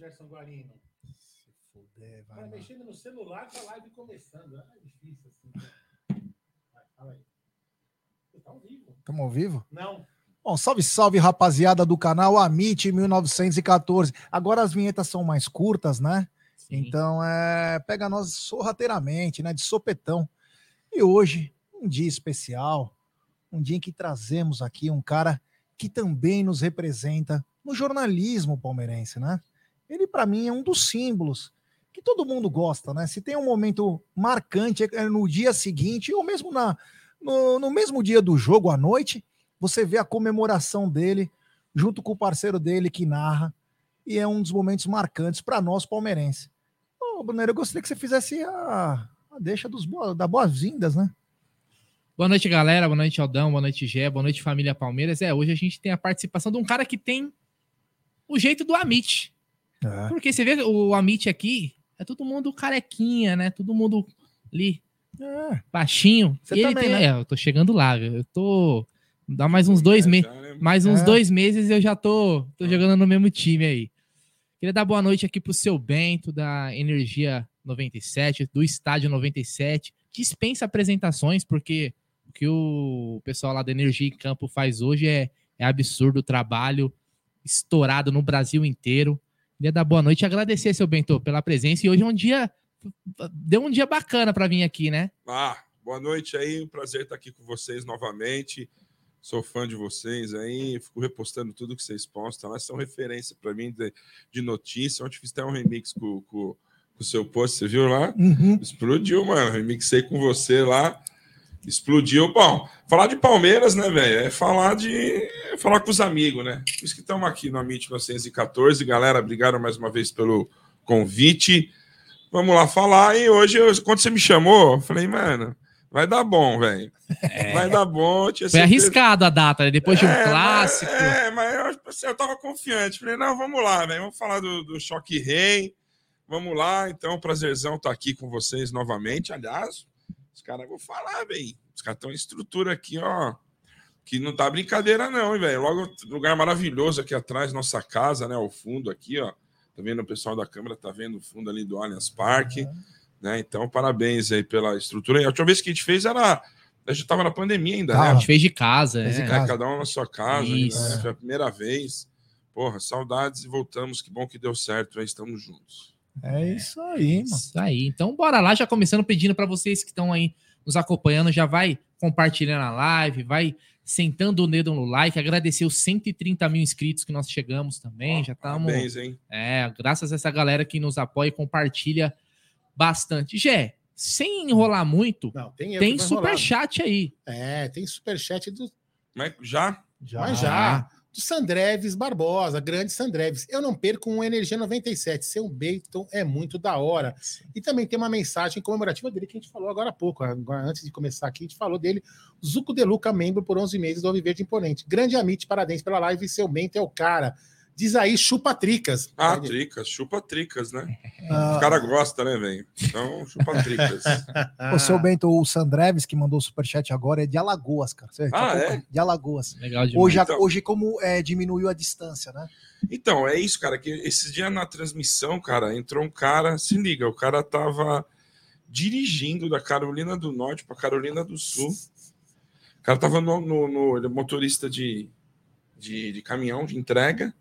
Gerson Guarino. Se fuder, vai. Mano. mexendo no celular com a live começando. Ah, é difícil assim. né? Vai, fala aí. Você tá ao vivo? Tamo ao vivo? Não. Bom, salve, salve, rapaziada do canal Amit 1914. Agora as vinhetas são mais curtas, né? Sim. Então, é, pega nós sorrateiramente, né? De sopetão. E hoje, um dia especial, um dia em que trazemos aqui um cara que também nos representa no jornalismo palmeirense, né? Ele, para mim, é um dos símbolos que todo mundo gosta, né? Se tem um momento marcante é no dia seguinte, ou mesmo na, no, no mesmo dia do jogo à noite, você vê a comemoração dele junto com o parceiro dele que narra, e é um dos momentos marcantes para nós palmeirenses. Ô, Brunero, eu gostaria que você fizesse a, a deixa dos da boas-vindas, né? Boa noite, galera. Boa noite, Aldão. Boa noite, Gé. Boa noite, família Palmeiras. É, hoje a gente tem a participação de um cara que tem o jeito do Amit. É. Porque você vê o Amit aqui, é todo mundo carequinha, né? Todo mundo ali, É, baixinho. Você também, tem, né? é, eu tô chegando lá, viu? Eu tô. Dá mais uns dois meses. Né? Mais uns É. dois meses eu já tô, tô jogando no mesmo time aí. Queria dar boa noite aqui pro seu Bento, da Energia 97, do Estádio 97. Dispensa apresentações, porque o que o pessoal lá da Energia em Campo faz hoje é, é absurdo o trabalho estourado no Brasil inteiro. Queria dar boa noite e agradecer, seu Bento, pela presença. E hoje é um dia. Deu um dia bacana para vir aqui, né? Ah, boa noite aí, um prazer estar aqui com vocês novamente. Sou fã de vocês aí, fico repostando tudo que vocês postam. Elas são referência para mim de, de notícia. Ontem fiz até um remix com, com, com o seu post, você viu lá? uhum. Explodiu, mano. Remixei com você lá. Explodiu. Bom, falar de Palmeiras, né, velho? É falar de. é falar com os amigos, né? Por isso que estamos aqui no Amit 1914. Galera, obrigado mais uma vez pelo convite. Vamos lá falar. E hoje, eu- quando você me chamou, eu falei, mano, vai dar bom, velho. Vai dar bom. Tinha É. Foi certeza- arriscado a data, né? Depois de um É, mas- clássico. É, mas eu, assim, eu tava confiante. Falei, não, vamos lá, velho. Vamos falar do, do Choque Rei. Vamos lá, então, prazerzão estar aqui com vocês novamente. Aliás, os caras, vou falar, velho. Os caras estão em estrutura aqui, ó. Que não tá brincadeira, não, hein, velho. Logo, lugar maravilhoso aqui atrás, nossa casa, né? Ao fundo aqui, ó. Tá vendo o pessoal da câmera, tá vendo o fundo ali do Allianz Parque, né? Então, parabéns aí pela estrutura. A última vez que a gente fez era. A gente tava na pandemia ainda, Tava. A né? gente fez de casa, Fez de é. Casa. cada um na sua casa. Isso. né? Foi a primeira vez. Porra, saudades e voltamos. Que bom que deu certo. Aí estamos juntos. É isso aí, mano. Isso aí. Então, bora lá, já começando pedindo para vocês que estão aí nos acompanhando, já vai compartilhando a live, vai sentando o dedo no like, agradecer os 130 mil inscritos que nós chegamos também, já estamos... Parabéns, hein? É, graças a essa galera que nos apoia e compartilha bastante. Gé, sem enrolar muito, Não, tem tem superchat aí. É, tem superchat do, Mas já? Já. mas já. Do Sandreves Barbosa, grande Sandreves. Eu não perco um Energia 97. Seu Bacon é muito da hora. E também tem uma mensagem comemorativa dele que a gente falou agora há pouco. Agora, antes de começar aqui, a gente falou dele. Zuco De Luca, membro por 11 meses do Alviverde Imponente. Grande Amit, parabéns pela live. Seu Bento é o cara. Diz aí, chupa tricas. Ah, tricas. Chupa tricas, né? Ah, O cara gosta, né, velho? Então, chupa tricas. O seu Bento, o Sandreves, que mandou o superchat agora, é de Alagoas, cara. Você- Ah, a é? pouco- De Alagoas. Legal demais. Hoje, Então. hoje como é, diminuiu a distância, né? Então, é isso, cara. Que esse dia na transmissão, cara, entrou um cara. Se liga, o cara tava dirigindo da Carolina do Norte para Carolina do Sul. O cara tava no, no, no- ele é motorista de, de, de caminhão de entrega,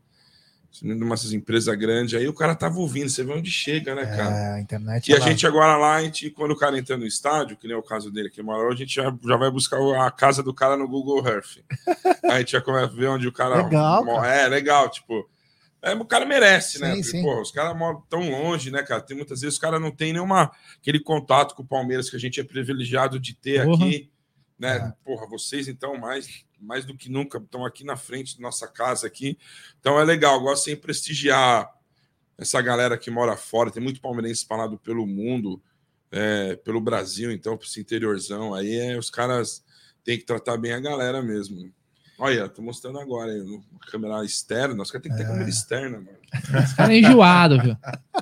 numa dessas empresas grandes. Aí o cara tava ouvindo, você vê onde chega, né, cara? É, a internet. E a ela- gente agora lá, a gente, quando o cara entra no estádio, que nem é o caso dele aqui Maraú, a gente já, já vai buscar a casa do cara no Google Earth. Aí a gente já começa a ver onde o cara. Legal, mora. É, legal, tipo. é, o cara merece, né? Sim, Porque, sim. os caras moram tão longe, né, cara? Tem muitas vezes os caras não tem nenhuma aquele contato com o Palmeiras que a gente é privilegiado de ter Porra. aqui, né? É. Porra, vocês então mais mais do que nunca estão aqui na frente da nossa casa aqui. Então é legal, eu gosto sempre prestigiar essa galera que mora fora, tem muito palmeirense espalhado pelo mundo, é, pelo Brasil, então, para esse interiorzão aí, é, os caras têm que tratar bem a galera mesmo. Olha, tô mostrando agora aí, uma câmera externa, os caras têm que ter É. câmera externa, mano. Esse cara é enjoado, viu?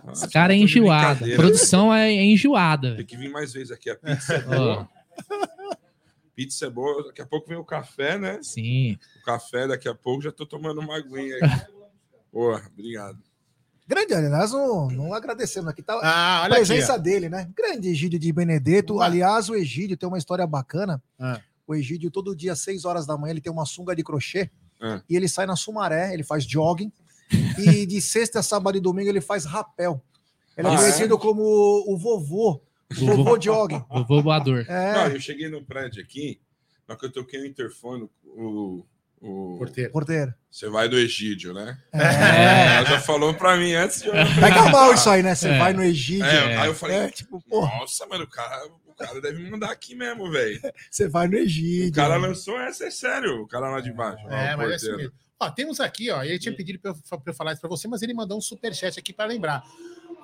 Nossa, Esse cara é enjoado. A produção é, enjoada. Tem que vir mais vezes aqui, a pizza boa. Pizza é boa, daqui a pouco vem o café, né? sim. O café, daqui a pouco já tô tomando uma aguinha aqui. Porra, obrigado. Grande, aliás, não, não agradecendo aqui. Tá Ah, a presença aqui. dele, né? Grande Egídio de Benedetto. Ué. Aliás, o Egídio tem uma história bacana. Ah. O Egídio, todo dia, às 6 horas da manhã, ele tem uma sunga de crochê. Ah. E ele sai na Sumaré, ele faz jogging. e de sexta, sábado e domingo ele faz rapel. Ele é Ah, é? conhecido como o vovô. O Vovô. vovô jogging. Vovô voador. É, Não, eu cheguei no prédio aqui, na que eu toquei o interfone, o. o Porteiro. porteiro. você vai do Egídio, né? É. Ela já falou pra mim antes de eu. Pega mal isso aí, né? Você É. vai no Egídio. É, É. aí eu falei, É, tipo, porra, nossa, mano, o cara, o cara deve me mandar aqui mesmo, velho. você vai no Egídio. O cara lançou essa, é sério, o cara lá de baixo. É, o mas é assim porteiro. mesmo. Ó, temos aqui, ó, ele tinha pedido pra eu, eu falar isso pra você, mas ele mandou um superchat aqui para lembrar.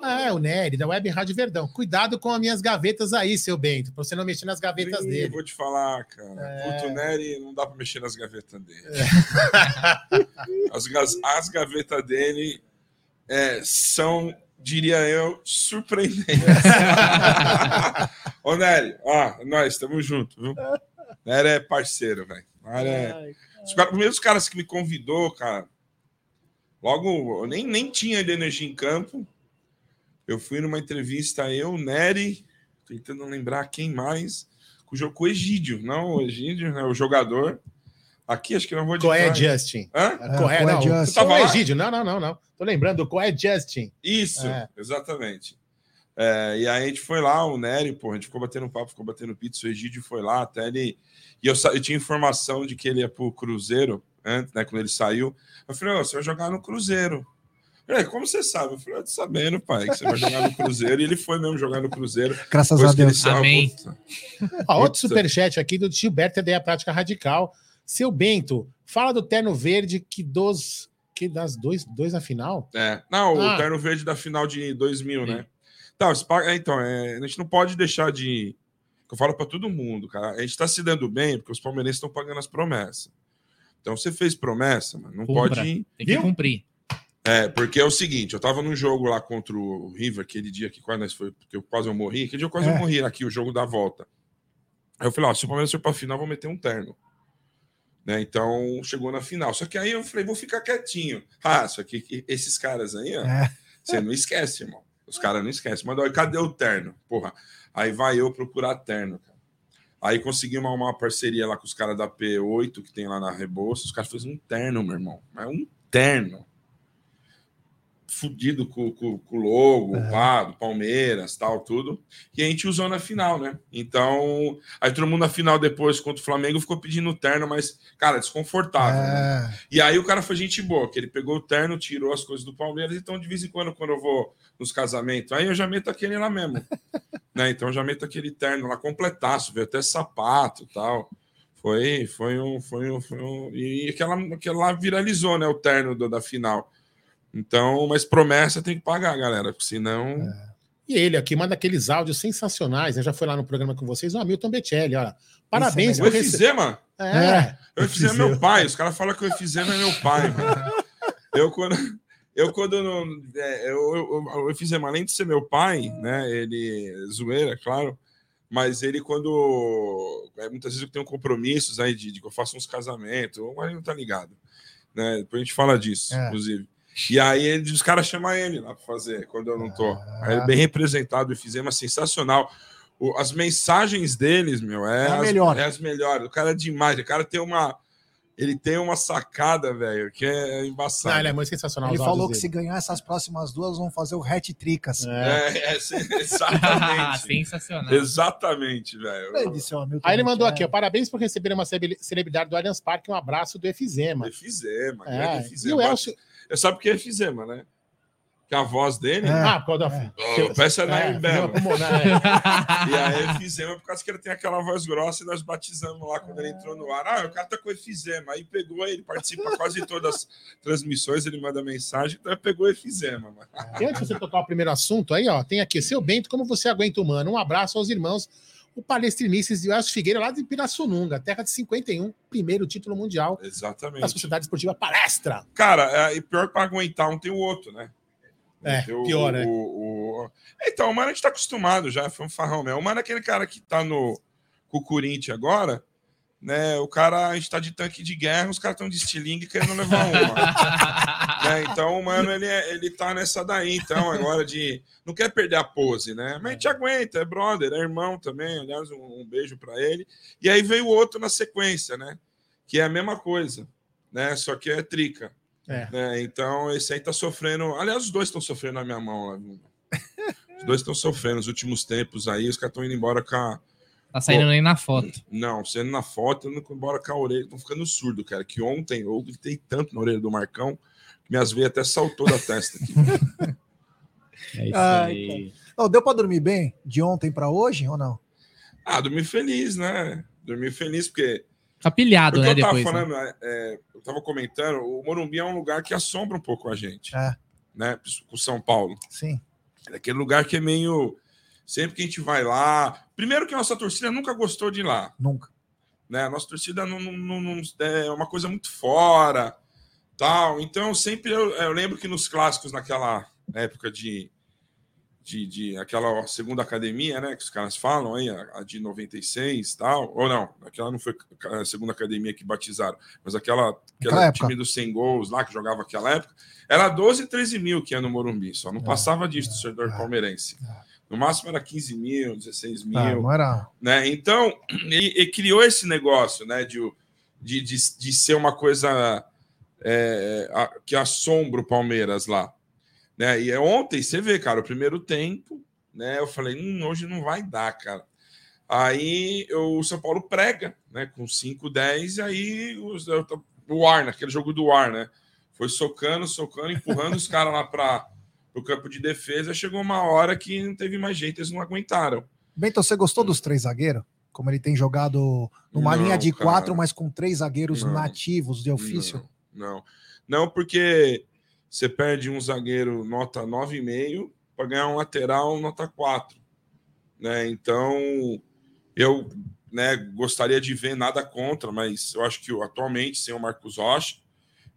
Ah, é, o Nery, da Web Rádio Verdão. Cuidado com as minhas gavetas aí, seu Bento, pra você não mexer nas gavetas Ih, dele. Vou te falar, cara. É. Puto Nery não dá pra mexer nas gavetas dele. As, gas- as gavetas dele é, são, diria eu, surpreendentes. Ô, Nery, ó, nós estamos juntos, viu? Nery é parceiro, velho. Nery é... Os caras- primeiros caras que me convidou, cara, logo, eu nem, nem tinha de energia em campo. Eu fui numa entrevista, eu, Nery, tentando lembrar quem mais, com o jogo com o Egídio, não o Egídio, né, o jogador. Aqui, acho que não vou Coé editar. Justin. Hã? É, Coé, Coé não. Justin. Tava? Egídio. Não, não, não, não. Tô lembrando do Coé Justin. Isso, É. exatamente. É, e aí a gente foi lá, o Nery, pô, a gente ficou batendo papo, ficou batendo pizza, o Egídio foi lá, até ele. E eu, eu tinha informação de que ele ia pro Cruzeiro, antes, né? Quando ele saiu. Eu falei, ó, você vai jogar no Cruzeiro. Falei, como você sabe? Eu falei, eu tô sabendo, pai, que você vai jogar no Cruzeiro. E ele foi mesmo jogar no Cruzeiro. Graças a Deus. saiu, Amém. puta. Ó, outro superchat aqui do Gilberto Ideia Prática Radical. Seu Bento, fala do terno verde que dos. Que das dois, dois na final? É. Não, Ah. o Terno Verde da final de 2000, né? Tá, é, então, é, a gente não pode deixar de. Eu falo para todo mundo, cara. A gente tá se dando bem porque os palmeirenses estão pagando as promessas. Então, você fez promessa, mano, não Cumpra. pode. Tem que Viu? cumprir. É, porque é o seguinte, eu tava num jogo lá contra o River, aquele dia que quase nós foi, porque eu quase eu morri, aquele dia eu quase eu É. morri aqui, o jogo da volta. Aí eu falei, ó, se o Palmeiras for pra final, eu vou meter um terno. Né? Então, chegou na final. Só que aí eu falei, vou ficar quietinho. Ah, só que que esses caras aí, ó, É. você não esquece, irmão. Os caras não esquecem. Mas cadê o terno? Porra, aí vai eu procurar terno, cara. Aí consegui uma, uma parceria lá com os caras da P8, que tem lá na Rebouça. Os caras fez um terno, meu irmão. É um terno. Fudido com, com, com o logo, pá, do Palmeiras, tal, tudo. E a gente usou na final, né? Então, aí todo mundo na final depois contra o Flamengo ficou pedindo o terno, mas, cara, desconfortável. né? É. E aí o cara foi gente boa, que ele pegou o terno, tirou as coisas do Palmeiras, então de vez em quando, quando eu vou nos casamentos, aí eu já meto aquele lá mesmo. né? Então eu já meto aquele terno lá completaço, veio até sapato tal. Foi, foi um, foi um, foi um. E aquela, aquela lá viralizou, né? O terno do- da final. Então, mas promessa tem que pagar, galera, porque senão. E ele aqui manda aqueles áudios sensacionais, né? Já foi lá no programa com vocês, o Hamilton Becelli, olha. Parabéns Esse O por receber. Efizema? É. O Efizema é meu pai. Os caras falam que o Efizema é meu pai, mano. Eu quando. Eu, quando não. é, eu, eu, eu, o Efizema, além de ser meu pai, né? Ele. Zoeira, claro. Mas ele, quando. é, muitas vezes eu tenho compromissos aí de, de que eu faço uns casamentos, o marido não tá ligado. Né? Depois a gente fala disso, É. inclusive. E aí ele, os caras chamam ele lá para fazer, quando eu não tô. Aí ele é bem representado, o Efizema sensacional. O- as mensagens deles, meu, é, É a as, melhor. é as melhores. O cara é demais. O cara tem uma. Ele tem uma sacada, velho, que é Não, embaçado. ele é muito sensacional. Ele falou que se dele. ganhar essas próximas duas, vão fazer o hat-tricas. É. É, é, sim, exatamente. Sensacional. exatamente, velho. Aí ele mandou Becelli. aqui, ó, parabéns por receber uma cele- celebridade do Allianz Parque, um abraço do Efizema. Efizema, É. grande E Efizema. o Elcio... Eu sabe por que é Efizema, né? Que a voz dele. É. Ah, por causa da... É. Oh, peça na É, pulmonar, é. E aí, efizema, por causa que ele tem aquela voz grossa e nós batizamos lá quando ele entrou no ar. Ah, o cara tá com efizema. Aí pegou, ele participa quase todas as transmissões, ele manda mensagem, então ele pegou efizema. Mano. E antes de você tocar o primeiro assunto aí, ó, tem aqui, seu Bento, como você aguenta o mano? Um abraço aos irmãos, o Palestrinices e o Elcio Figueira, lá de Pirassununga, terra de 51, primeiro título mundial da Exatamente. Sociedade Esportiva Palestra. Cara, é, e pior que para aguentar um tem o outro, né? É, Tem o- pior, é. o- o- Então, o Mano a gente tá acostumado já, foi um farrão mesmo. O Mano é aquele cara que tá no com o Corinthians agora, né? O cara, a gente tá de tanque de guerra, os caras estão de estilingue querendo levar uma. né? Então, o mano, ele, é, ele tá nessa daí, então, agora de. Não quer perder a pose, né? Mas a gente aguenta, é brother, é irmão também. Aliás, um, um beijo para ele. E aí veio outro na sequência, né? Que é a mesma coisa, né? Só que é trica. É. Né? Então, esse aí tá sofrendo. Aliás, os dois estão sofrendo na minha mão. lá. Os dois estão sofrendo nos últimos tempos aí. Os caras estão indo embora com a. Tá saindo nem na foto. Não, sendo na foto, indo embora com a orelha. Estão ficando surdo, cara. Que ontem eu gritei tanto na orelha do Marcão minhas veias até saltou da testa. Aqui. É isso Ai, aí. Deu pra dormir bem de ontem pra hoje ou não? ah, dormi feliz, né? Dormi feliz porque. Tá pilhado, porque né, eu tava depois. né? falando, é, é, eu tava comentando, o Morumbi é um lugar que assombra um pouco a gente, É, né? Com São Paulo. sim. É aquele lugar que é meio. Sempre que a gente vai lá. Primeiro que a nossa torcida nunca gostou de ir lá. Nunca. Né? A nossa torcida não, não- não- não- é uma coisa muito fora. Tal. Então, sempre eu, eu lembro que nos clássicos, naquela época de. De, de aquela segunda academia, né? Que os caras falam aí, a, a de 96 tal. Ou não, aquela não foi a segunda academia que batizaram, mas aquela, aquela time dos 100 gols lá que jogava aquela época, era 12, 13 mil que ia no Morumbi, só não É, passava disso, do torcedor é, palmeirense. No máximo era 15 mil, 16 mil Ah, não era. né? Então, ele, ele criou esse negócio, né, de, de, de, de ser uma coisa é, a- que assombra o Palmeiras lá, né? E ontem você vê, cara, o primeiro tempo, né? Eu falei, hum, hoje não vai dar, cara. Aí eu- o São Paulo prega, né? Com 5, 10, e aí os- o ar, naquele jogo do ar, né? Foi socando, socando, empurrando os caras lá para o campo de defesa. Chegou uma hora que não teve mais jeito, eles não aguentaram. Bento, você gostou dos três zagueiros? Como ele tem jogado numa Não, linha de cara. quatro, mas com três zagueiros Não. nativos de ofício? Não, não. Não, porque você perde um zagueiro nota 9,5 para ganhar um lateral nota 4. Né? Então, eu né, gostaria de ver nada contra, mas eu acho que atualmente, sem o Marcos Rocha,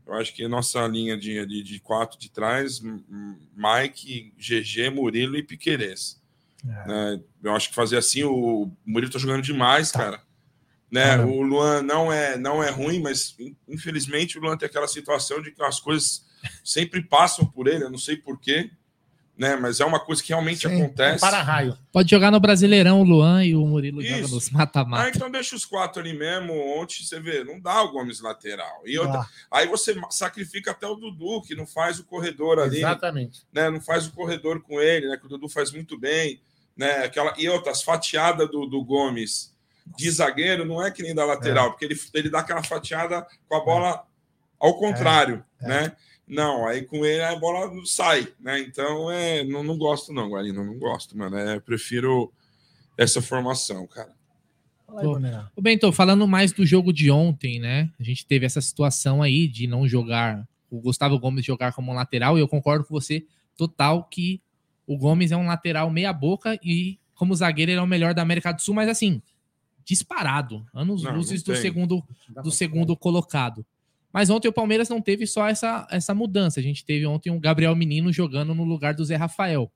eu acho que nossa linha de, de, de quatro de trás, Mike, GG, Murilo e Piquerez. É. né? Eu acho que fazer assim, o Murilo tá jogando demais, Tá. cara. Né? Caramba. O Luan não é, não é ruim, mas in- infelizmente o Luan tem aquela situação de que as coisas sempre passam por ele, eu não sei porquê, né? Mas é uma coisa que realmente Sim. acontece. Para raio. Pode jogar no Brasileirão o Luan e o Murilo joga nos Ah, mata-mata. então deixa os quatro ali mesmo. Ontem você vê, não dá o Gomes lateral. E outra, Ah, aí você sacrifica até o Dudu, que não faz o corredor ali. Exatamente. né, não faz o corredor com ele, né, que o Dudu faz muito bem, né, aquela e outras fatiada do, do Gomes de zagueiro não é que nem da lateral, porque ele, ele dá aquela fatiada com a bola ao contrário, É. né? Não, aí com ele a bola não sai, né? Então é, não, não gosto não, Guarino, não gosto, mano. É, prefiro essa formação, cara. fala aí, Pô. Ô, Bento, falando mais do jogo de ontem, né? A gente teve essa situação aí de não jogar, o Gustavo Gomes jogar como lateral, e eu concordo com você total que o Gomes é um lateral meia boca e como zagueiro ele é o melhor da América do Sul, mas assim, disparado, anos Não, luzes não do segundo do segundo colocado. Mas ontem o Palmeiras não teve só essa, essa mudança. A gente teve ontem um Gabriel Menino jogando no lugar do Zé Rafael,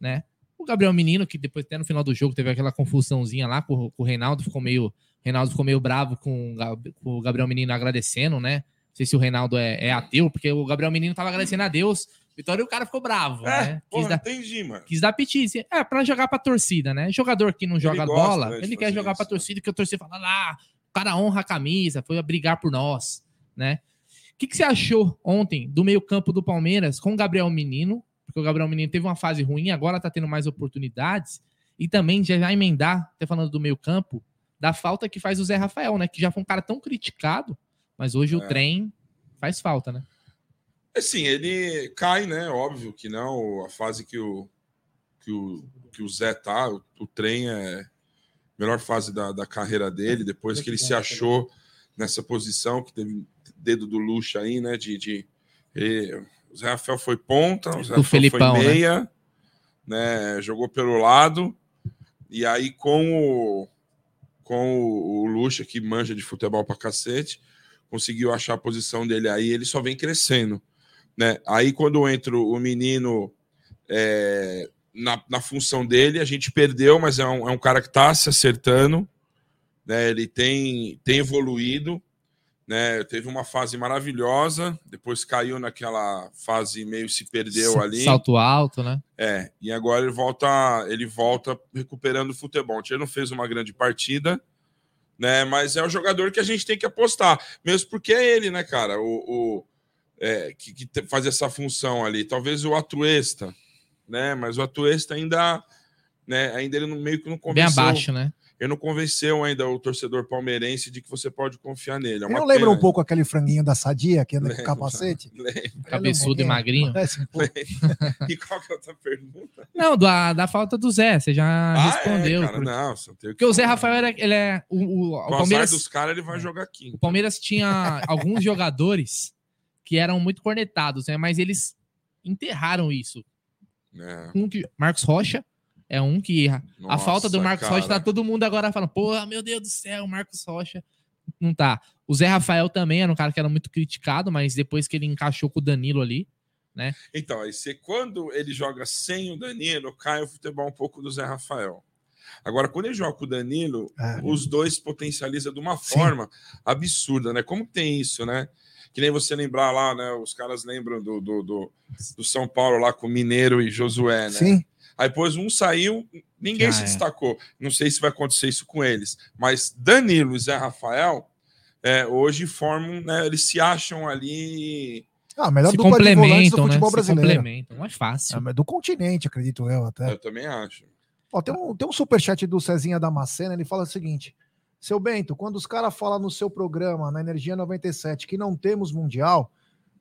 né? O Gabriel Menino, que depois até no final do jogo teve aquela confusãozinha lá com, com o Reinaldo, ficou meio. O Reinaldo ficou meio bravo com, com o Gabriel Menino agradecendo, né? Não sei se o Reinaldo é, é ateu, porque o Gabriel Menino tava agradecendo a Deus. Vitória e o cara ficou bravo, É, né? Quis porra, dar, entendi, mano. quis dar petite. É, pra jogar pra torcida, né? Jogador que não joga gosta, bola, né, ele quer jogar isso, pra né? torcida, que a torcida fala lá, o cara honra a camisa, foi a brigar por nós, né? O que, que você achou ontem do meio-campo do Palmeiras com o Gabriel Menino? Porque o Gabriel Menino teve uma fase ruim, agora tá tendo mais oportunidades. E também já vai emendar, até falando do meio-campo, da falta que faz o Zé Rafael, né? Que já foi um cara tão criticado, mas hoje o É. trem faz falta, né? Assim, ele cai, né? Óbvio que não. A fase que o, que o, que o Zé tá, o, o trem é a melhor fase da, da carreira dele, depois que ele se achou nessa posição, que teve dedo do luxo aí, né? De, de, e o Zé Rafael foi ponta, o Zé Rafael Felipão, né? foi meia, né? Jogou pelo lado, e aí com o, com o, o Lucha, que manja de futebol pra cacete, conseguiu achar a posição dele aí, ele só vem crescendo. Né? Aí, quando entra o menino é, na, na função dele, a gente perdeu, mas é um, é um cara que está se acertando, né? ele tem, tem evoluído, né? Teve uma fase maravilhosa, depois caiu naquela fase meio se perdeu ali. Salto alto, né? É, e agora ele volta, ele volta recuperando o futebol. Ele não fez uma grande partida, né? Mas é o jogador que a gente tem que apostar, mesmo porque é ele, né, cara? O, o- é, que, que faz essa função ali. Talvez o Atuesta, né? Mas o Atuesta ainda, né? Ainda ele não, meio que não Bem convenceu. abaixo, né? Ele não convenceu ainda o torcedor palmeirense de que você pode confiar nele. É lembra pena. um pouco aquele franguinho da sadia que anda com Lembra. capacete? Lembra. Cabeçudo e é magrinho. Um. E qual que é a outra pergunta? Não, da, da falta do Zé, você já respondeu. é, cara, porque não, que porque o Zé falar. Rafael era, ele é. O, o, o Com Palmeiras, dos caras, ele vai jogar aqui. o Palmeiras tinha alguns jogadores que eram muito cornetados, né? Mas eles enterraram isso. É, Um que, Marcos Rocha é um que a nossa, falta do Marcos cara. Rocha tá todo mundo agora falando, porra, meu Deus do céu, o Marcos Rocha não tá. O Zé Rafael também era um cara que era muito criticado, mas depois que ele encaixou com o Danilo ali, Então, aí você, quando ele joga sem o Danilo, cai o futebol um pouco do Zé Rafael. Agora, quando ele joga com o Danilo, É. os dois potencializam de uma Sim. forma absurda, né? Como tem isso, né? Que nem você lembrar lá, né? Os caras lembram do, do, do, do São Paulo lá com o Mineiro e Josué, né? Sim. Aí depois um saiu, ninguém Já se é. destacou. Não sei se vai acontecer isso com eles, mas Danilo e Zé Rafael é, hoje formam, né? Eles se acham ali. Ah, a melhor se dupla de volantes do né? futebol Se brasileiro. complementam, é fácil. É, mas do continente, acredito eu até. Eu também acho. Ó, tem, um, tem um superchat do Cezinha Damascena, ele fala o seguinte: Seu Bento, quando os caras falam no seu programa, na Energia 97, que não temos Mundial,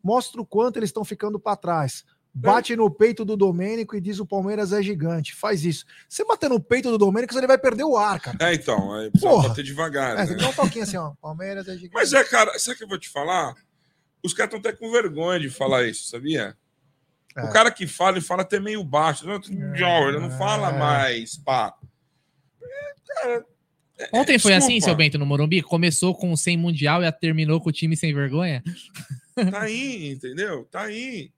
mostra o quanto eles estão ficando para trás. Bate no peito do Domênico e diz o Palmeiras é gigante. Faz isso. Você bater no peito do Domênico, ele vai perder o ar, cara. É, então, Porra. bater devagar. É, né? dá um toquinho assim, ó. Palmeiras é gigante. Mas é, cara, sabe o que eu vou te falar? Os caras estão até com vergonha de falar isso, sabia? É. O cara que fala, ele fala até meio baixo. Não, Ele não fala É. mais, pá. Ontem foi assim, desculpa. seu Bento, no Morumbi? Começou com sem Mundial e terminou com o time sem vergonha? Tá aí, entendeu? Tá aí.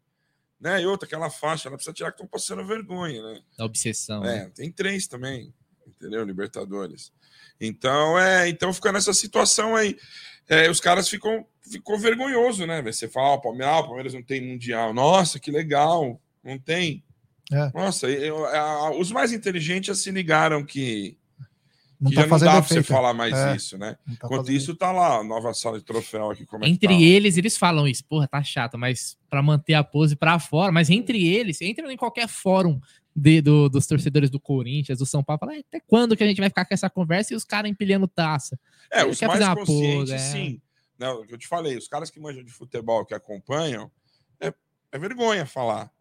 Né? E outra, aquela faixa, ela precisa tirar que estão passando vergonha, né? Da obsessão. né? É, tem três também, entendeu? Libertadores. Então, é, então fica nessa situação aí. É, os caras ficam ficou vergonhoso, né? Você fala, ah, o Palmeiras, ah, o Palmeiras não tem mundial. Nossa, que legal, não tem. É. Nossa, eu- a- os mais inteligentes já se ligaram que, Não que tá já não fazendo dá pra você falar mais É. isso, né? Tá Enquanto fazendo isso, tá lá a nova sala de troféu aqui. Como é que Entre tá. eles, eles falam isso. Porra, tá chato, mas pra manter a pose pra fora. Mas entre eles, entra em qualquer fórum de- do- dos torcedores do Corinthians, do São Paulo, fala, "É, até quando que a gente vai ficar com essa conversa e os caras empilhando taça? É, Ele os mais conscientes, pose, é. sim. Não, eu te falei, os caras que manjam de futebol, que acompanham, é, é vergonha falar.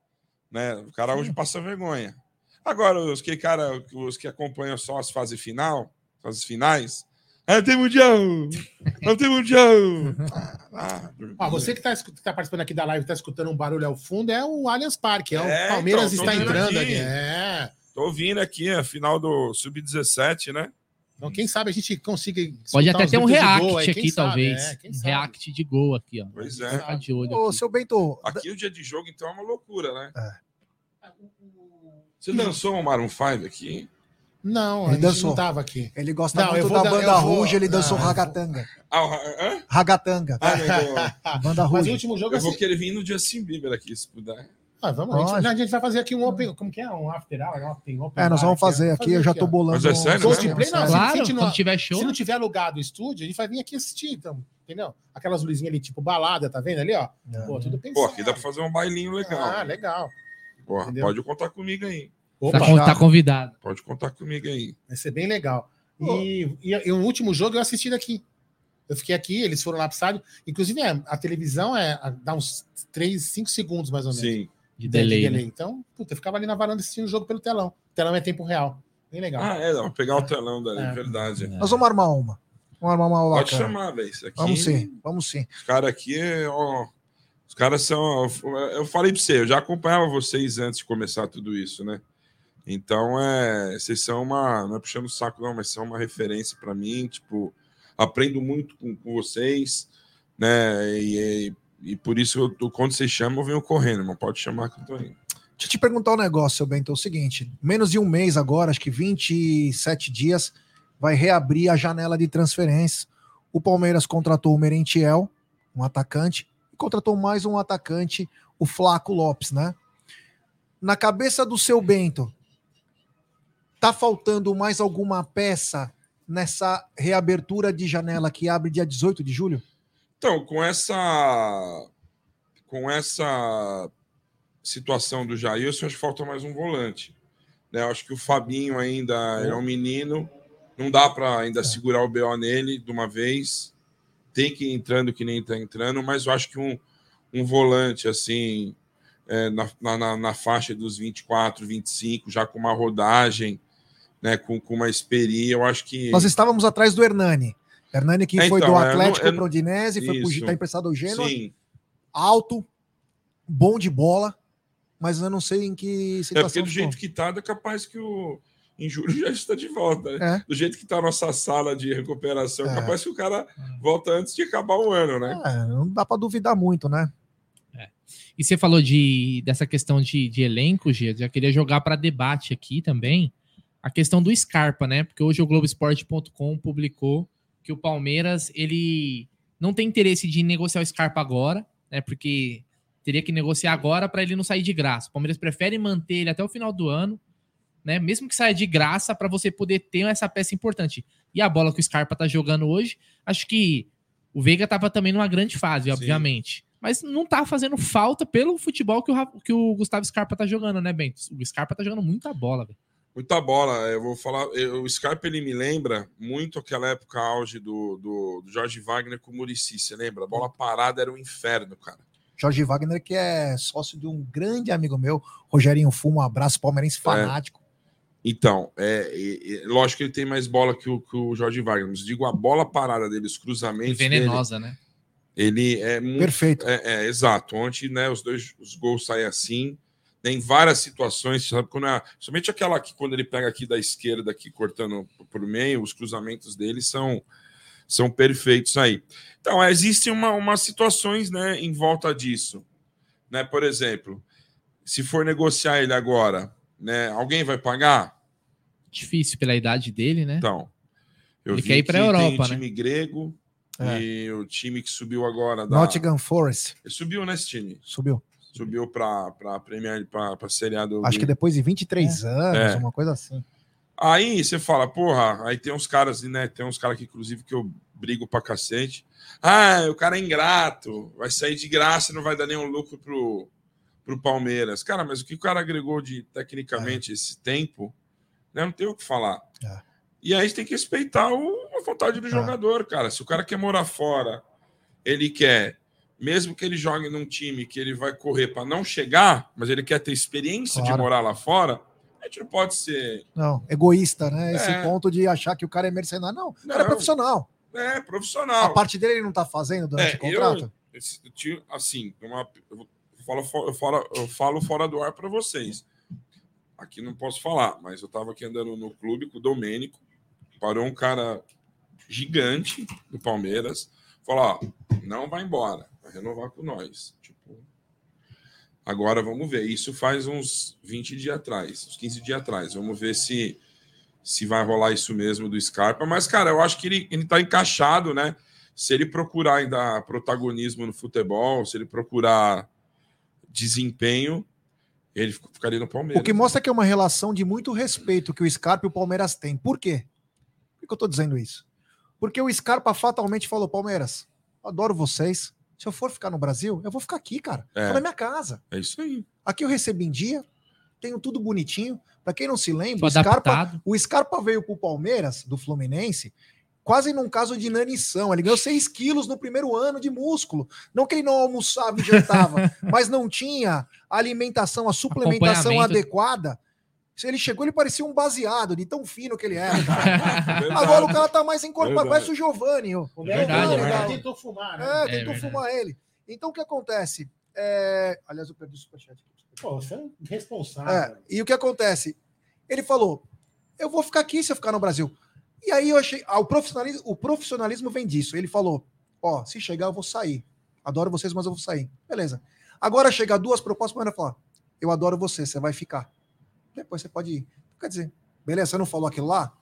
Né? O cara hoje passa vergonha. Agora, os que, cara, os que acompanham só as fases final, fases finais, ah, tem mundial! Não tem mundial! Ah, Ó, você que está tá participando aqui da live, está escutando um barulho ao fundo, é o Allianz Parque. É o É, Palmeiras então, está entrando aqui. aqui. É. Tô ouvindo aqui a final do Sub-17, né? Então, quem sabe a gente consiga. Pode até ter um react aqui, sabe, talvez. é, um react de gol aqui, ó. Pois é. de olho Ô, aqui. seu Bento, Aqui o dia de jogo, então, é uma loucura, né? É. Você dançou um Maroon 5 aqui? Não, Ele a gente dançou. não tava aqui. ele gosta Não, eu muito vou da dar- banda vou- Ruge, ele dançou Ah, vou- Ragatanga. Ah? Ragatanga. Ah, eu vou- Banda Mas o último jogo Eu vou assim, querer vir no Justin Bieber aqui, se puder. ah, vamos, a gente, a gente vai fazer aqui um open. Como que é? Um after hour? Um open, open É, nós vamos fazer ó. aqui, eu já tô bolando. Mas é sério, um né? não. Claro, se não- quando tiver show. Se não tiver alugado o estúdio, a gente vai vir aqui assistir, então, entendeu? Aquelas luzinhas ali, tipo balada, tá vendo ali, ó? É. Pô, tudo Pô, pensado. aqui dá pra fazer um bailinho legal. Ah, legal. Pô, pode contar comigo aí. Opa, Tá, tá convidado. Pode contar comigo aí. vai ser bem legal. E, e, e o último jogo eu assisti daqui. Eu fiquei aqui, eles foram lá pro estádio. Inclusive, é, a televisão é, dá uns 3, 5 segundos mais ou menos. Sim. De de delay. né? Então, puta, eu ficava ali na varanda assistindo o jogo pelo telão. O telão é tempo real. Bem legal. Ah, é, dá pra pegar o telão dali, É. verdade. Nós vamos armar uma. Vamos armar uma Pode bacana. chamar, velho. Vamos sim, vamos sim. Os caras aqui, ó. Os caras são. Eu falei pra você, eu já acompanhava vocês antes de começar tudo isso, né? Então, é, vocês são uma. Não é puxando o saco, não, mas são uma referência pra mim. Tipo, aprendo muito com, com vocês, né? E, e, e por isso, eu, quando vocês chamam, eu venho correndo, mas pode chamar que eu tô indo. Deixa eu te perguntar um negócio, seu Bento. É o seguinte: menos de um mês agora, acho que 27 dias, vai reabrir a janela de transferências. o Palmeiras contratou o Merentiel, um atacante, e contratou mais um atacante, o Flaco Lopes, né? Na cabeça do seu Bento, tá faltando mais alguma peça nessa reabertura de janela que abre dia 18 de julho? Então, com essa com essa situação do Jair, acho que falta mais um volante. Né? Eu acho que o Fabinho ainda é um menino, não dá para ainda segurar o BO nele de uma vez. Tem que ir entrando que nem está entrando, mas eu acho que um, um volante assim, é, na, na, na, faixa dos 24, 25, já com uma rodagem, né, com, com uma experiência, eu acho que. Nós estávamos atrás do Hernani. Hernani que foi do então, Atlético para o Udinese, foi está emprestado ao Genoa. Sim. Alto, bom de bola, mas eu não sei em que situação. É porque do jeito que está, é capaz que o em julho já está de volta. Né? É. Do jeito que está a nossa sala de recuperação, é. capaz que o cara volta antes de acabar o ano, né? É, não dá para duvidar muito, né? É. E você falou de, dessa questão de, de elenco, Gia, já queria jogar para debate aqui também a questão do Scarpa, né? Porque hoje o Globoesporte.com publicou que o Palmeiras ele não tem interesse de negociar o Scarpa agora, né? Porque teria que negociar agora para ele não sair de graça. O Palmeiras prefere manter ele até o final do ano, né? Mesmo que saia de graça para você poder ter essa peça importante. E a bola que o Scarpa tá jogando hoje, acho que o Veiga tava também numa grande fase, Sim. obviamente. Mas não tá fazendo falta pelo futebol que o, que o Gustavo Scarpa tá jogando, né, Bento? O Scarpa tá jogando muita bola, velho. Muita bola. Eu vou falar. Eu, o Scarpa ele me lembra muito aquela época auge do, do, do Jorge Wagner com o Murici. Você lembra? A bola parada era um inferno, cara. Jorge Wagner, que é sócio de um grande amigo meu, Rogerinho Fumo, um abraço palmeirense é. fanático. É. Então, é, é, é, lógico que ele tem mais bola que o, que o Jorge Wagner, mas digo, a bola parada dele, os cruzamentos. Venenosa, dele, né? Ele é muito. Perfeito. É, é, exato. Ontem, né, os dois os gols saem assim. Tem várias situações, sabe? Quando é, somente aquela que quando ele pega aqui da esquerda, aqui cortando por meio, os cruzamentos dele são, são perfeitos aí. Então, existem uma, umas situações né, em volta disso. Né? Por exemplo, se for negociar ele agora, né, alguém vai pagar? Difícil pela idade dele, né? Então, eu ele vi quer ir para a Europa, tem o time né? grego é. e o time que subiu agora da Nottingham Forest. Ele subiu nesse time. Subiu subiu para a Premier, para a Série A do. Acho que depois de 23 é. anos, é. uma coisa assim. Aí você fala, porra, aí tem uns caras, né? Tem uns caras que, inclusive, que eu brigo pra cacete. Ah, o cara é ingrato, vai sair de graça e não vai dar nenhum lucro pro, pro Palmeiras. Cara, mas o que o cara agregou de tecnicamente é. esse tempo, né? Não tem o que falar. É. E aí tem que respeitar o, a vontade do é. jogador, cara. Se o cara quer morar fora, ele quer mesmo que ele jogue num time que ele vai correr para não chegar, mas ele quer ter experiência claro. de morar lá fora, a gente não pode ser. Não, egoísta, né? Esse é. ponto de achar que o cara é mercenário. Não, o cara é profissional. É, profissional. A parte dele ele não está fazendo durante é, o contrato? Eu, assim, uma, eu, falo, eu, falo, eu falo fora do ar para vocês. Aqui não posso falar, mas eu estava aqui andando no clube com o Domênico, parou um cara gigante do Palmeiras, falou: ó, não vai embora renovar com nós. Tipo, agora vamos ver. Isso faz uns 20 dias atrás, uns 15 dias atrás. Vamos ver se se vai rolar isso mesmo do Scarpa. Mas, cara, eu acho que ele, ele tá encaixado, né? Se ele procurar ainda protagonismo no futebol, se ele procurar desempenho, ele ficaria no Palmeiras. O que mostra que é uma relação de muito respeito que o Scarpa e o Palmeiras têm. Por quê? Por que eu tô dizendo isso? Porque o Scarpa fatalmente falou: Palmeiras, adoro vocês, se eu for ficar no Brasil, eu vou ficar aqui, cara. É. na minha casa. É isso aí. Aqui eu recebo em dia, tenho tudo bonitinho. Para quem não se lembra, o Scarpa, o Scarpa veio pro Palmeiras, do Fluminense, quase num caso de inanição. Ele ganhou 6 quilos no primeiro ano de músculo. Não que ele não almoçava e jantava, mas não tinha a alimentação, a suplementação adequada. Se ele chegou, ele parecia um baseado, de tão fino que ele era. Agora o cara tá mais encorpado, parece o Giovanni. O verdade, Giovanni, é tentou fumar, né? É, tentou é fumar ele. Então o que acontece? É... Aliás, eu perdi o superchat. Pô, você é responsável. É, e o que acontece? Ele falou: eu vou ficar aqui se eu ficar no Brasil. E aí eu achei. Ah, o, profissionalismo, o profissionalismo vem disso. Ele falou: ó, se chegar, eu vou sair. Adoro vocês, mas eu vou sair. Beleza. Agora chega duas propostas, mas ele falar: eu adoro você, você vai ficar depois você pode ir. Quer dizer, beleza, você não falou aquilo lá?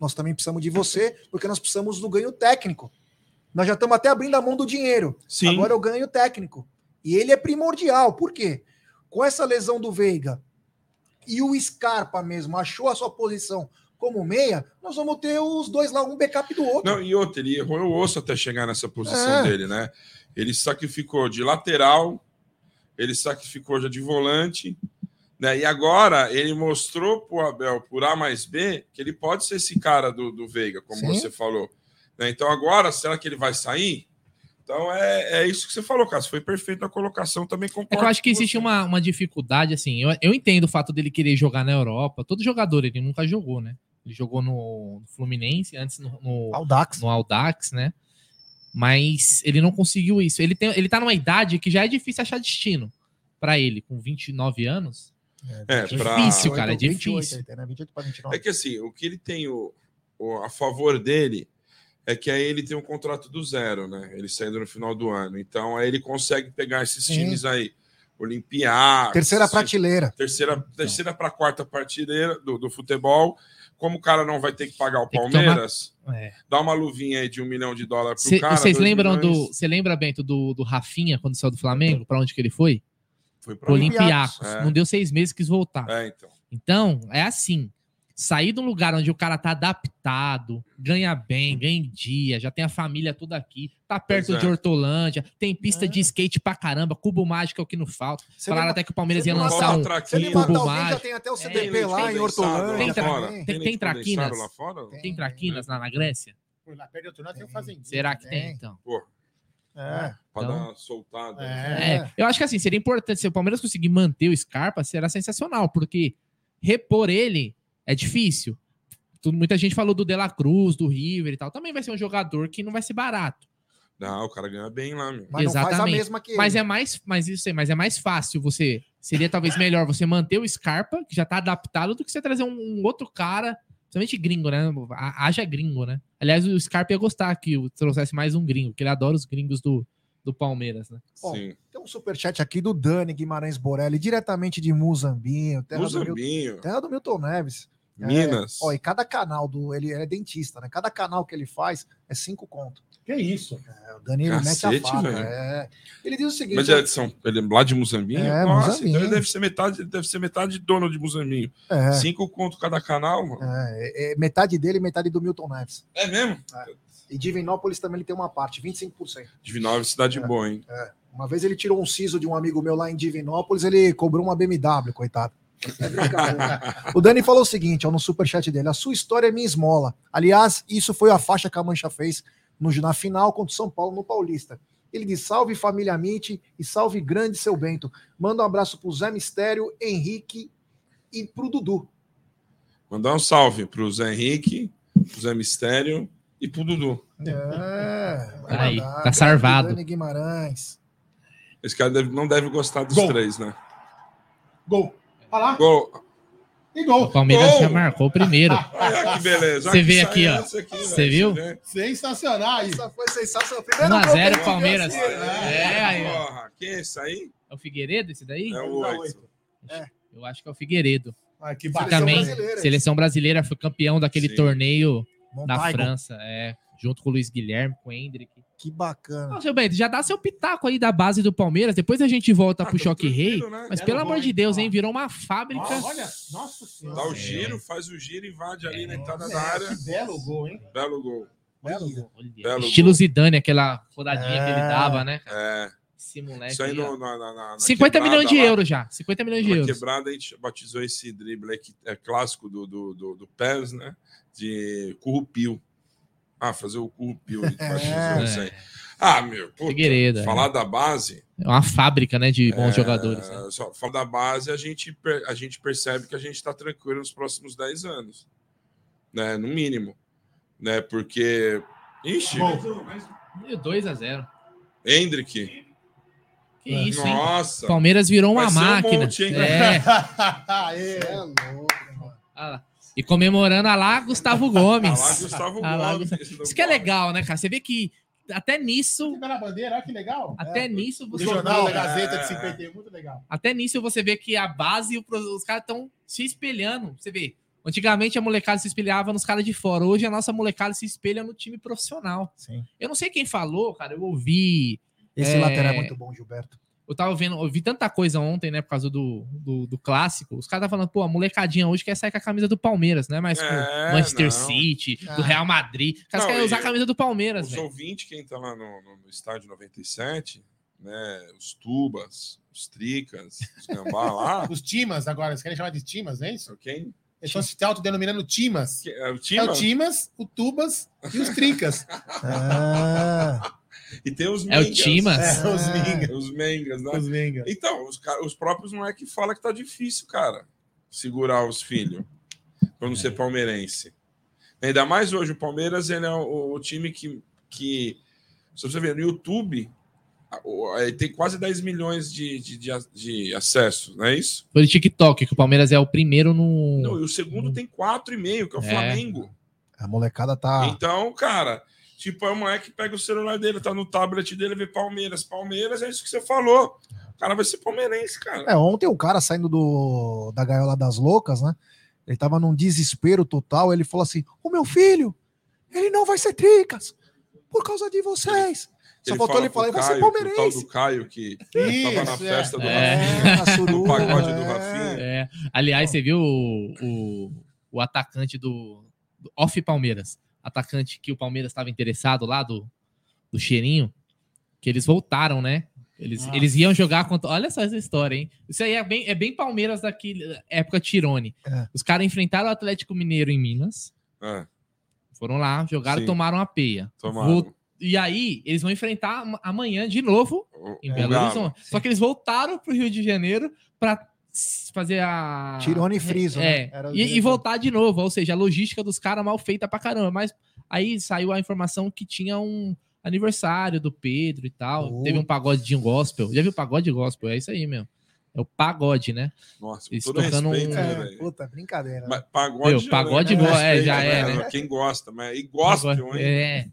Nós também precisamos de você, porque nós precisamos do ganho técnico. Nós já estamos até abrindo a mão do dinheiro. Sim. Agora eu ganho técnico. E ele é primordial. Por quê? Com essa lesão do Veiga e o Scarpa mesmo achou a sua posição como meia, nós vamos ter os dois lá, um backup do outro. Não, e outro, ele errou o osso até chegar nessa posição É. dele, né? Ele sacrificou de lateral, ele sacrificou já de volante, né? E agora ele mostrou pro Abel, por A mais B, que ele pode ser esse cara do, do Veiga, como Sim. você falou. né? Então agora, será que ele vai sair? Então é, é isso que você falou, Cássio. Foi perfeito a colocação, também É concordo. que eu acho que existe uma, uma dificuldade, assim. Eu, eu entendo o fato dele querer jogar na Europa. Todo jogador, ele nunca jogou, né? Ele jogou no Fluminense, antes no, no, Audax. no Audax, né? Mas ele não conseguiu isso. Ele, tem, ele tá numa idade que já é difícil achar destino pra ele, com 29 anos. É, É pra- difícil, cara, é 28, difícil. ele tem, né? 28 para 29. É que assim, o que ele tem o, o- a favor dele é que aí ele tem um contrato do zero, né? Ele saindo no final do ano. Então aí ele consegue pegar esses Sim. times aí. Olympiacos. Terceira prateleira. Terceira, terceira para quarta partida do, do futebol. Como o cara não vai ter que pagar o Tem Palmeiras, É. dá uma luvinha aí de um milhão de dólares pro Cê- cara. Vocês lembram do. milhões, Você lembra, Bento, do, do Rafinha quando saiu do Flamengo? Pra onde que ele foi? Foi pra Pro Olympiacos. É. Não deu seis meses, quis voltar. É, então. Então, é assim. Sair de um lugar onde o cara tá adaptado, ganha bem, ganha em dia, já tem a família toda aqui, tá perto Pois é. de Hortolândia, tem pista É. de skate pra caramba, cubo mágico é o que não falta. Você Falaram até que o Palmeiras ia lançar um. ele Cubo matar alguém, já mágico. tem até o É, CDP leite lá em Hortolândia. Tem tra- também. tem- leite traquinas? condensado lá fora? Tem. Tem traquinas lá na Grécia? Foi lá perto do outro lado, tem o Fazendinha. Será que tem, Tem. então? Pô, É. pra Então- dar uma soltada. É. É, eu acho que assim, seria importante, se o Palmeiras conseguir manter o Scarpa, será sensacional, porque repor ele é difícil. Tudo- Muita gente falou do De La Cruz, do River e tal. Também vai ser um jogador que não vai ser barato. Não, o cara ganha bem lá, meu. Mas não faz a Exatamente. mesma que Mas é mais, mas isso aí, mas é mais fácil você. Seria talvez melhor você manter o Scarpa, que já tá adaptado, do que você trazer um, um outro cara, principalmente gringo, né? Ha- Haja gringo, né? Aliás, o Scarpa ia gostar que eu trouxesse mais um gringo, porque ele adora os gringos do, do Palmeiras, né? Bom, Sim. Tem um superchat aqui do Dani Guimarães Borelli, diretamente de Muzambinho, terra, do, Mil- Muzambinho, terra do Milton Neves. É, Minas. Ó, e cada canal do. Ele é dentista, né? Cada canal que ele faz é cinco conto. Que isso? É, o Dani ele mete a Cacete, faca. é. Ele diz o seguinte: Mas é de São, ele é lá de Muzambinho? É, Nossa, Muzambinho. então ele deve ser metade, ele deve ser metade dono de Muzambinho. é, Cinco conto cada canal, mano. é, é metade dele e metade do Milton Neves. É, mesmo? E Divinópolis também ele tem uma parte, 25%. Divinópolis, cidade É. boa, hein? Uma vez ele tirou um siso de um amigo meu lá em Divinópolis, ele cobrou uma BMW, coitado. É o Dani falou o seguinte, ó, no superchat dele: a sua história é minha esmola. Aliás, isso foi a faixa que a Mancha fez no, na final contra o São Paulo no Paulista. Ele diz: salve família Mitty e salve grande seu Bento. Manda um abraço pro Zé Mistério, Henrique e pro Dudu. Mandar um salve pro Zé Henrique, pro Zé Mistério e pro Dudu. É, Aí, mandar. tá sarvado. Dani Guimarães. Esse cara deve- não deve gostar dos Gol. três, né? Gol. Olha lá. Gol. E O. Palmeiras Gol! já marcou o primeiro. Olha que beleza. Você que vê aqui, ó. Você viu? Sensacional. Essa foi sensacional. Primeiro 1 a gol 0 que ele Palmeiras. fez, né? É, aí, ó. Porra, quem é esse aí? É o Figueiredo esse daí? É o oito. Eu acho que é o Figueiredo. Ah, que Que bacana. também, brasileira, seleção brasileira, foi campeão daquele Sim. torneio Montaigo. França, é, junto com o Luiz Guilherme, com o Hendrick. Que bacana. Ô, seu Bento, já dá seu pitaco aí da base do Palmeiras, depois a gente volta Ah, pro Choque Rei. né? Mas Belo pelo gol, amor de? Deus, hein? Virou uma fábrica. Ah, olha, nossa senhora. Dá o É. giro, faz o giro, invade ali na entrada da É, área. que belo gol, hein? Belo gol. Belo gol. Belo Estilo gol. Zidane, aquela rodadinha que ele É. dava, né? É. Esse moleque. Isso aí no, na, na, na 50 quebrada milhões de lá, euros já. 50 milhões de Na euros. quebrada a gente batizou esse drible aí, que é clássico do, do, do, do PES, né? De currupio. Ah, fazer o gente batizou isso aí. Ah, meu, puta, Figueiredo, é. falar da base, É uma fábrica, né, de bons É, jogadores. né? Só falar da base, a gente, a gente percebe que a gente está tranquilo nos próximos 10 anos. Né? No mínimo. Né? Porque. Ixi. E 2 a 0 Hendrick. Que isso, hein? Nossa. Palmeiras virou uma Vai ser um máquina. monte, hein? é. Aê. É louco, mano. Ah lá. E comemorando a lá Gustavo Gomes. Ah lá, Gustavo lá, Gomes. Isso que é legal, né, cara? Você vê que até nisso, na bandeira, olha que legal. até nisso O você jornal da É. Gazeta de 51, muito legal. Até nisso você vê que a base e os caras estão se espelhando. Você vê, Antigamente a molecada se espelhava nos caras de fora. Hoje a nossa molecada se espelha no time profissional. Sim. Eu não sei quem falou, cara. Eu ouvi. Esse É. lateral é muito bom, Gilberto. Eu tava vendo, eu vi tanta coisa ontem, né, por causa do, do, do clássico. Os caras estavam falando, pô, a molecadinha hoje quer sair com a camisa do Palmeiras, né? Mas com É, Manchester não. City, Ah. do Real Madrid. Os caras Não, querem usar a camisa do Palmeiras, Os velho. ouvintes, quem tá lá no, no- no estádio 97, né? Os tubas, os tricas, os gambá lá. Os Timas agora, vocês querem chamar de Timas, não é isso? Quem? Eles estão se autodenominando Timas. Que- é o É Tima? o Timas, o Tubas e os Tricas. Ah, E tem os É o Mengas. Timas? É, os Mingas. Os Mengas, né? Os Mingas. Então, os, os próprios moleques falam que tá difícil, cara, segurar os filhos pra não ser palmeirense. Ainda mais hoje, o Palmeiras ele é o, o time que, que, se você ver no YouTube, o- tem quase 10 milhões de, de, de, de acessos, não é isso? Foi do TikTok, que o Palmeiras é o primeiro no. Não, e o segundo tem 4,5, que é o É. Flamengo. a molecada tá. Então, cara, tipo, é o moleque que pega o celular dele, tá no tablet dele, vê Palmeiras. Palmeiras é isso que você falou. O cara vai ser palmeirense, cara. É, ontem o cara saindo do, da gaiola das loucas, né? Ele tava num desespero total. Ele falou assim: O meu filho, ele não vai ser tricas por causa de vocês. Só faltou ele falar: ele vai ser Caio, pro tal palmeirense. do Caio que tava na é. festa do É. Rafinha. suruba, pagode do é. Rafinha. É. Aliás, você viu o, o, o atacante do, do Off Palmeiras? Atacante que o Palmeiras estava interessado lá do, do cheirinho, que eles voltaram, né? Eles, Nossa. eles iam jogar contra. Olha só essa história, hein? Isso aí é bem, é bem Palmeiras daquele época Tirone. É. Os caras enfrentaram o Atlético Mineiro em Minas, É, foram lá, jogaram Sim. e tomaram uma peia. tomaram. Vol- E aí, eles vão enfrentar am- amanhã de novo O- em o Belo. Horizonte. Só que eles voltaram pro Rio de Janeiro para fazer a. Tirone e Friso, né? É. O E, e voltar de novo. Ou seja, a logística dos caras mal feita pra caramba. Mas aí saiu a informação que tinha um aniversário do Pedro e tal. Oh. Teve um pagode de um gospel. Já viu pagode gospel? É isso aí mesmo. É o pagode, né? Nossa, Eles todo tocando respeito, um- né, É, puta, brincadeira. né? Mas pagode, Meu, já, pagode né? go- é, Respeito, já é, né? Quem gosta, mas e gospel, Pagode- hein? É.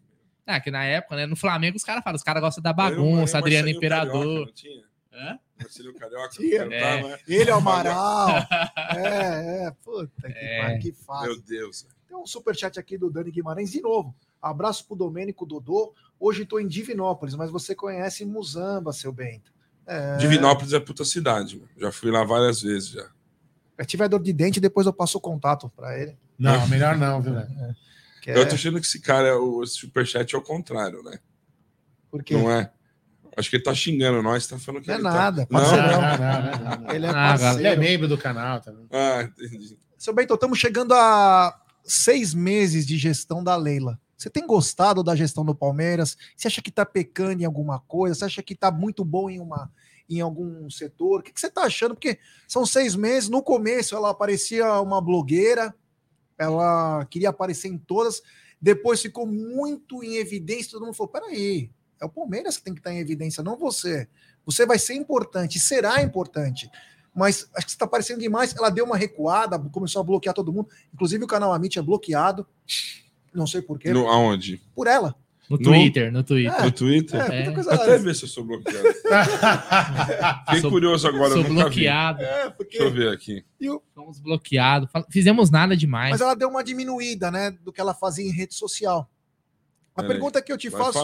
Ah, que na época, né? No Flamengo, os caras falam, os caras gostam da bagunça, aí o Adriano Imperador. Carioca, não tinha? Hã? Marcelinho Carioca, Tinha. né? Ele é o Amaral. é, é, puta que, É. pariu, que fácil. Meu Deus. Tem um superchat aqui do Dani Guimarães de novo. Abraço pro Domênico Dodô. Hoje estou em Divinópolis, mas você conhece Muzamba, seu Bento. É, Divinópolis é puta cidade, mano. Já fui lá várias vezes já. Se tiver dor de dente, depois eu passo o contato para ele. Não, melhor não, viu, velho? Que é, Eu tô achando que esse cara, o superchat é o contrário, né? porque Não é? Acho que ele tá xingando nós, tá falando que não é ele tá- nada, Não, parceirão. não, não, não, não. Ele é Ah, parceiro. Ele é membro do canal também. Ah, entendi. Seu Bento, estamos chegando a seis meses de gestão da Leila. Você tem gostado da gestão do Palmeiras? Você acha que está pecando em alguma coisa? Você acha que está muito bom em, uma, em algum setor? O que, que você está achando? Porque são seis meses. No começo ela parecia uma blogueira, ela queria aparecer em todas. Depois ficou muito em evidência. Todo mundo falou: peraí, é o Palmeiras que tem que estar em evidência, não você. Você vai ser importante, será importante mas acho que está aparecendo demais. Ela deu uma recuada, começou a bloquear todo mundo. Inclusive o canal Amit é bloqueado. Não sei porquê. No, aonde? Por ela. No Twitter, no Twitter. É. No Twitter? É, É. coisa. Até ver se eu sou bloqueado. Fiquei Sou- curioso agora, Sou bloqueado. É, porque... Deixa eu ver aqui. Fomos bloqueados. Fizemos nada demais. Mas ela deu uma diminuída, né, do que ela fazia em rede social. A Peraí, pergunta que eu te Vai faço,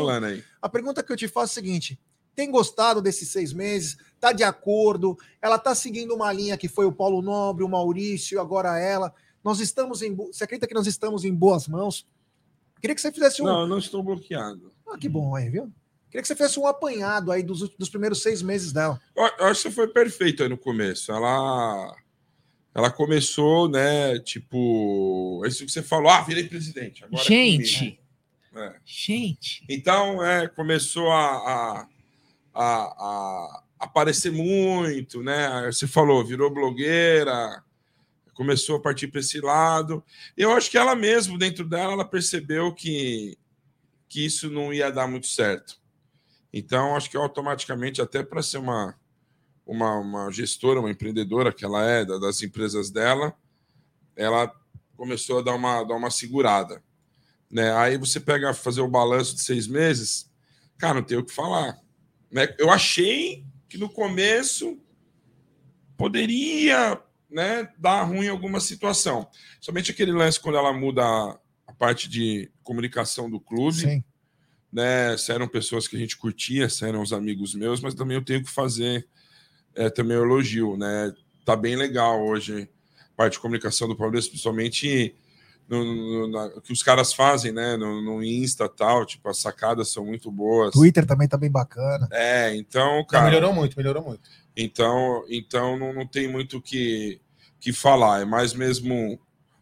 a pergunta que eu te faço é a seguinte: tem gostado desses seis meses? Tá de acordo? Ela tá seguindo uma linha que foi o Paulo Nobre, o Maurício, agora ela. Nós estamos em. Você acredita que nós estamos em boas mãos? Queria que você fizesse um. Não, eu não estou bloqueado. Ah, que bom aí, viu? Queria que você fizesse um apanhado aí dos, dos primeiros seis meses dela. Eu, eu acho que você foi perfeito aí no começo. Ela, ela começou, né? Tipo, isso que você falou, ah, virei presidente. Agora é Gente, comigo. É. gente. Então, é, começou a, a, a, a aparecer muito, né? Você falou, virou blogueira, começou a partir para esse lado. Eu acho que ela mesmo, dentro dela, ela percebeu que, que isso não ia dar muito certo. Então, acho que automaticamente, até para ser uma, uma, uma gestora, uma empreendedora que ela é, da- das empresas dela, ela começou a dar uma, dar uma segurada. Né? Aí você pega fazer o balanço de seis meses, cara, não tem o que falar. Né? Eu achei que no começo poderia né, dar ruim em alguma situação. Somente aquele lance quando ela muda a, parte de comunicação do clube. Sim. Né, se eram pessoas que a gente curtia, se eram os amigos meus, mas também eu tenho que fazer é, também o elogio, né? Tá bem legal hoje a parte de comunicação do Palmeiras, principalmente no, no, na, que os caras fazem, né? No, no Insta tal, tipo, as sacadas são muito boas. Twitter também tá bem bacana. É, então, Não, cara. melhorou muito, melhorou muito. Então, então não, não tem muito o que, que falar. É mais mesmo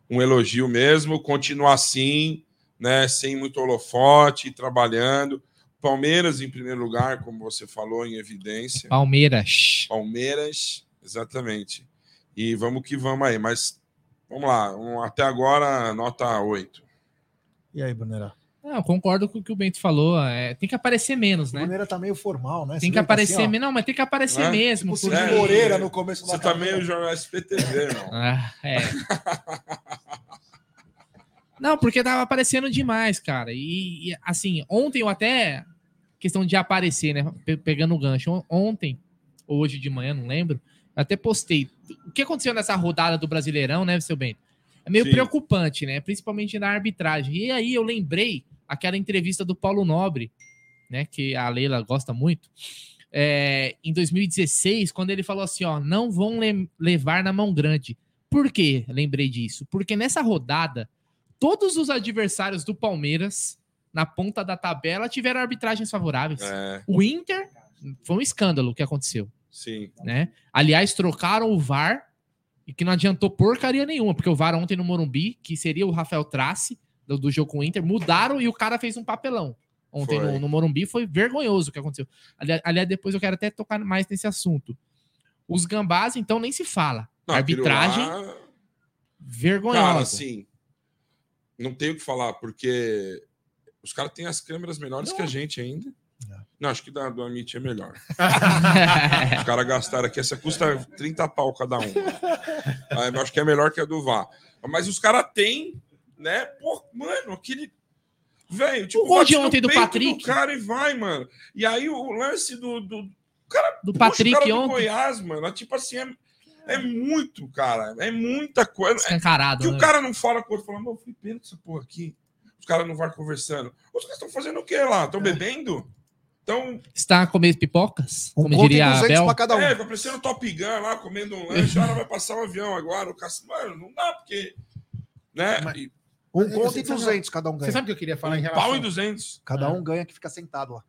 um elogio mesmo. Continuar assim, né? Sem muito holofote, trabalhando. Palmeiras em primeiro lugar, como você falou, em evidência. Palmeiras. Palmeiras, exatamente. E vamos que vamos aí. Mas vamos lá. um- até agora, nota 8. E aí, Brunera? Não, eu concordo com o que o Bento falou. é, tem que aparecer menos, O né? Brunera tá meio formal, né? Tem que aparecer menos. Não, mas tem que aparecer É? mesmo. Tipo o porque- Moreira no começo Você da tá carreira. meio jornal SPTV, irmão. Ah, é. Não, porque tava aparecendo demais, cara. E, e, assim, ontem eu até. Questão de aparecer, né? Pe- Pegando o gancho. On- Ontem, hoje de manhã, não lembro. eu Até postei. O que aconteceu nessa rodada do Brasileirão, né, seu Bento? É meio Sim. preocupante, né? Principalmente na arbitragem. E aí eu lembrei aquela entrevista do Paulo Nobre, né? Que a Leila gosta muito. é, em 2016, quando ele falou assim: ó, não vão le- levar na mão grande. Por que lembrei disso? Porque nessa rodada, todos os adversários do Palmeiras, na ponta da tabela, tiveram arbitragens favoráveis. É, O Inter foi um escândalo o que aconteceu, sim. né? Aliás, trocaram o VAR e que não adiantou porcaria nenhuma, porque o VAR ontem no Morumbi, que seria o Rafael Trace do, do jogo com o Inter, mudaram e o cara fez um papelão. Ontem no, no Morumbi foi vergonhoso o que aconteceu. Ali- Aliás, depois eu quero até tocar mais nesse assunto. Os gambás, então, nem se fala. Não, Arbitragem lá- vergonhosa. Cara, assim, não tenho o que falar, porque os caras têm as câmeras melhores que a gente ainda. É. Não, acho que da do Amit é melhor. Os caras gastaram aqui, essa custa 30 pau cada um. Ah, eu acho que é melhor que a do VAR. Mas os caras têm, né? Pô, mano, aquele. Velho, tipo, O gol de ontem do Patrick. cara e vai, mano. E aí o lance do. do... do Poxa, o Patrick cara do ontem, Goiás, mano, é tipo assim, é, é muito, cara. É muita coisa. escancarado. Que né? o cara não fala com o outro, fala, não, fui pênalti essa porra aqui. Os caras não vão conversando. Os caras estão fazendo o quê lá? Estão bebendo? Então, Está comendo pipocas, Um como e diria a 200 Bel. pra cada um. é, vai parecendo Top Gun lá, comendo um lanche, agora vai passar um avião agora. O cara, mano, não dá, porque. Né? Mas- E Um Você- conto e você- 200 cada um Você ganha. sabe o que eu queria falar em relação... pau em 200. Cada um ganha que fica sentado lá.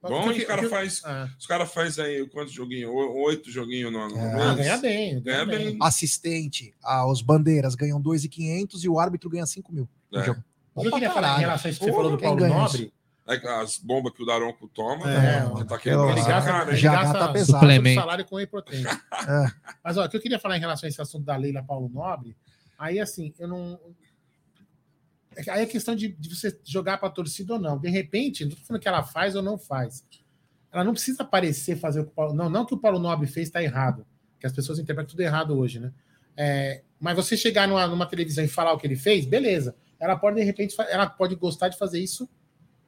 Bom, e os caras eu- faz, Ah, os cara faz aí quantos joguinhos? O- Oito joguinhos no, no É. ah, ganha bem. Ganha bem. Assistente, ah, os bandeiras ganham 2,500 e o árbitro ganha 5 mil. É. O que eu queria falar em relação a isso que você Pô, falou do Paulo ganha Nobre... É As bombas que o Daronco toma, É, né? tá querendo Ele Ah, gasta, cara, ele já gasta tá pesado. o Suplemento. salário com whey protein. É. Mas ó, o que eu queria falar em relação a esse assunto da Leila Paulo Nobre, aí assim, eu não. é Aí é questão de, de você jogar para a torcida ou não. De repente, não tô falando que ela faz ou não faz. Ela não precisa aparecer fazer o que o Paulo. Não, não que o Paulo Nobre fez está errado. Que as pessoas interpretam tudo errado hoje, né? É, mas você chegar numa, numa televisão e falar o que ele fez, beleza. Ela pode, de repente, ela pode gostar de fazer isso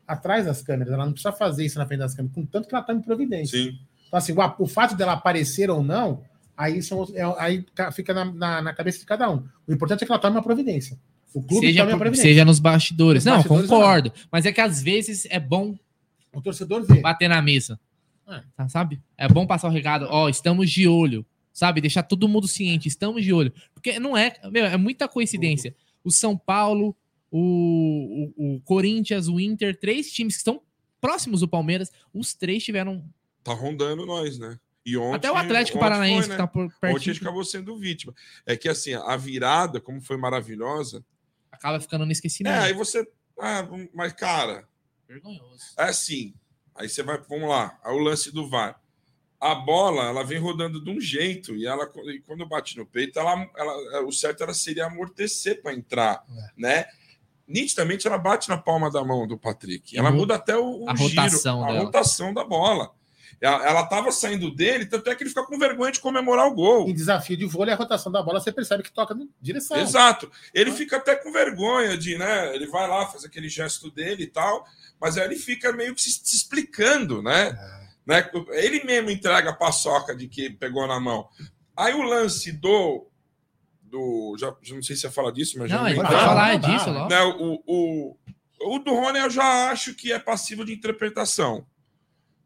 atrás das câmeras. Ela não precisa fazer isso na frente das câmeras, contanto que ela está em providência. Sim. Então, assim, o, o fato dela aparecer ou não, aí, são, os- é- aí ca- fica na, na- na cabeça de cada um. O importante é que ela tome uma providência. O clube Seja, tome a providência. seja nos bastidores. Nos não, bastidores, concordo. Mas é que às vezes é bom O torcedor vê. bater na mesa. É. Tá, sabe? É bom passar o recado. Ó, estamos de olho. Sabe? Deixar todo mundo ciente. Estamos de olho. Porque não é. Meu, é muita coincidência. O São Paulo, o, o, o Corinthians, o Inter, três times que estão próximos do Palmeiras, os três tiveram. Tá rondando nós, né? E ontem, até o Atlético ontem Paranaense, foi, né? que tá por Ontem a gente pertinho, acabou sendo vítima. É que assim, a virada, como foi maravilhosa, acaba ficando no é, esquecimento. aí você. Ah, mas, cara, Vergonhoso. é assim. Aí você vai, vamos lá, é o lance do VAR. A bola, ela vem rodando de um jeito e ela, e quando bate no peito, ela, ela- o certo era seria amortecer para entrar, É. né? Nitidamente ela bate na palma da mão do Patrick. Ela Uhum. muda até o, o A giro, rotação a dela. rotação da bola. Ela, ela tava saindo dele, tanto é que ele fica com vergonha de comemorar o gol. Em desafio de vôlei, a rotação da bola, você percebe que toca na direção. Exato. Ele fica até com vergonha de, né? Ele vai lá, faz aquele gesto dele e tal, mas aí ele fica meio que se, se explicando, né? né? Ele mesmo entrega a paçoca de que pegou na mão. Aí o lance do. Do já, já não sei se você fala disso, mas já Não, a gente vai Ah, falar disso logo. né, o, o, o do Rony eu já acho que é passivo de interpretação.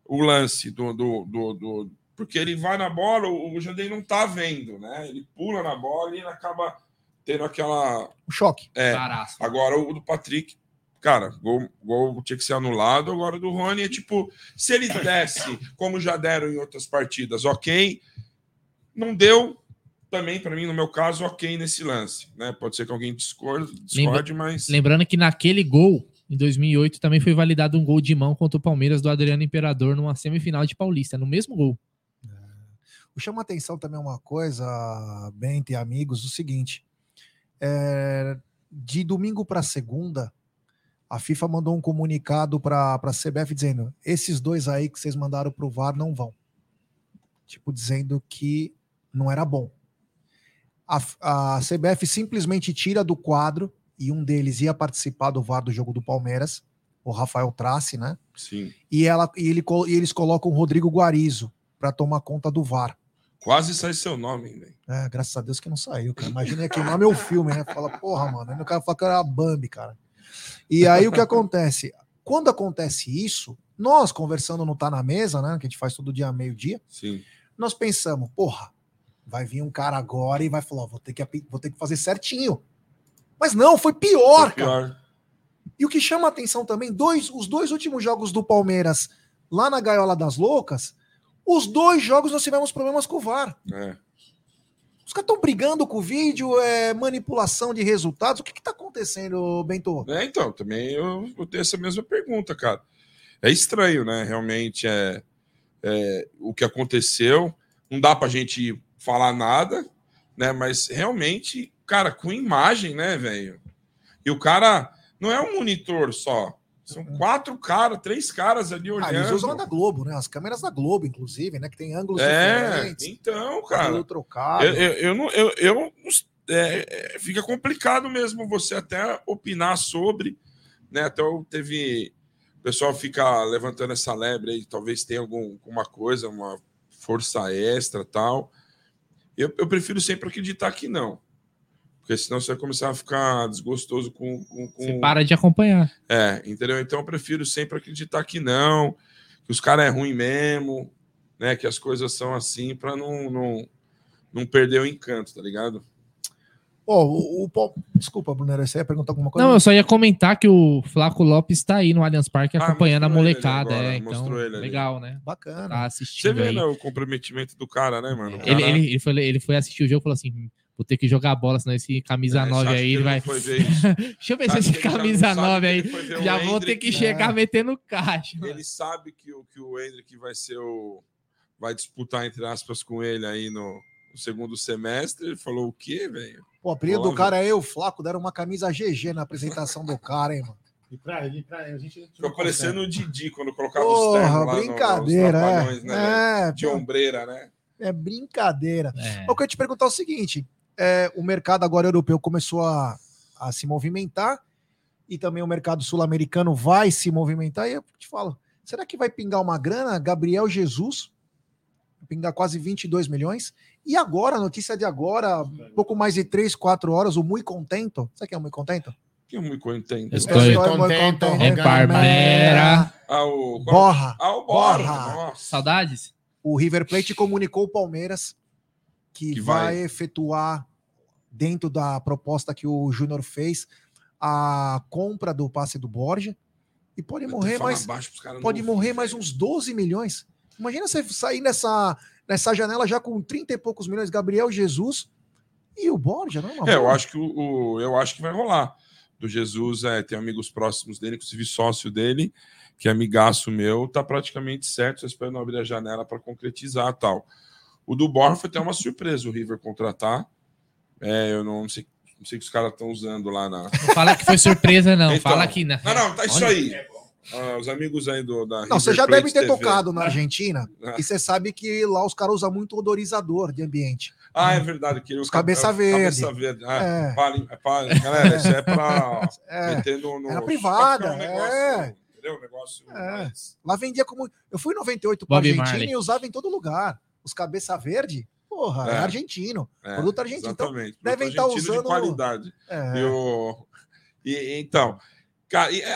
O lance do. do, do, do- porque ele vai na bola, o, Jandei não tá vendo, né? Ele pula na bola e ele acaba tendo aquela. Um choque. É, Caraço. agora o do Patrick. Cara, gol, gol tinha que ser anulado. Agora o do Rony é tipo, se ele desse, como já deram em outras partidas, ok. Não deu, também, para mim, no meu caso, ok nesse lance. Né? Pode ser que alguém discorde, discorde mas. Lembrando que naquele gol, em 2008, também foi validado um gol de mão contra o Palmeiras do Adriano Imperador numa semifinal de Paulista, no mesmo gol. O chama atenção também uma coisa, Bento e amigos, o seguinte: é, de domingo para segunda, a FIFA mandou um comunicado para a CBF dizendo: esses dois aí que vocês mandaram pro VAR não vão. Tipo, dizendo que não era bom. A, a CBF simplesmente tira do quadro, e um deles ia participar do VAR do jogo do Palmeiras, o Rafael Trace, né? Sim. E, ela, e, ele, e eles colocam o Rodrigo Guarizo para tomar conta do VAR. Quase sai seu nome, hein, velho. É, graças a Deus que não saiu, cara. Imagina que o nome é o filme, né? Fala, porra, mano. Aí o cara fala que era a Bambi, cara. E aí o que acontece? Quando acontece isso, nós conversando no Tá na Mesa, né? Que a gente faz todo dia meio-dia, Sim. nós pensamos, porra, vai vir um cara agora e vai falar, vou ter que, vou ter que fazer certinho. Mas não, foi pior, Foi cara. pior. E o que chama a atenção também, dois, os dois últimos jogos do Palmeiras lá na Gaiola das Loucas, os dois jogos nós tivemos problemas com o VAR. É. Os caras estão brigando com o vídeo, é manipulação de resultados. O que está acontecendo, Bento? É, então, também eu, eu tenho essa mesma pergunta, cara. É estranho, né? Realmente é, é o que aconteceu. Não dá pra gente falar nada, né? Mas realmente, cara, com imagem, né, velho? E o cara não é um monitor só. São quatro caras, três caras ali Ah, eles usam olhando. da Globo, né? As câmeras da Globo, inclusive, né? Que tem ângulos É, diferentes. então, cara. trocado. Eu, eu, eu não. Eu, eu é, é, fica complicado mesmo você até opinar sobre, né? Até eu teve. O pessoal fica levantando essa lebre aí, talvez tenha algum, alguma coisa, uma força extra tal. Eu, eu prefiro sempre acreditar que não. Porque senão você vai começar a ficar desgostoso com. com, com- Você para de acompanhar. É, entendeu? Então eu prefiro sempre acreditar que não, que os caras é ruim mesmo, né? Que as coisas são assim para não, não, não perder o encanto, tá ligado? Ó, o, o Pal- Desculpa, Brunero, você ia perguntar alguma coisa? Não, eu só ia comentar que o Flaco Lopes tá aí no Allianz Parque Ah, acompanhando a molecada. agora, é, então, ele ali. legal, né? Bacana. Tá Você assistindo vê aí. né, o comprometimento do cara, né, mano? O Ele, cara- ele, ele, foi, ele foi assistir o jogo e falou assim: vou ter que jogar bola, senão esse camisa É, você 9 acha aí ele vai. Deixa eu ver se esse camisa sabe 9 que aí. Já vou ter Hendrick, que chegar É. metendo caixa. Ele sabe que o, que o Hendrick vai ser o. Vai disputar, entre aspas, com ele aí no, no segundo semestre. Ele falou o quê, velho? Pô, o apelido do cara é o Flaco, deram uma camisa GG na apresentação do cara, hein, mano. E pra, e pra, a gente Ficou parecendo o Didi quando colocava os Porra, ternos lá no- brincadeira, nos é. trapalhões, né? É, De ombreira, né? é brincadeira. É. Eu queria te perguntar o seguinte: é, o mercado agora europeu começou a, a se movimentar e também o mercado sul-americano vai se movimentar. E eu te falo: será que vai pingar uma grana? Gabriel Jesus, vai pingar quase 22 milhões. E agora, a notícia de agora, pouco mais de 3, 4 horas, o Muy Contento. Sabe quem é o Muy Contento? Que eu muito contente. Estou Estoy contento, É Barbera. Ah, o. Borra. Ah, o Borra. Borra. Saudades? O River Plate comunicou o Palmeiras que, Que vai. vai. efetuar, dentro da proposta que o Júnior fez, a compra do passe do Borja. E pode morrer mais. Pode morrer mais uns 12 milhões. Imagina você sair nessa, nessa janela já com 30 e poucos milhões, Gabriel Jesus e o Borja, não? é uma É, eu acho que o, o- eu acho que vai rolar. Do Jesus, é, tem amigos próximos dele, inclusive sócio dele, que é amigaço meu, tá praticamente certo. Só espero não abrir a janela para concretizar tal. O do Borja foi até uma surpresa o River contratar. É, eu não sei, não sei o que os caras estão usando lá na. Não fala que foi surpresa, não. Então. fala aqui, né? Não, não, tá isso Olha. aí. Ah, os amigos aí do, da. Não, você já Plate deve ter TV. tocado na Argentina Ah. e você sabe que lá os caras usam muito odorizador de ambiente. Ah, é verdade. Que Os cabeça é o verde. Cabeça verde. Ah, É. é pra- galera, isso é pra É. meter no. no Era privada, ficar um negócio, é. Entendeu? Um negócio É. mais- Lá vendia como. Eu fui em 98 para Argentina Marley. e usava em todo lugar. Os cabeça verde. porra, é, É. argentino. É, Produto argentino. Então, Exatamente. devem Produto tá usando- de qualidade. é, E o- e- então, é,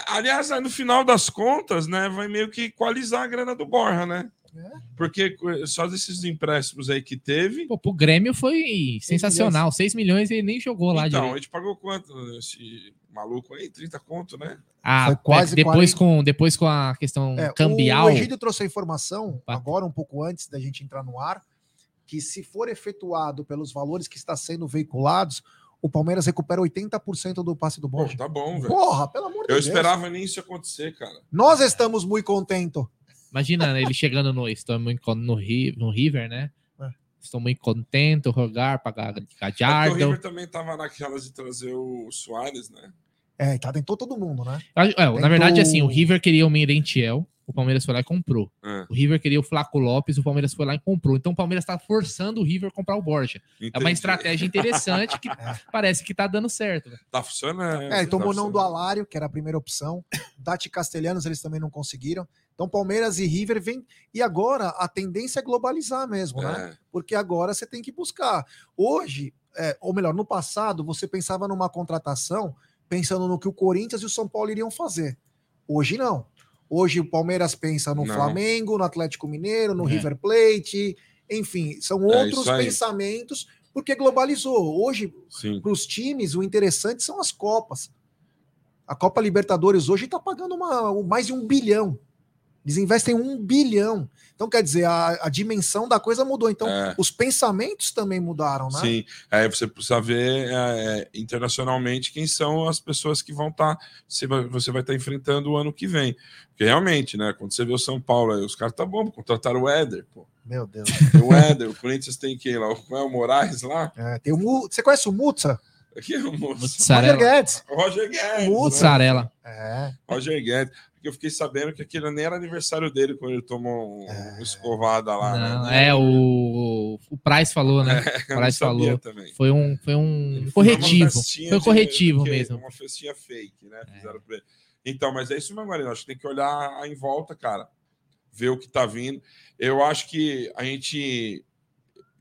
aliás, aí no final das contas, né, vai meio que equalizar a grana do Borja, né? É. Porque só desses empréstimos aí que teve. Pô, pro Grêmio foi sensacional. 6 milhões e ele nem jogou lá Então, a direito. gente pagou quanto esse maluco aí? 30 conto, né? Ah, Foi quase depois, 40. com, depois com a questão É, cambial. O Egídio trouxe a informação, agora um pouco antes da gente entrar no ar, que se for efetuado pelos valores que está sendo veiculados, o Palmeiras recupera 80% do passe do Borja. tá bom, velho. Porra, pelo amor de Eu Deus. esperava nem isso acontecer, cara. Nós estamos muito contentos. Imagina né, ele chegando no, estou muito con- no, no River, né? É. Estou muito contente jogar para É porque o. River também tava naquelas de trazer o Soares, né? É, tá, tentou todo mundo, né? É, na verdade, assim, o River queria o Merentiel, o Palmeiras foi lá e comprou. É, O River queria o Flaco Lopes, o Palmeiras foi lá e comprou. Então o Palmeiras tá forçando o River a comprar o Borja. É uma entendi. estratégia interessante que parece que tá dando certo. Tá funcionando. É, ele tomou tá não do. Alário, que era a primeira opção. Tati Castelhanos, eles também não conseguiram. Então, Palmeiras e River vem. E agora a tendência é globalizar mesmo, né? É, Porque agora você tem que buscar. Hoje, é, ou melhor, no passado, você pensava numa contratação pensando no que o Corinthians e o São Paulo iriam fazer. Hoje não. Hoje o Palmeiras pensa no Não. Flamengo, no Atlético Mineiro, no É. River Plate, enfim, são É outros pensamentos, porque globalizou. Hoje, para os times, o interessante são as Copas. A Copa Libertadores hoje está pagando uma, um- mais de um bilhão. Eles investem um bilhão. Então, quer dizer, a, a dimensão da coisa mudou. Então, É. os pensamentos também mudaram, né? Sim, aí você precisa ver é, é, internacionalmente quem são as pessoas que vão estar, você vai você vai estar enfrentando o ano que vem. Porque realmente, né, quando você vê o São Paulo, aí, os caras tá bom, contrataram o Éder, pô. Meu Deus. Tem O Éder, o Corinthians tem quem lá? O, é o Moraes lá? É, tem o Você conhece o Mutsa? Aqui é o moço. Roger. Guedes. O Roger Guedes. né? Mussarela. É, Roger Guedes. Porque eu fiquei sabendo que aquilo nem era aniversário dele quando ele tomou um, É. uma escovada lá. Não, né? é, o, o Price falou, né? Eu O Price falou. também. Foi um, foi um Ele corretivo. Foi de- corretivo de mesmo. Uma festinha fake, né? Fizeram pra ele. Então, mas é isso mesmo, Marina. Acho que tem que olhar em volta, cara. Ver o que tá vindo. Eu acho que a gente,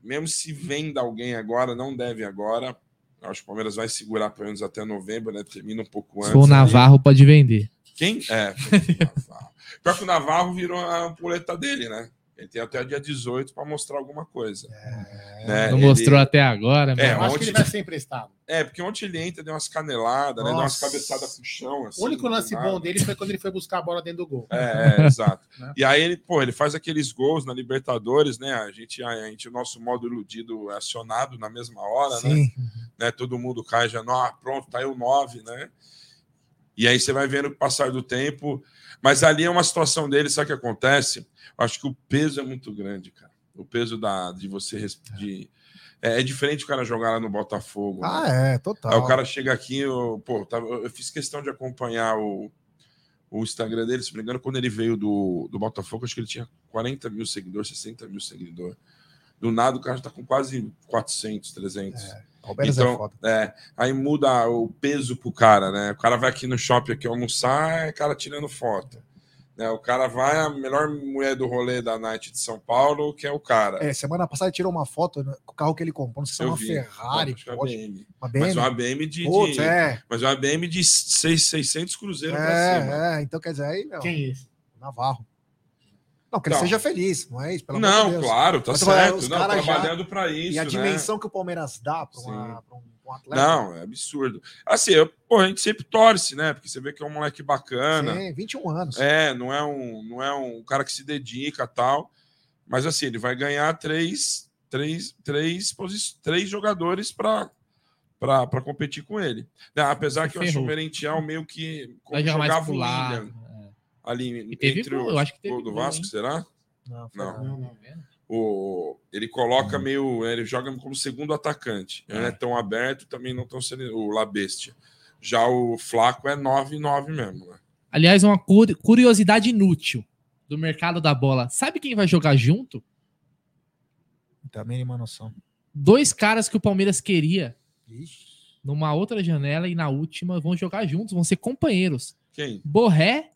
mesmo se venda alguém agora, não deve agora. Eu acho que o Palmeiras vai segurar pelo menos até novembro, né? Termina um pouco antes. Se for o ali. Navarro, pode vender. Quem? É. foi o Navarro. Pior que o Navarro virou a ampuleta dele, né? Ele tem até o dia 18 para mostrar alguma coisa. né? Não Ele- mostrou até agora, É, mas Eu acho que ele vai ser emprestado. É, porque ontem ele entra, deu umas caneladas, né? Deu umas cabeçadas pro chão. Assim, O único lance bom dele foi quando ele foi buscar a bola dentro do gol. É, é, exato. Né? E aí ele, pô, ele faz aqueles gols na Libertadores, né? A gente, a, gente o nosso modo iludido é acionado na mesma hora, né? sim. né? Todo mundo cai já, "Nó, pronto, tá aí o 9, né? E aí você vai vendo o passar do tempo. Mas ali é uma situação dele, sabe o que acontece? Eu acho que o peso é muito grande, cara. O peso da, de você. res- De, é, é diferente o cara jogar lá no Botafogo. né? Ah, é, total. Aí o cara chega aqui, eu, pô, tava- eu fiz questão de acompanhar o, o Instagram dele, se não me engano, quando ele veio do, do Botafogo, acho que ele tinha 40 mil seguidores, 60 mil seguidores. Do nada, o cara já tá com quase 400, 300. Palmeiras é então, foda. é, aí muda o peso pro cara, né? O cara vai aqui no shopping aqui almoçar, é cara tirando foto. Né? O cara vai, a melhor mulher do rolê da Night de São Paulo, que é o cara. É, semana passada ele tirou uma foto né, com o carro que ele comprou. Não sei se é uma vi. Ferrari, Acho que é uma BM. uma Mas uma BM de. Putz, de- é, Mas uma BM de seis- 600 cruzeiros pra cima. é, é, então quer dizer, aí, meu, Quem é esse? Navarro. Não, que ele Não. seja feliz, não é isso? Pelo amor de Não, Deus. claro, tá Mas certo. os Não, trabalhando para isso. E a né? dimensão que o Palmeiras dá para um, um atleta. Não, é absurdo. Assim, eu, pô, a gente sempre torce, né? Porque você vê que é um moleque bacana. Sim, 21 anos. É, não é um, não é um cara que se dedica tal. Mas assim, ele vai ganhar três, três, três, posi- três jogadores para para competir com ele. Né, Apesar que eu acho o Merentiel meio que jogava o. William é. Ali E teve entre gol, eu acho que teve gol do gol, Vasco, hein? será? Não, Não. não. O, ele coloca meio. Ele joga como segundo atacante. Ele não é É. tão aberto, também não tão sendo o La Bestia. Já o Flaco é 9-9 mesmo, né? Aliás, uma curi- curiosidade inútil do mercado da bola. Sabe quem vai jogar junto? A mínima noção. Dois caras que o Palmeiras queria Ixi. numa outra janela e na última vão jogar juntos, vão ser companheiros. Quem? Borré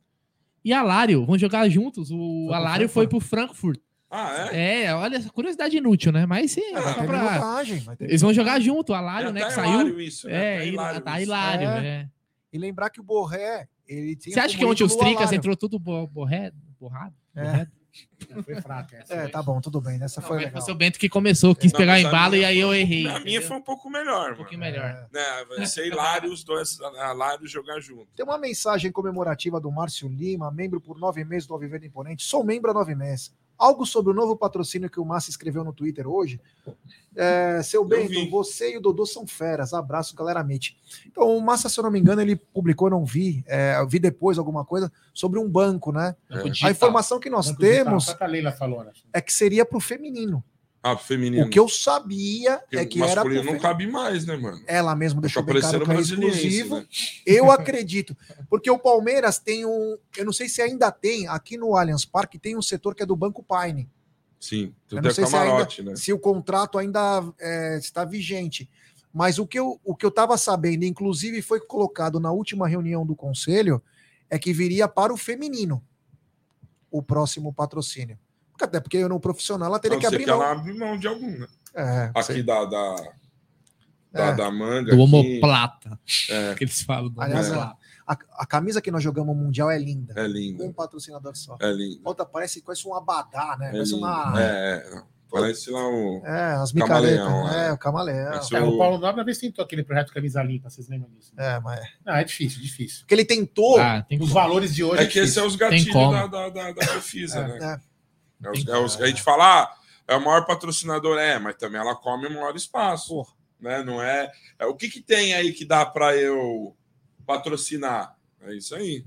e Alário vão jogar juntos. O Alário foi pro Frankfurt. Ah, é? É, olha, curiosidade inútil, né? Mas sim, Ah, só ter pra- minutagem, vai ter eles vão jogar junto, o Alário, É, né? tá Que saiu. hilário isso, né? É, Tá hilário tá isso. hilário. É. é. E lembrar que o Borré, ele tinha. Você acha que ontem os tricas entrou tudo bo- borré, borrado? É. borrado? Foi fraca essa. É, tá bom, tudo bem. Essa Não, foi legal. foi o seu Bento que começou, quis Não, pegar em bala e aí eu errei. A minha foi um pouco melhor, um pouquinho mano. melhor. É. Né, vai ser hilário os dois, hilário jogar junto. Tem uma mensagem comemorativa do Márcio Lima, membro por nove meses do Alviverde Imponente. Sou membro há nove meses. Algo sobre o novo patrocínio que o Márcio escreveu no Twitter hoje. É, seu Bento, você e o Dodô são feras. Abraço, galera Amit. Então, o Massa, se eu não me engano, ele publicou, não vi, é, vi depois alguma coisa, sobre um banco, né? É. digital. A informação que nós Banco digital, temos Só que a Leila falou, né? é que seria para o feminino. Ah, feminino. O que eu sabia Porque é que era pro não cabe mais, né, mano? Ela mesma deixou Tá bem claro que é brasiliense, exclusivo. né? Eu acredito. Porque o Palmeiras tem um. Eu não sei se ainda tem, aqui no Allianz Parque tem um setor que é do Banco Paine. Sim, Eu não sei se camarote, né? Se o contrato ainda é, está vigente. Mas o que eu o que eu estava sabendo, inclusive foi colocado na última reunião do conselho, é que viria para o feminino o próximo patrocínio. Até porque no profissional ela teria Não que abrir que mão. ela abre mão de algum, né? É, Aqui sei. da, da, da, É. da manga. Do aqui, homoplata. É. Que eles falam. do Aliás, a, a camisa que nós jogamos mundial é linda. É Com um patrocinador só. É lindo. Outra parece quase um abadá, né? É, Parece lindo. uma. é, é. Parece lá o. É, as micaretas. Camaleão, É, é. o camaleão. Mas É, o- o Paulo Nobre uma vez tentou aquele projeto Camisa Limpa, vocês lembram disso? né? É, mas. Não, é difícil, difícil. Porque ele tentou. Ah, tem Os valores de hoje É que esse é os gatilhos da, da, da, da Profisa, É. né? É, os, é os- a gente fala, ah, é o maior patrocinador, é, mas também ela come o maior espaço. Porra. Né? Não é, é. O que, que tem aí que dá para eu patrocinar? É isso aí.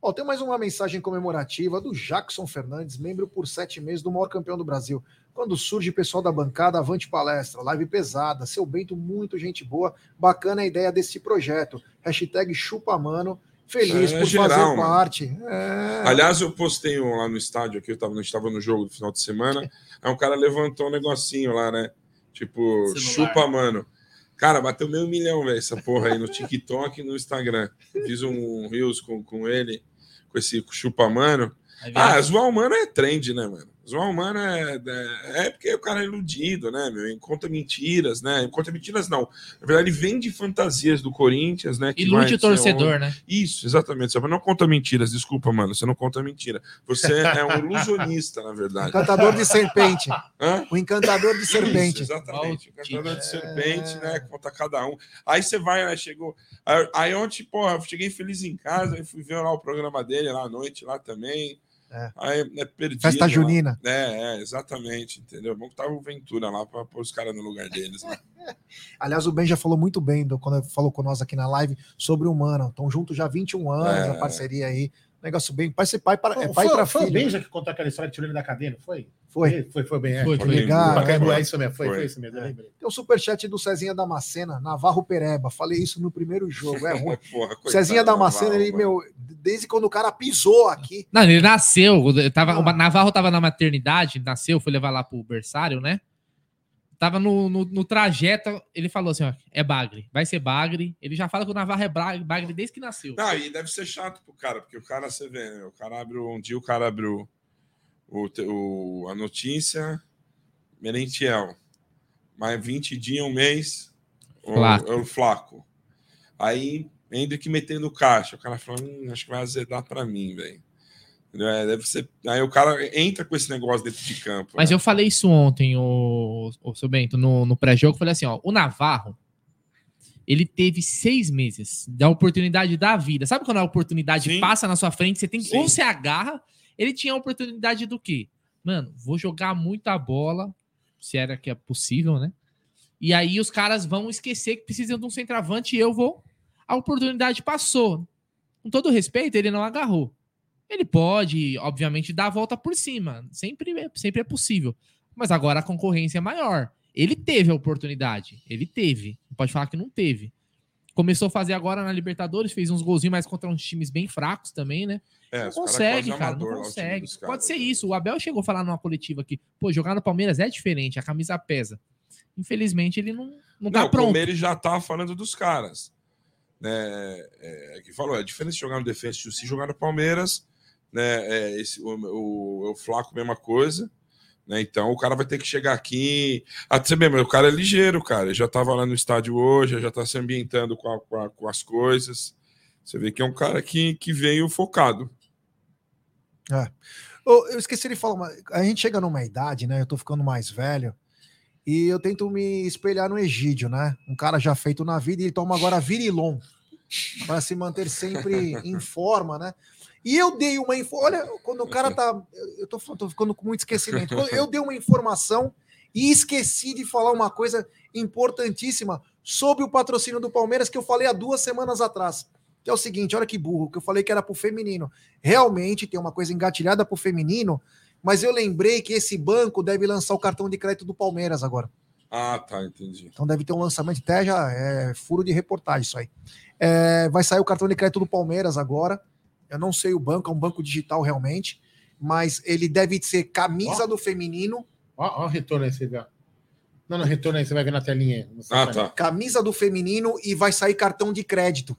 Ó, tem mais uma mensagem comemorativa do Jackson Fernandes, membro por sete meses do maior campeão do Brasil. Quando surge pessoal da bancada, avante palestra, live pesada, seu Bento, muito gente boa, bacana a ideia desse projeto. Hashtag chupa mano, feliz É por geral, fazer mano. parte. É. Aliás, eu postei um lá no estádio aqui, eu tava, não estava no jogo do final de semana. Aí um cara levantou um negocinho lá, né? Tipo, Celular. chupa, mano. Cara, bateu meio milhão, velho, essa porra aí no TikTok e no Instagram. Fiz um Reels com, com ele, com esse chupa, mano. Ah, zoar humano é trend, né, mano? Zoar humano é, é, é porque o cara é iludido, né, meu? Encontra mentiras, né? Encontra mentiras, não. Na verdade, ele vende fantasias do Corinthians, né? Ilude o torcedor, né? isso, exatamente. Você não conta mentiras, desculpa, mano. Você não conta mentira. Você é um ilusionista, na verdade. Encantador de serpente. Hã? O encantador de Isso, serpente. exatamente. Ó, Encantador de é. serpente, né? Conta cada um. Aí você vai, né? Chegou. Aí, ontem, porra, eu cheguei feliz em casa, aí fui ver lá o programa dele lá à noite, lá também. É. Aí é perdido. Festa lá. junina. É, é, exatamente, entendeu? Bom que tava o Ventura lá para pôr os caras no lugar deles. Né? Aliás, o Ben já falou muito bem do, quando falou com nós aqui na live sobre o Mano. Estão juntos já há 21 anos, É. a parceria aí. Negócio bem. Pai ser pai para, é pai foi, para foi filho. o Benja que contou aquela história de tirando da cadeia, não foi? Foi. Foi, foi bem. É. Foi, foi foi. Legal. Pacaembu, Foi. é isso mesmo, foi, Foi. foi isso mesmo, É. Tem o superchat do Cezinha Damascena, Navarro Pereba. Falei isso no primeiro jogo. É ruim. Porra, Cezinha Damascena, Navarro, ele, meu, desde quando o cara pisou aqui. Não, ele nasceu. eu Tava, Ah. O Navarro tava na maternidade, nasceu, foi levar lá pro berçário, né? Tava no, no, no trajeto, ele falou assim: ó, é bagre, vai ser bagre. Ele já fala que o Navarro é bagre desde que nasceu. Não, e deve ser chato pro cara, porque o cara, você vê, né? O cara abre o- um dia, o cara abre o, o, o- a notícia, Merentiel. Mais 20 dias, um mês, o, Flaco. é o flaco. Aí, Hendrick metendo caixa. O cara fala, hum, acho que vai azedar pra mim, velho. É, deve ser. Aí o cara entra com esse negócio dentro de campo. Mas né? eu falei isso ontem, o, o seu Bento, no, no pré-jogo. Falei assim: ó, o Navarro, ele teve seis meses da oportunidade da vida. Sabe quando a oportunidade Sim. passa na sua frente, você tem que. Ou você agarra. Ele tinha a oportunidade do quê? Mano, vou jogar muita bola, se era que é possível, né? E aí os caras vão esquecer que precisam de um centroavante e eu vou. A oportunidade passou. Com todo respeito, ele não agarrou. Ele pode, obviamente, dar a volta por cima. Sempre, é- sempre é possível. Mas agora a concorrência é maior. Ele teve a oportunidade. Ele teve. Pode falar que não teve. Começou a fazer agora na Libertadores, fez uns golzinhos, mas contra uns times bem fracos também, né? É, Não consegue, quase cara. amador Não o consegue. Pode ser né? isso. O Abel chegou a falar numa coletiva aqui. Pô, jogar no Palmeiras é diferente. A camisa pesa. Infelizmente, ele não, não tá Não, pronto. como ele já tá falando dos caras. Né, é, que falou, é diferente jogar no Defensa e se jogar no Palmeiras, né, é, esse, o, o, o Flaco, mesma coisa. Né? Então o cara vai ter que chegar aqui. Vê, mas o cara é ligeiro, cara. Ele já estava lá no estádio hoje, já está se ambientando com, a- com a- com as coisas. Você vê que é um cara que, que veio focado. Ô, Eu esqueci de falar, a gente chega numa idade, né? Eu tô ficando mais velho. E eu tento me espelhar no Egídio, né? Um cara já feito na vida e ele toma agora Virilon para se manter sempre em forma, né? E eu dei uma. Olha, quando o cara tá. Eu tô, tô ficando com muito esquecimento. Eu dei uma informação e esqueci de falar uma coisa importantíssima sobre o patrocínio do Palmeiras que eu falei há duas semanas atrás. Que é o seguinte: olha que burro, que eu falei que era pro feminino. Realmente tem uma coisa engatilhada pro feminino, mas eu lembrei que esse banco deve lançar o cartão de crédito do Palmeiras agora. Ah, tá, entendi. Então deve ter um lançamento, até já é furo de reportagem isso aí. É, vai sair o cartão de crédito do Palmeiras agora. Eu não sei o banco, é um banco digital realmente, mas ele deve ser camisa do feminino, Ó, ó o retorno aí, você vê. Não, não, retorno aí, você vai ver na telinha. Ah, tá. camisa do feminino e vai sair cartão de crédito.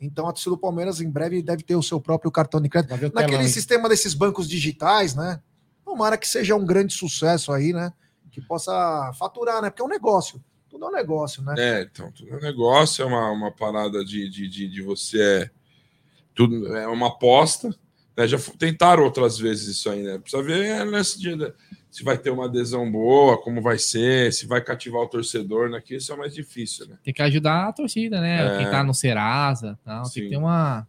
Então a torcida do Palmeiras em breve deve ter o seu próprio cartão de crédito. Telão Naquele aí. sistema desses bancos digitais, né? Tomara que seja um grande sucesso aí, né? Que possa faturar, né? Porque é um negócio. Tudo é um negócio, né? É, então, tudo é negócio, é uma, uma parada de, de, de, de você. Tudo é uma aposta. Né? Já tentaram outras vezes isso aí, né? Precisa ver nesse dia né? se vai ter uma adesão boa, como vai ser, se vai cativar o torcedor, né? Que isso é mais difícil, né? Tem que ajudar a torcida, né? É. Quem tá no Serasa, tal, tem que ter uma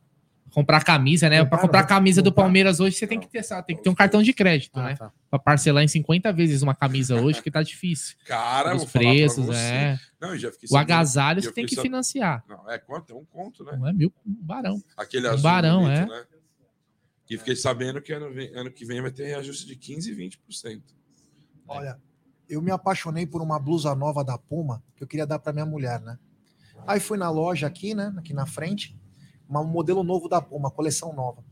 comprar camisa, né? Para Comprar, a camisa do. Palmeiras hoje, você tem que ter, tem que ter um cartão de crédito, Ah, né? tá. Para parcelar em 50 vezes uma camisa hoje, que tá difícil. Cara, Os preços, é. Não, eu já fiquei O agasalho você tem que financiar. Não, é quanto? É um conto, né? Não é mil, um barão. Aquele Um azul. barão, bonito, é. Né? E fiquei sabendo que ano, vem- ano que vem vai ter reajuste de 15% e 20%. Olha, eu me apaixonei por uma blusa nova da Puma que eu queria dar para minha mulher, né? Aí fui na loja aqui, né? Aqui na frente, uma- um modelo novo da Puma, coleção nova.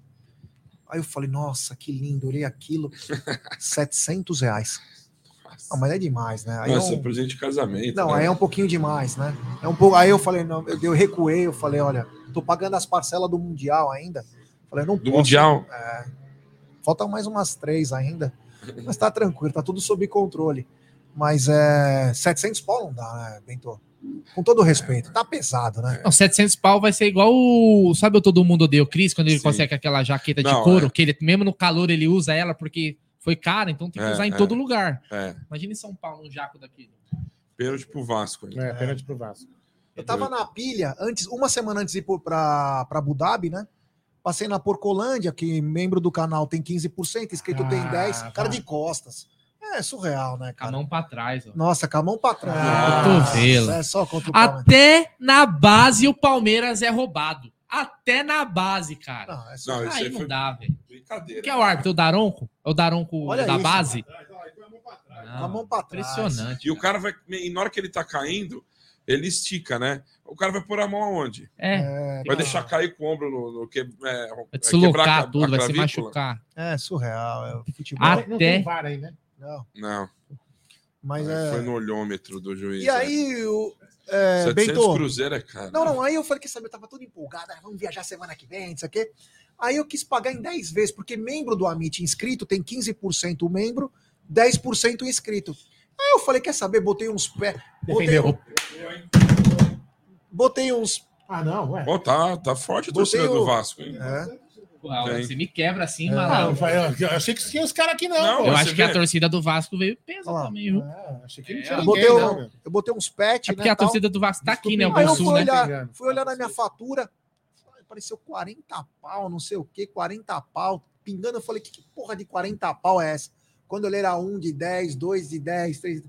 Aí eu falei, nossa, que lindo, olhei aquilo, 700 reais. Ah, mas é demais, né? Aí Nossa, é um- presente de casamento. Não, né? aí é um pouquinho demais, né? É um pouco. Aí eu falei, não, eu, eu recuei, eu falei, olha, tô pagando as parcelas do Mundial ainda. Falei, não Do posso. Mundial. Faltam mais umas três ainda. Mas tá tranquilo, tá tudo sob controle. Mas é 700 pau não dá, né, Bento? Com todo respeito, tá pesado, né? Não, 700 pau vai ser igual o. Sabe o Todo Mundo Odeia o Cris, quando ele Sim. consegue aquela jaqueta de Não, couro, é. que ele, mesmo no calor ele usa ela porque foi cara, então tem que É, usar em é. todo lugar. É, Imagina em São Paulo, um jaco daquele. pênalti pro Vasco. ainda. É, pênalti pro Vasco. Eu tava na pilha, antes, uma semana antes de ir pra, pra Abu Dhabi, né? Passei na Porcolândia, que membro do canal tem 15%, inscrito tem Ah, 10%, cara tá. de costas. É surreal, né, Com a cara? mão pra trás, ó. Nossa, com a mão pra trás. Ah, cotovelo. É só contra o Palmeiras. Até na base o Palmeiras é roubado. Até na base, cara. Não, é Não, surreal. esse Aí aí não dá, velho. brincadeira. Quem é o árbitro? O Daronco? É o Daronco Olha da isso, base? Com Não, a mão pra trás. Impressionante. E o cara vai. E na hora que ele tá caindo, ele estica, né? O cara vai pôr a mão aonde? É, É, Vai não, deixar cair com o ombro no. no que, é, vai é deslocar quebrar a- tudo, a vai se machucar. é surreal. É o futebol. Ah, Não tem Até- VAR aí, né? Não, Não, mas foi é. no olhômetro do juiz. E aí, o. É, 700 Bento, cruzeiro é caro. Não, não, aí eu falei que sabe, eu tava todo empolgado, ah, vamos viajar semana que vem, não sei o quê. Aí eu quis pagar em 10 vezes, porque membro do Amit inscrito tem 15% o membro, 10% o inscrito. Aí eu falei, quer saber, botei uns pés. Botei, Defendeu. botei uns. Ah, não, ué. Ó, tá, tá forte a Botei torcida o- do Vasco, hein? É, Tem. Você me quebra assim, É. mano. Ah, eu, eu- eu achei que tinha os caras aqui, não. Não. Eu acho que a vê? torcida do Vasco veio peso lá. também, viu? Ah, achei que não É, tinha eu, ninguém, botei não, um- eu botei uns pets, É porque né, a tal. torcida do Vasco tá aqui, né? Aí eu Sul, fui né? olhar, fui olhar na minha fatura, apareceu 40 pau, não sei o que, 40 pau, pingando. Eu falei, que, que porra de 40 pau é essa? Quando eu olhei era um de 10, dois de 10, três.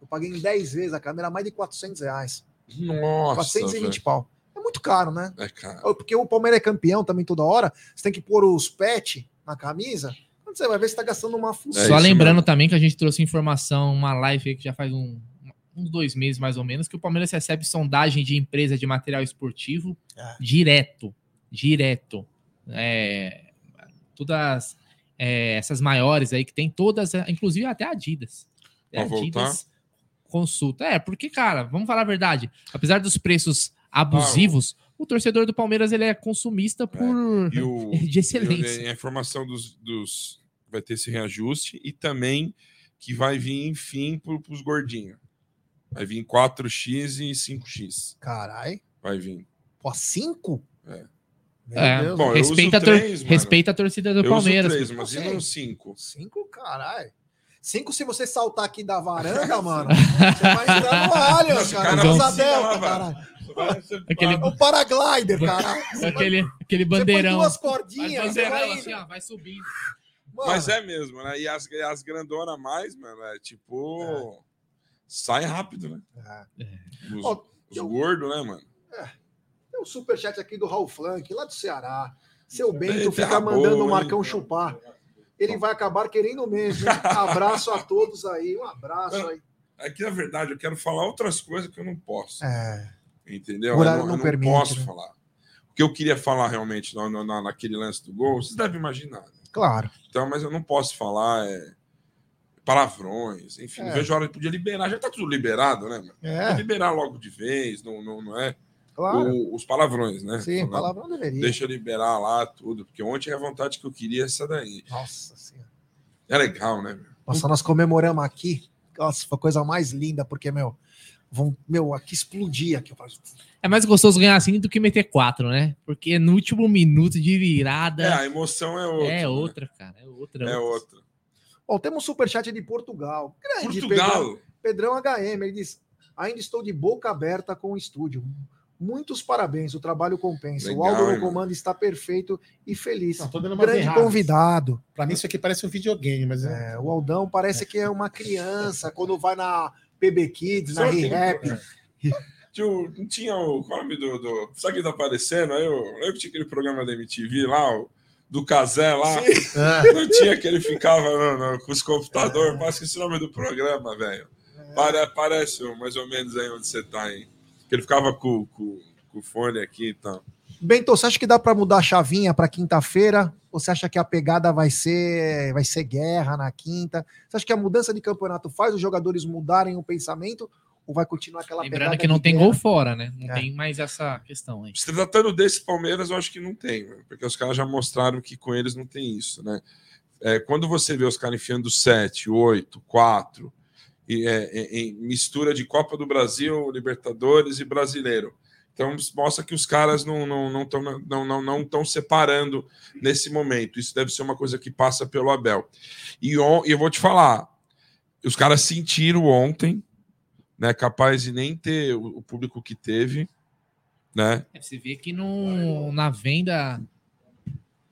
Eu paguei em 10 vezes a câmera, mais de 400 reais. Nossa. 420 velho. pau. É muito caro, né? É caro. Porque o Palmeiras é campeão também toda hora. Você tem que pôr os pet na camisa. Quando você vai ver, você tá gastando uma função. É Só lembrando mesmo. também que a gente trouxe informação, uma live aí que já faz um- uns dois meses mais ou menos, que o Palmeiras recebe sondagem de empresa de material esportivo É. direto. Direto. É, todas é, essas maiores aí que tem todas, é, inclusive até a Adidas. Pra É, voltar? Adidas consulta. É, porque, cara, vamos falar a verdade. Apesar dos preços abusivos, o torcedor do Palmeiras ele é consumista por E o, de excelência. e a informação dos, dos, vai ter esse reajuste e também que vai vir, enfim, para os gordinhos. Vai vir 4x e 5x. Carai. Vai vir. Pô, 5? É. É. Bom, eu respeita, a três, mano. respeita a torcida do Eu Palmeiras. uso 3, mas e Não sei. não 5? 5, caralho. 5 se você saltar aqui da varanda, mano. Você vai entrar no alho, cara. cara, delta, lá, Aquele- É o paraglider, vai- Aquele, aquele Você põe bandeirão. duas cordinhas, bandeirão assim, ó, vai subindo. Mano, Mas é mesmo, né? E as, as grandonas mais, mano, é tipo. Sai rápido, né? É. Os, Ó, os eu- gordos, né, mano? Tem um superchat aqui do Raul Flank, lá do Ceará. Seu Bento Eita, fica mandando boa, o Marcão hein? chupar. Ele vai acabar querendo mesmo. hein? Abraço a todos aí. Um abraço aí. É que, na verdade, eu quero falar outras coisas que eu não posso. É, Entendeu? O Eu não, não eu não permite, posso né? falar. O que eu queria falar realmente na, na- naquele lance do gol, vocês devem imaginar. né? claro. Então, mas eu não posso falar é, palavrões, enfim, É. vejo a hora de podia liberar. Já tá tudo liberado, né? É, Liberar logo de vez, não, não, não é? claro. O- os palavrões, né? Sim, Falando, palavrão deveria. Deixa eu liberar lá tudo, porque ontem a vontade que eu queria é essa daí. Nossa senhora. É legal, né? meu? Nossa, nós comemoramos aqui. Nossa, foi a coisa mais linda, porque, meu, vão, meu, aqui explodia. Aqui, É mais gostoso ganhar assim do que meter quatro, né? Porque no último minuto de virada É, a emoção é outra. é né? outra, cara. É outra. É outra. Ó, temos um superchat de Portugal. Grande Pedrão, Portugal. Pedrão HM. Ele diz: ainda estou de boca aberta com o estúdio. Muitos parabéns, o trabalho compensa. o Legal, Aldo no comando está perfeito e feliz. Não, Grande convidado. Pra mim, isso aqui parece um videogame, mas é. É, o Aldão parece que é uma criança quando vai na PB Kids, na. Tio, não tinha o. Qual é o nome do. do sabe quem tá aparecendo? Aí eu lembro que tinha aquele programa da MTV lá, o, do Casé lá. É. Não tinha que ele ficava no- no- com os computadores. Mas esqueci o nome do programa, velho. Pare- Parece mais ou menos aí onde você tá aí. Que ele ficava com, com, com o fone aqui e tal. Bento, você acha que dá para mudar a chavinha para quinta-feira? Ou você acha que a pegada vai ser vai ser guerra na quinta? Você acha que a mudança de campeonato faz os jogadores mudarem o pensamento? Ou vai continuar aquela Lembrando pegada que não tem guerra? gol fora, né? Não É. tem mais essa questão aí. Se tratando desse Palmeiras, eu acho que não tem, velho, porque os caras já mostraram que com eles não tem isso, né? É, quando você vê os caras enfiando 7, 8, 4, e, é, é, em mistura de Copa do Brasil, Libertadores e Brasileiro. Então mostra que os caras não estão não, tão- não, não, não separando nesse momento. Isso deve ser uma coisa que passa pelo Abel. E, on, eu vou te falar, os caras sentiram ontem, né? Capaz de nem ter o, o público que teve, né? É, Você vê que no, na venda.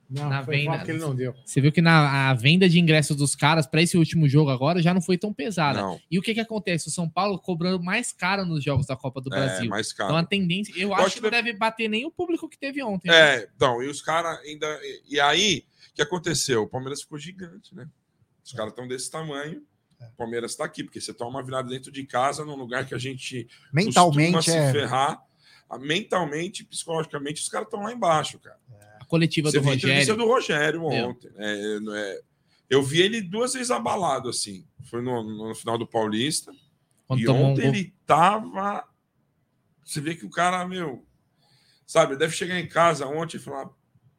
Não, Na foi venda. que ele não deu. Você viu que na a venda de ingressos dos caras para esse último jogo agora já não foi tão pesada. Não. E o que que acontece? O São Paulo cobrando mais caro nos jogos da Copa do É, Brasil. mais Então caro. a tendência, eu acho acho que não deve bater nem o público que teve ontem. né? É, então, e os caras ainda. E, e aí, o que aconteceu? O Palmeiras ficou gigante, né? Os caras estão desse tamanho. O Palmeiras está aqui, porque você toma uma virada dentro de casa, num lugar que a gente Mentalmente costuma é. se ferrar. Ah, Mentalmente, psicologicamente, os caras estão lá embaixo, cara. A coletiva Você do viu a entrevista Rogério. do Rogério É. ontem. É, não é- eu vi ele duas vezes abalado, assim. Foi no, no final do Paulista. Quando e um ontem gol. ele tava. Você vê que o cara, meu. Sabe, deve chegar em casa ontem e falar: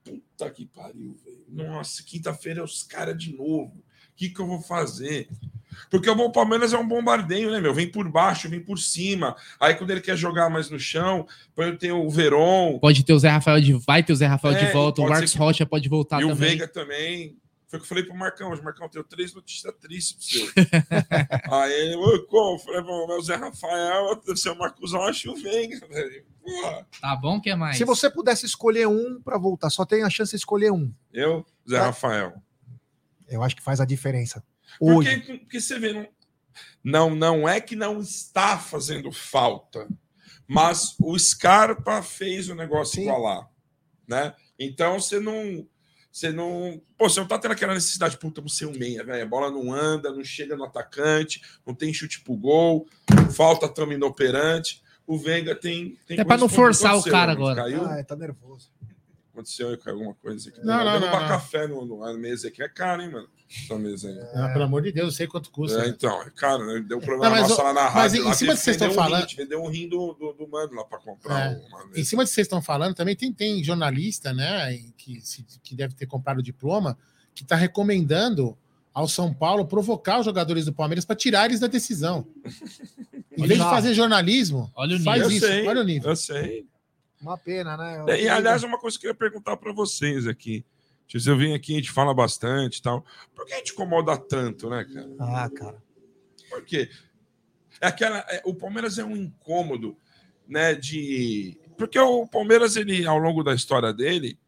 puta que pariu, velho. Nossa, quinta-feira é os caras de novo. O que, que eu vou fazer? Porque o Palmeiras é um bombardeio, né, meu? Vem por baixo, vem por cima. Aí quando ele quer jogar mais no chão, põe tem o Veron Pode ter o Zé Rafael de. Vai ter o Zé Rafael É, de volta, o pode Marcos que- Rocha pode voltar e o também. Veiga também. Foi o que eu falei pro Marcão. Hoje, Marcão, tenho três notícias tristes pro seu. Aí ele, "Ô, como? Eu falei, bom, mas o Zé Rafael, deve ser o Marcos Rocha e o Veiga, velho. Porra. Tá bom, que é mais? Se você pudesse escolher um para voltar, só tem a chance de escolher um. Eu, Zé Tá. Rafael. Eu acho que faz a diferença. Hoje. Porque, porque você vê, não, não, não é que não está fazendo falta, mas o Scarpa fez o negócio Sim. igualar, né? Então você não, você não, pô, você não tá tendo aquela necessidade, puta, você é um meia, velho, a bola não anda, não chega no atacante, não tem chute pro gol, falta tamo inoperante. O Venga tem, tem É pra não forçar o aconteceu, cara né? agora. Caiu, Ah, tá nervoso. Aconteceu caiu alguma coisa aqui. Não, não, Derrubar não, não. café no, no- na mesa aqui é caro, hein, mano? Essa mesa aí. Ah, pelo amor de Deus, eu sei quanto custa. É, então, é caro, né? Deu problema Não, mas, nosso ó, lá na mas rádio. em lá, cima teve que vocês que estão um rim, falando- te vendeu um rim do, do, do mano lá para comprar É. uma Em mesa. cima de vocês estão falando, também tem, tem jornalista, né, que, se- que deve ter comprado o diploma, que está recomendando ao São Paulo provocar os jogadores do Palmeiras para tirar eles da decisão. Em vez de fazer jornalismo, Olha o faz Eu isso. sei, Olha o nível. Eu sei. Uma pena, né? É, E, aliás, uma coisa que eu ia perguntar para vocês aqui. Se eu vim aqui, a gente fala bastante e tal. Por que a gente incomoda tanto, né, cara? Ah, cara. Por quê? É aquela, é, o Palmeiras é um incômodo, né? De. Porque o Palmeiras, ele, ao longo da história dele,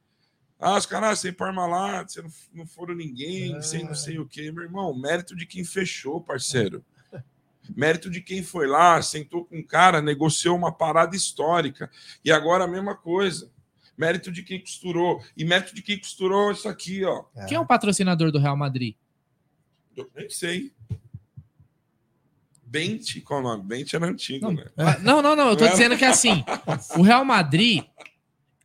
ah, os caras, sem Parmalat, você não, não foram ninguém, sem não sei o quê. Meu irmão, mérito de quem fechou, parceiro. Mérito de quem foi lá, sentou com um cara, negociou uma parada histórica. E agora a mesma coisa. Mérito de quem costurou. E mérito de quem costurou isso aqui, ó. Quem é o patrocinador do Real Madrid? Eu nem sei. Bente, qual é o nome? Bente era antigo, Não, né? Ah, Não, não, não. Eu tô Não é? dizendo que assim, o Real Madrid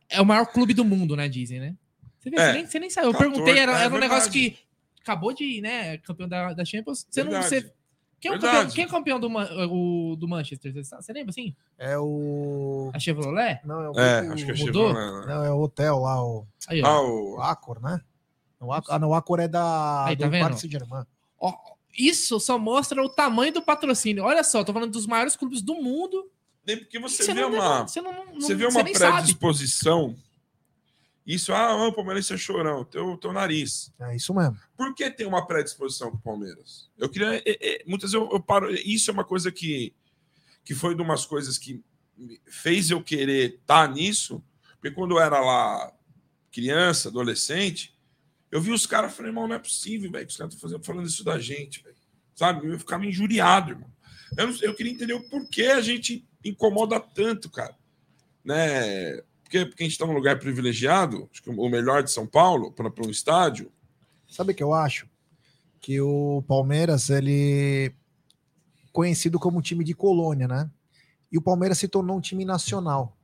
é o maior clube do mundo, né? Dizem, né? Você, vê, É. você, nem, você nem sabe. Eu 14, perguntei, era, é era um negócio que acabou de, né? Campeão da, da Champions. Você não. Verdade. Você, quem, é o campeão, quem é campeão do, Man- o, do Manchester? Você, lembra assim? É o. A Chevrolet? Não, é o. É, o- acho que é mudou? Chevrolet, né? Não, é o hotel lá, o, Aí, Ah, o. Acor, né? O Acor, ah, não, o Acor é da Aí, tá do vendo? Paris Saint-Germain. Isso só mostra o tamanho do patrocínio. Olha só, tô falando dos maiores clubes do mundo. Nem porque você, Você vê não, uma, você não, não- você vê você uma nem sabe. Isso, ah, o Palmeiras é chorão, teu, teu nariz. É isso mesmo. Por que tem uma predisposição com o Palmeiras? Eu queria. é, é, muitas vezes eu, eu paro. Isso é uma coisa que, que foi de umas coisas que fez eu querer estar nisso. Porque quando eu era lá criança, adolescente, eu vi os caras falei, irmão, não é possível, velho, que os caras estão fazendo- falando isso da gente, velho. Sabe? Eu ficava injuriado, irmão. Eu, não- eu queria entender o porquê a gente incomoda tanto, cara. Né? Porque, porque a gente está num lugar privilegiado, acho que o melhor de São Paulo, para um estádio. Sabe o que eu acho? Que o Palmeiras, ele conhecido como time de colônia, né? E o Palmeiras se tornou um time nacional.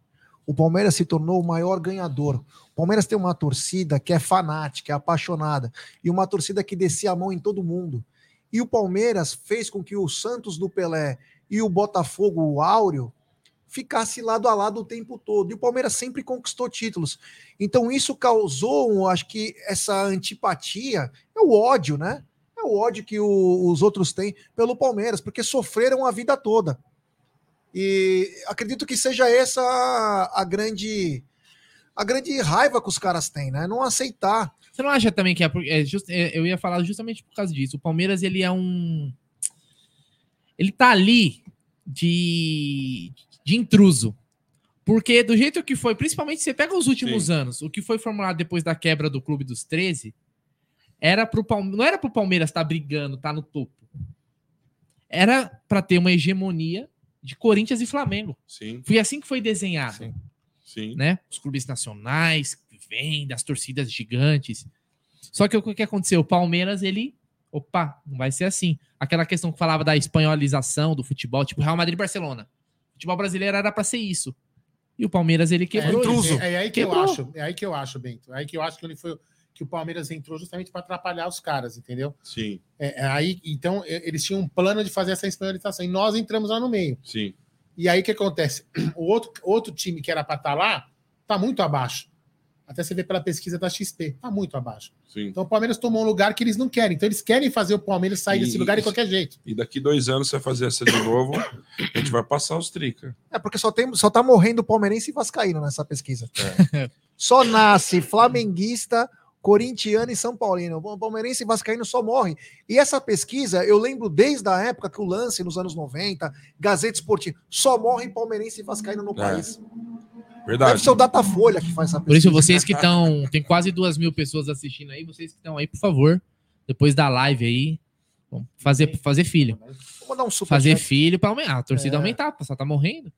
O Palmeiras se tornou o maior ganhador. O Palmeiras tem uma torcida que é fanática, é apaixonada, e uma torcida que descia a mão em todo mundo. E o Palmeiras fez com que o Santos do Pelé e o Botafogo, o Áureo, ficasse lado a lado o tempo todo. E o Palmeiras sempre conquistou títulos. Então isso causou, acho que essa antipatia, é o ódio, né? É o ódio que o- os outros têm pelo Palmeiras, porque sofreram a vida toda. E acredito que seja essa a, grande a grande raiva que os caras têm, né? Não aceitar. Você não acha também que é, é just- é, eu ia falar justamente por causa disso. O Palmeiras ele é um ele tá ali de de intruso. Porque do jeito que foi, principalmente você pega os últimos Sim. anos, o que foi formulado depois da quebra do Clube dos 13, era pro Palmeiras, não era pro Palmeiras estar brigando, estar no topo. Era para ter uma hegemonia de Corinthians e Flamengo. Sim, Foi assim que foi desenhado Sim. sim. né? Os clubes nacionais que vêm das torcidas gigantes. Só que o que aconteceu? O Palmeiras, ele. Opa, não vai ser assim. Aquela questão que falava da espanholização do futebol, tipo Real Madrid e Barcelona. O futebol brasileiro era para ser isso. E o Palmeiras, ele quebrou. é, isso. É, é aí que eu Quebrou. acho. É aí que eu acho, Bento. É aí que eu acho que ele foi que o Palmeiras entrou justamente para atrapalhar os caras, entendeu? Sim, É, é aí, então, é, eles tinham um plano de fazer essa espanholização e nós entramos lá no meio. sim. E aí o que acontece? O outro, outro time que era para estar lá tá muito abaixo. Até você vê pela pesquisa da XP, tá muito abaixo. sim. Então o Palmeiras tomou um lugar que eles não querem. Então eles querem fazer o Palmeiras sair E- desse lugar de qualquer jeito. E daqui dois anos você vai fazer essa de novo, a gente vai passar os trica. É porque só, tem, só tá morrendo palmeirense e vascaíno nessa pesquisa. Só nasce flamenguista, corintiano e são paulino. O palmeirense e vascaíno só morre. E essa pesquisa, eu lembro desde a época que o lance nos anos 90, Gazeta Esportiva, só morre palmeirense e vascaíno no país. Deve Verdade. ser o Datafolha que faz essa Por isso, pesquisa. vocês que estão. Tem quase duas mil pessoas assistindo aí. Vocês que estão aí, por favor, depois da live aí, vamos fazer, fazer filho. Vou mandar um super Fazer chat. filho para aumentar. A torcida É. aumentar, só tá morrendo.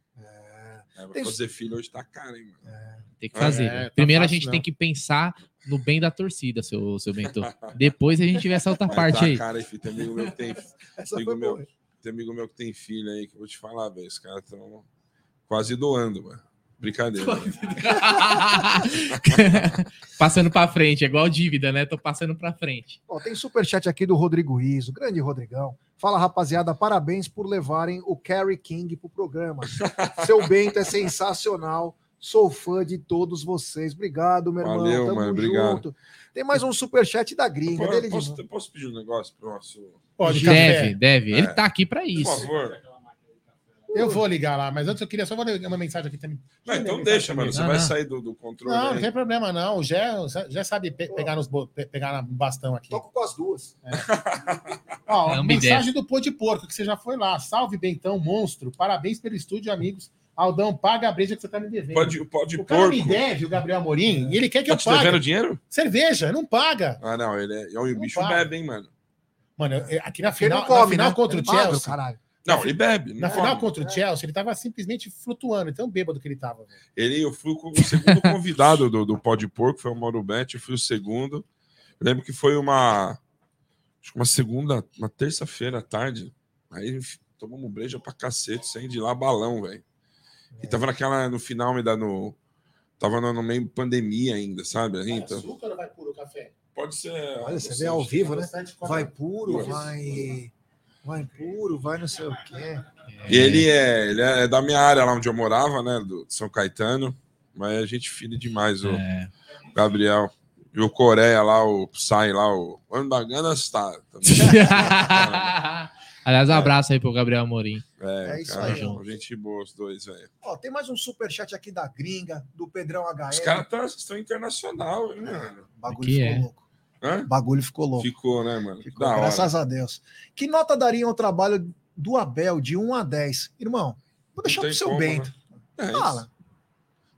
É, vai fazer filho hoje tá caro, hein, mano. Tem que É, fazer. tá Primeiro a fácil, gente não. tem que pensar no bem da torcida, seu, seu Bento. Depois a gente vê essa outra parte tá aí. caro, hein, filho. Tem amigo meu que tem, amigo meu, tem amigo meu que tem filho aí, que eu vou te falar, velho. Os caras estão quase doando, mano. Brincadeira. né? passando pra frente, é igual dívida, né? Tô passando pra frente. Ó, tem superchat aqui do Rodrigo Iso, grande Rodrigão. Fala, rapaziada, parabéns por levarem o Kerry King pro programa. Seu Bento é sensacional. Sou fã de todos vocês. Obrigado, meu irmão. Valeu, Tamo mano, obrigado. junto. Tem mais um superchat da gringa. dele de Posso, posso pedir um negócio pro nosso. Pode, deve, café. deve. Ele É. tá aqui pra Por isso. favor. Eu vou ligar lá, mas antes eu queria só vou ler uma mensagem aqui também. Não, então deixa, mano. Você Não, vai não. sair do, do controle. Não, não aí. tem problema, não. O Jé, já sabe pe- pegar, nos, bo- pe- pegar no bastão aqui. Toco com as duas. Ó, Não, mensagem do Pô de Porco, que você já foi lá. Salve, Bentão, monstro. Parabéns pelo estúdio, amigos. Aldão, paga a breja que você tá me devendo. Pode, pode o cara porco. me deve, o Gabriel Amorim, e ele quer que Tá eu te pague. devendo dinheiro? Cerveja, não paga. Ah, não. Ele é. O Não bicho paga. bebe, hein, mano. Mano, aqui na final, não come, na final né? contra o Ele magro, Chelsea. caralho. Não, ele bebe. não Na final come. contra o Chelsea, ele tava simplesmente flutuando, tão bêbado que ele tava. velho. Ele, eu fui o segundo convidado do, do Pó de Porco, foi o Mauro Bet, eu fui o segundo. Eu lembro que foi uma. Acho que uma segunda, uma terça-feira à tarde. Aí tomamos breja pra cacete, saí de lá balão, velho. E tava naquela, no final, me dá no. Tava no, no meio pandemia ainda, sabe? Aí, Então, açúcar ou vai puro o café? pode ser. Olha, você vê ao vivo, né? Vai puro, vai. Vai puro, vai não sei o quê. E ele é, ele é da minha área lá onde eu morava, né? Do de São Caetano. Mas a gente fina demais, o É. Gabriel. E o Coreia lá, o Sai lá, o Andagana está. Aliás, um abraço aí pro Gabriel Amorim. É, É isso cara, aí, ó. Gente boa, os dois, velho. Ó, tem mais um superchat aqui da gringa, do Pedrão HL. Os caras tá, estão internacional, hein, mano? Bagulho ficou é. louco. Hã? O bagulho ficou louco. Ficou, né, mano? Ficou, da hora. graças a Deus. Que nota daria o trabalho do Abel de 1 a 10? Irmão, vou deixar pro seu como, Bento. É, Fala.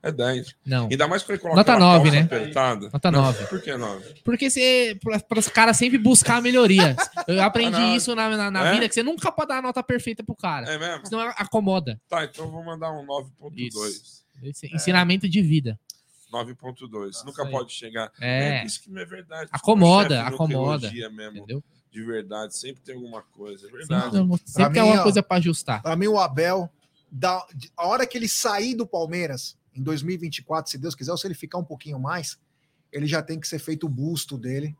é 10. Não, Ainda mais quando ele coloca Nota aquela nove, calça né? apertada. Nota Não, nove. Por que 9? porque você, para os caras sempre buscar melhorias. Eu aprendi Ah, isso na, na, na É? vida, que você nunca pode dar a nota perfeita pro cara. É mesmo? Senão acomoda. Tá, então eu vou mandar um 9.2. Isso. Esse ensinamento de vida. 9.2. Nunca aí. pode chegar. É. isso que é verdade. Acomoda, O chefe nunca acomoda. mesmo. Entendeu? De verdade. Sempre tem alguma coisa. É verdade. Sempre, sempre tem mim, alguma ó, coisa pra ajustar. Pra mim, o Abel, da, a hora que ele sair do Palmeiras, em 2024, se Deus quiser, ou se ele ficar um pouquinho mais, ele já tem que ser feito o busto dele.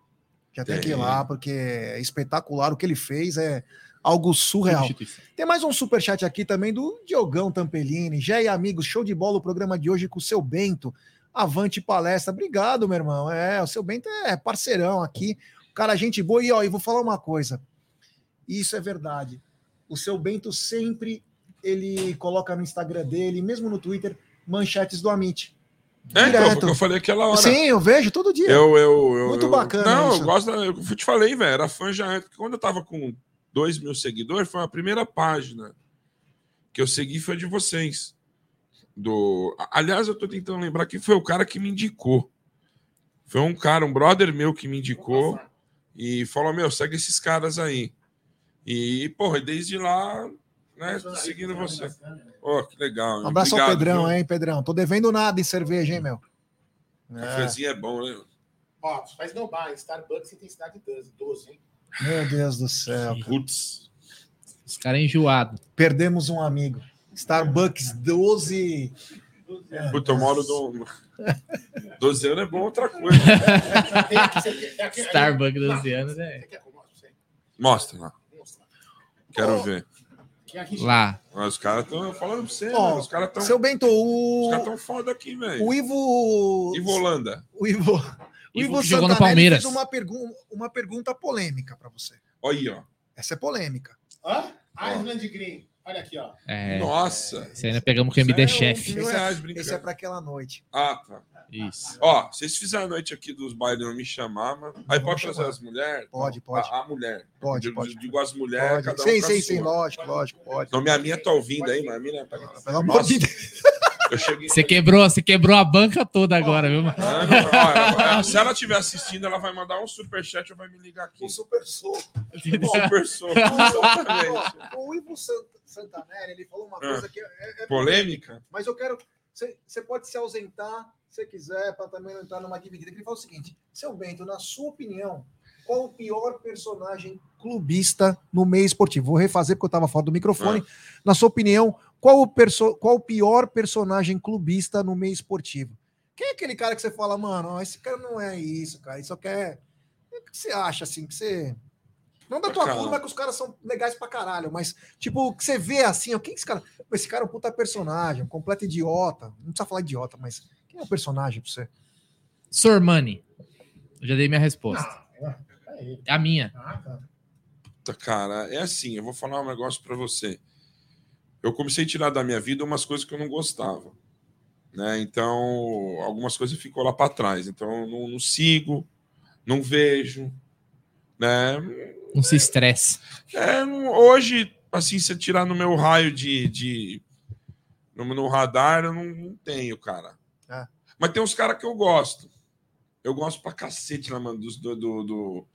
Já tem, que ir Tem. lá, porque é espetacular. O que ele fez é algo surreal. Tem mais um superchat aqui também do Diogão Tampelini. Jé e amigos, show de bola o programa de hoje com o seu Bento. Avante palestra. Obrigado, meu irmão. É, o seu Bento é parceirão aqui. Cara, gente boa. E ó, e vou falar uma coisa. Isso é verdade. O seu Bento sempre ele coloca no Instagram dele, mesmo no Twitter, manchetes do Amit. É, então, Direto. eu falei aquela hora. Sim, eu vejo todo dia. Eu, eu, eu, Muito eu- bacana Não, isso. eu gosto. Da, eu te falei, velho. Era fã já. Quando eu tava com 2 mil seguidores, foi a primeira página que eu segui foi a de vocês. Do... Aliás, eu tô tentando lembrar que foi o cara que me indicou. Foi um cara, um brother meu que me indicou e falou: Meu, segue esses caras aí. E, porra, desde lá, né, tô seguindo você. Ó, que legal. Um abraço ao Obrigado, Pedrão, viu? hein, Pedrão? Tô devendo nada em cerveja, hein, meu? É, Cafezinho é bom, né? Ó, faz no bar, Starbucks intensidade 12, 12 hein? meu Deus do céu. Putz. Os caras enjoados. Perdemos um amigo. Starbucks 12. Puta, eu moro do. 12 anos é bom outra coisa. Starbucks 12 anos, é. Mostra lá. Mostra. Quero ver. Lá. Mas os caras estão falando pra você, Ó, mano, Os caras estão. Seu Bento, Os caras o, estão foda aqui, velho. o Ivo. E Volanda. O Ivo. O Ivo Ivo jogou no Palmeiras. fez uma, pergun uma pergunta polêmica para você. Olha aí, ó. Essa é polêmica. Hã? Island Green. Olha aqui, ó. É, Nossa. Isso nós pegamos com o MD é Chef. Esse é, esse é para aquela noite. Ah, tá. Isso. Ó, se vocês fizerem a noite aqui dos bailes não me chamar, mano. Aí pode chamar. as mulheres? Pode, Não, pode. A, a mulher. Pode, Eu pode. Digo as mulheres, Pode. cada um sim, pra sim, sim, lógico, lógico, pode. Não, minha minha tá ouvindo aí, mas a minha. Pelo amor de Deus. Cheguei. Você quebrou, você quebrou a banca toda agora, viu? Ah, se ela estiver assistindo, ela vai mandar um superchat ou vai me ligar aqui. Um super soco. Super. Exatamente. O Ivo Sant- Santanelli, ele falou uma Ah. coisa que é, é Polêmica? Mas eu quero. Você pode se ausentar se quiser, para também não entrar numa dividida. Ele fala o seguinte: seu Bento, na sua opinião, qual o pior personagem clubista no meio esportivo? Vou refazer porque eu estava fora do microfone. Na sua opinião, qual o, perso qual o pior personagem clubista no meio esportivo? Quem é aquele cara que você fala, mano, esse cara não é isso, cara, ele só quer. O que você acha assim? Que você. Não da tua caralho. turma, que os caras são legais pra caralho, mas, tipo, que você vê assim, ó, quem que esse cara. Esse cara é um puta personagem, um completo idiota. Não precisa falar idiota, mas quem é o personagem pra você? Sormani. Eu já dei minha resposta. Ah, é ele. É a minha. Ah, tá. Puta, Cara, é assim, eu vou falar um negócio pra você. Eu comecei a tirar da minha vida umas coisas que eu não gostava. Né? Então, algumas coisas ficou lá para trás. Então, eu não, não sigo, não vejo. Né? Não se estresse. É, não- hoje, assim, se eu tirar no meu raio de. de no, no radar, eu não, não tenho, cara. É. Mas tem uns caras que eu gosto. Eu gosto pra cacete lá, mano, dos, do, do, do-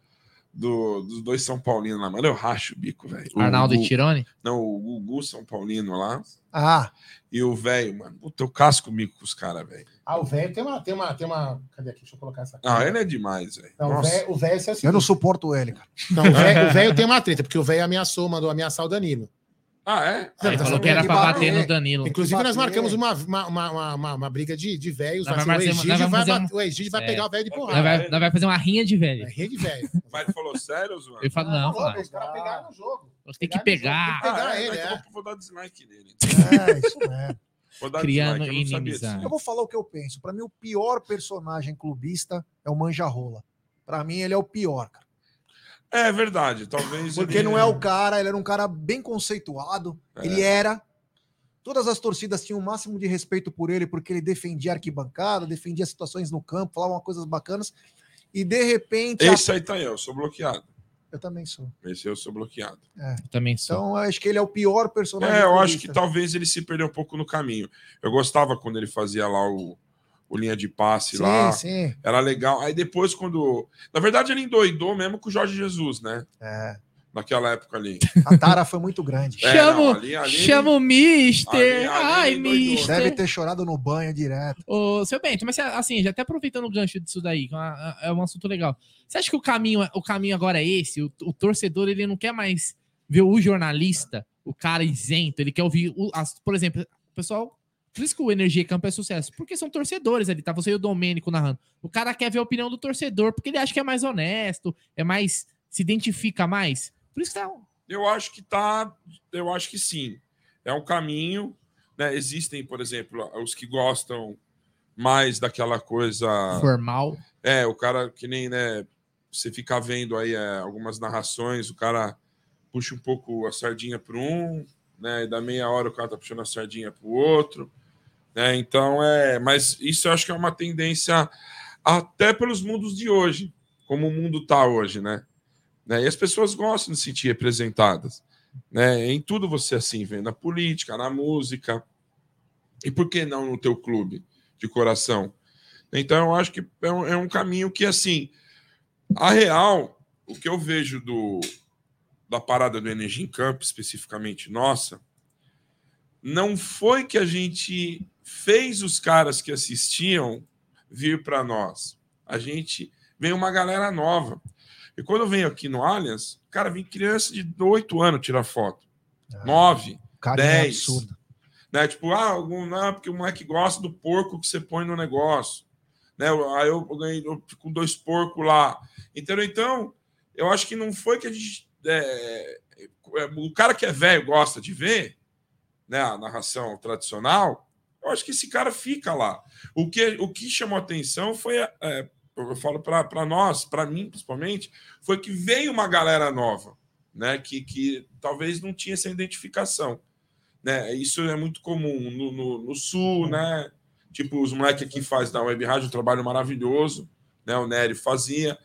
do- dos dois São Paulinos lá, mano. Eu racho o bico, velho. O Arnaldo e Tirone. Não, o Gugu São Paulino lá. Ah, E o velho, mano. Puta, eu casco o mico com os caras, velho. Ah, o velho tem uma, tem uma, tem uma. Cadê aqui? Deixa eu colocar essa aqui. Ah, ele é demais, velho. Não, o velho, o é o eu não suporto ele, cara. Não, o velho, o velho tem uma treta, porque o velho ameaçou, mandou ameaçar o Danilo. Ah, é? Não, Ele tá falou que era que pra bater. bater no Danilo. Inclusive, nós bater. marcamos uma, uma, uma, uma, uma briga de, de velhos. Nós Assim, o Egídio nós vai, bater- o Egídio vai É. pegar o velho de Nós porrada. vai, nós vai fazer uma rinha de velho. É rei de velho. Mas ele falou sério, Zoan? Ele fala, não, louco, Os caras pegaram no jogo. tem que pegar pegar. pegar Ah, é, ele, então é. eu vou- dar dislike nele. É, isso dar Criando eu não inimizade. disso. Eu vou falar o que eu penso. Pra mim, o pior personagem clubista é o Manjarrola. Pra mim, ele é o pior, cara. É verdade, talvez. Porque ele- não é o cara, ele era um cara bem conceituado. É. Ele era. Todas as torcidas tinham o máximo de respeito por ele, porque ele defendia a arquibancada, defendia situações no campo, falava coisas bacanas. E de repente. a- Esse aí tá eu, eu sou bloqueado. Eu também sou. Esse eu sou bloqueado. Eu também sou. Então, eu acho que ele é o pior personagem. É, eu acho que talvez ele se perdeu um pouco no caminho. Eu gostava quando ele fazia lá o, o linha de passe Sim, lá. sim. Era legal. Aí depois, quando. Na verdade, ele endoidou mesmo com o Jorge Jesus, né? É, Naquela época ali. a tara foi muito grande. É, Chama, não, ali- ali- chama o Mister. ali- ali Ai. Mister. Deve ter chorado no banho direto. Ô, seu Bento, mas assim, já até aproveitando o gancho disso daí, que é uma- é um assunto legal. Você acha que o caminho, o caminho agora é esse? O, o torcedor, ele não quer mais ver o jornalista, o cara isento, ele quer ouvir, o- as- por exemplo, o pessoal. Por isso que o Energia Campo é sucesso. Porque são torcedores ali, tá? Você e o Domênico narrando. O cara quer ver a opinião do torcedor, porque ele acha que é mais honesto, é mais. se identifica mais. Por isso que tá. Eu acho que tá. Eu acho que sim. É um caminho. Né? Existem, por exemplo, os que gostam mais daquela coisa. Formal. É, o cara que nem, né? Você fica vendo aí é, algumas narrações, o cara puxa um pouco a sardinha para um, né? E da meia hora o cara tá puxando a sardinha para o outro, né? Então é, mas isso eu acho que é uma tendência até pelos mundos de hoje, como o mundo tá hoje, né? né? E as pessoas gostam de se sentir representadas, né? Em tudo você assim vê, na política, na música, e por que não no teu clube de coração? Então, eu acho que é um, é um caminho que, assim, a real, o que eu vejo do, da parada do Energia em Campo, especificamente nossa, não foi que a gente fez os caras que assistiam vir para nós. A gente veio uma galera nova. E quando eu venho aqui no Allianz, cara, vem criança de 8 anos tirar foto. 9 O cara é Dez. absurdo. né? Tipo, ah, algum, não, porque o moleque gosta do porco que você põe no negócio, né? Aí eu ganhei eu fico com dois porcos lá, entendeu? Então, eu acho que não foi que a gente, é, é, o cara que é velho gosta de ver, né? A narração tradicional, eu acho que esse cara fica lá. O que, o que chamou atenção foi, é, eu falo para nós, para mim principalmente, foi que veio uma galera nova, né? Que, que talvez não tinha essa identificação né? Isso é muito comum no, no, no sul, né? Tipo, os moleques aqui faz da web rádio um trabalho maravilhoso, né? O Nery fazia,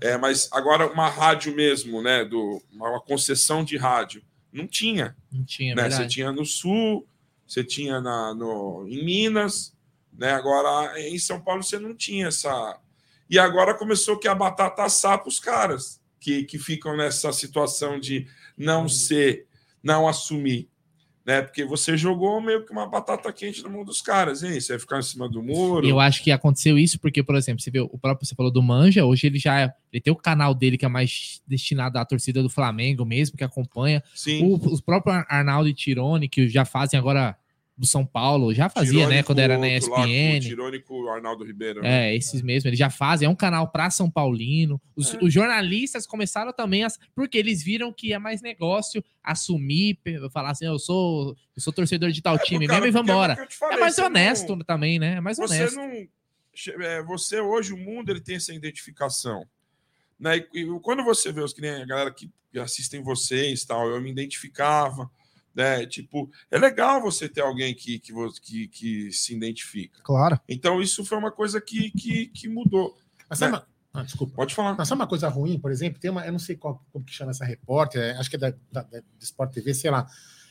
é, mas agora uma rádio mesmo, né? Do, uma concessão de rádio, não tinha, Não tinha, né? Você verdade. tinha no sul, você tinha na, no, em Minas, né? Agora em São Paulo você não tinha essa. E agora começou que a batata assar para os caras que, que ficam nessa situação de não ser, não assumir. Né? Porque você jogou meio que uma batata quente na mão dos caras, hein? Você vai ficar em cima do muro. E eu acho que aconteceu isso porque, por exemplo, você vê o próprio, você falou do Manja, hoje ele já ele tem o canal dele que é mais destinado à torcida do Flamengo mesmo, que acompanha. Sim. O, os próprios Arnaldo e Tirone, que já fazem agora do São Paulo, já fazia, né? Tirônico, Quando era na outro lá, o ESPN. Tirônico Arnaldo Ribeiro. né? É, esses mesmo, eles já fazem, é um canal pra São Paulino. Os, É. os jornalistas começaram também a. Porque eles viram que é mais negócio assumir, falar assim, eu sou, eu sou torcedor de tal É, time cara, mesmo e vambora. é te É falei, mais você não- honesto também, né? É mais Você honesto. não. é, Você hoje, o mundo, ele tem essa identificação. Né? E, e quando você vê os que nem a galera que que assistem vocês tal, eu me identificava. Né? Tipo, é legal você ter alguém que, que, que, que se identifica. Claro. Então, isso foi uma coisa que, que, que mudou. Mas sabe Né? uma- Ah, desculpa. Pode falar. Mas sabe uma coisa ruim, por exemplo? Tem uma, eu não sei qual, como que chama essa repórter, acho que é da, da, da do Sport TV, sei lá.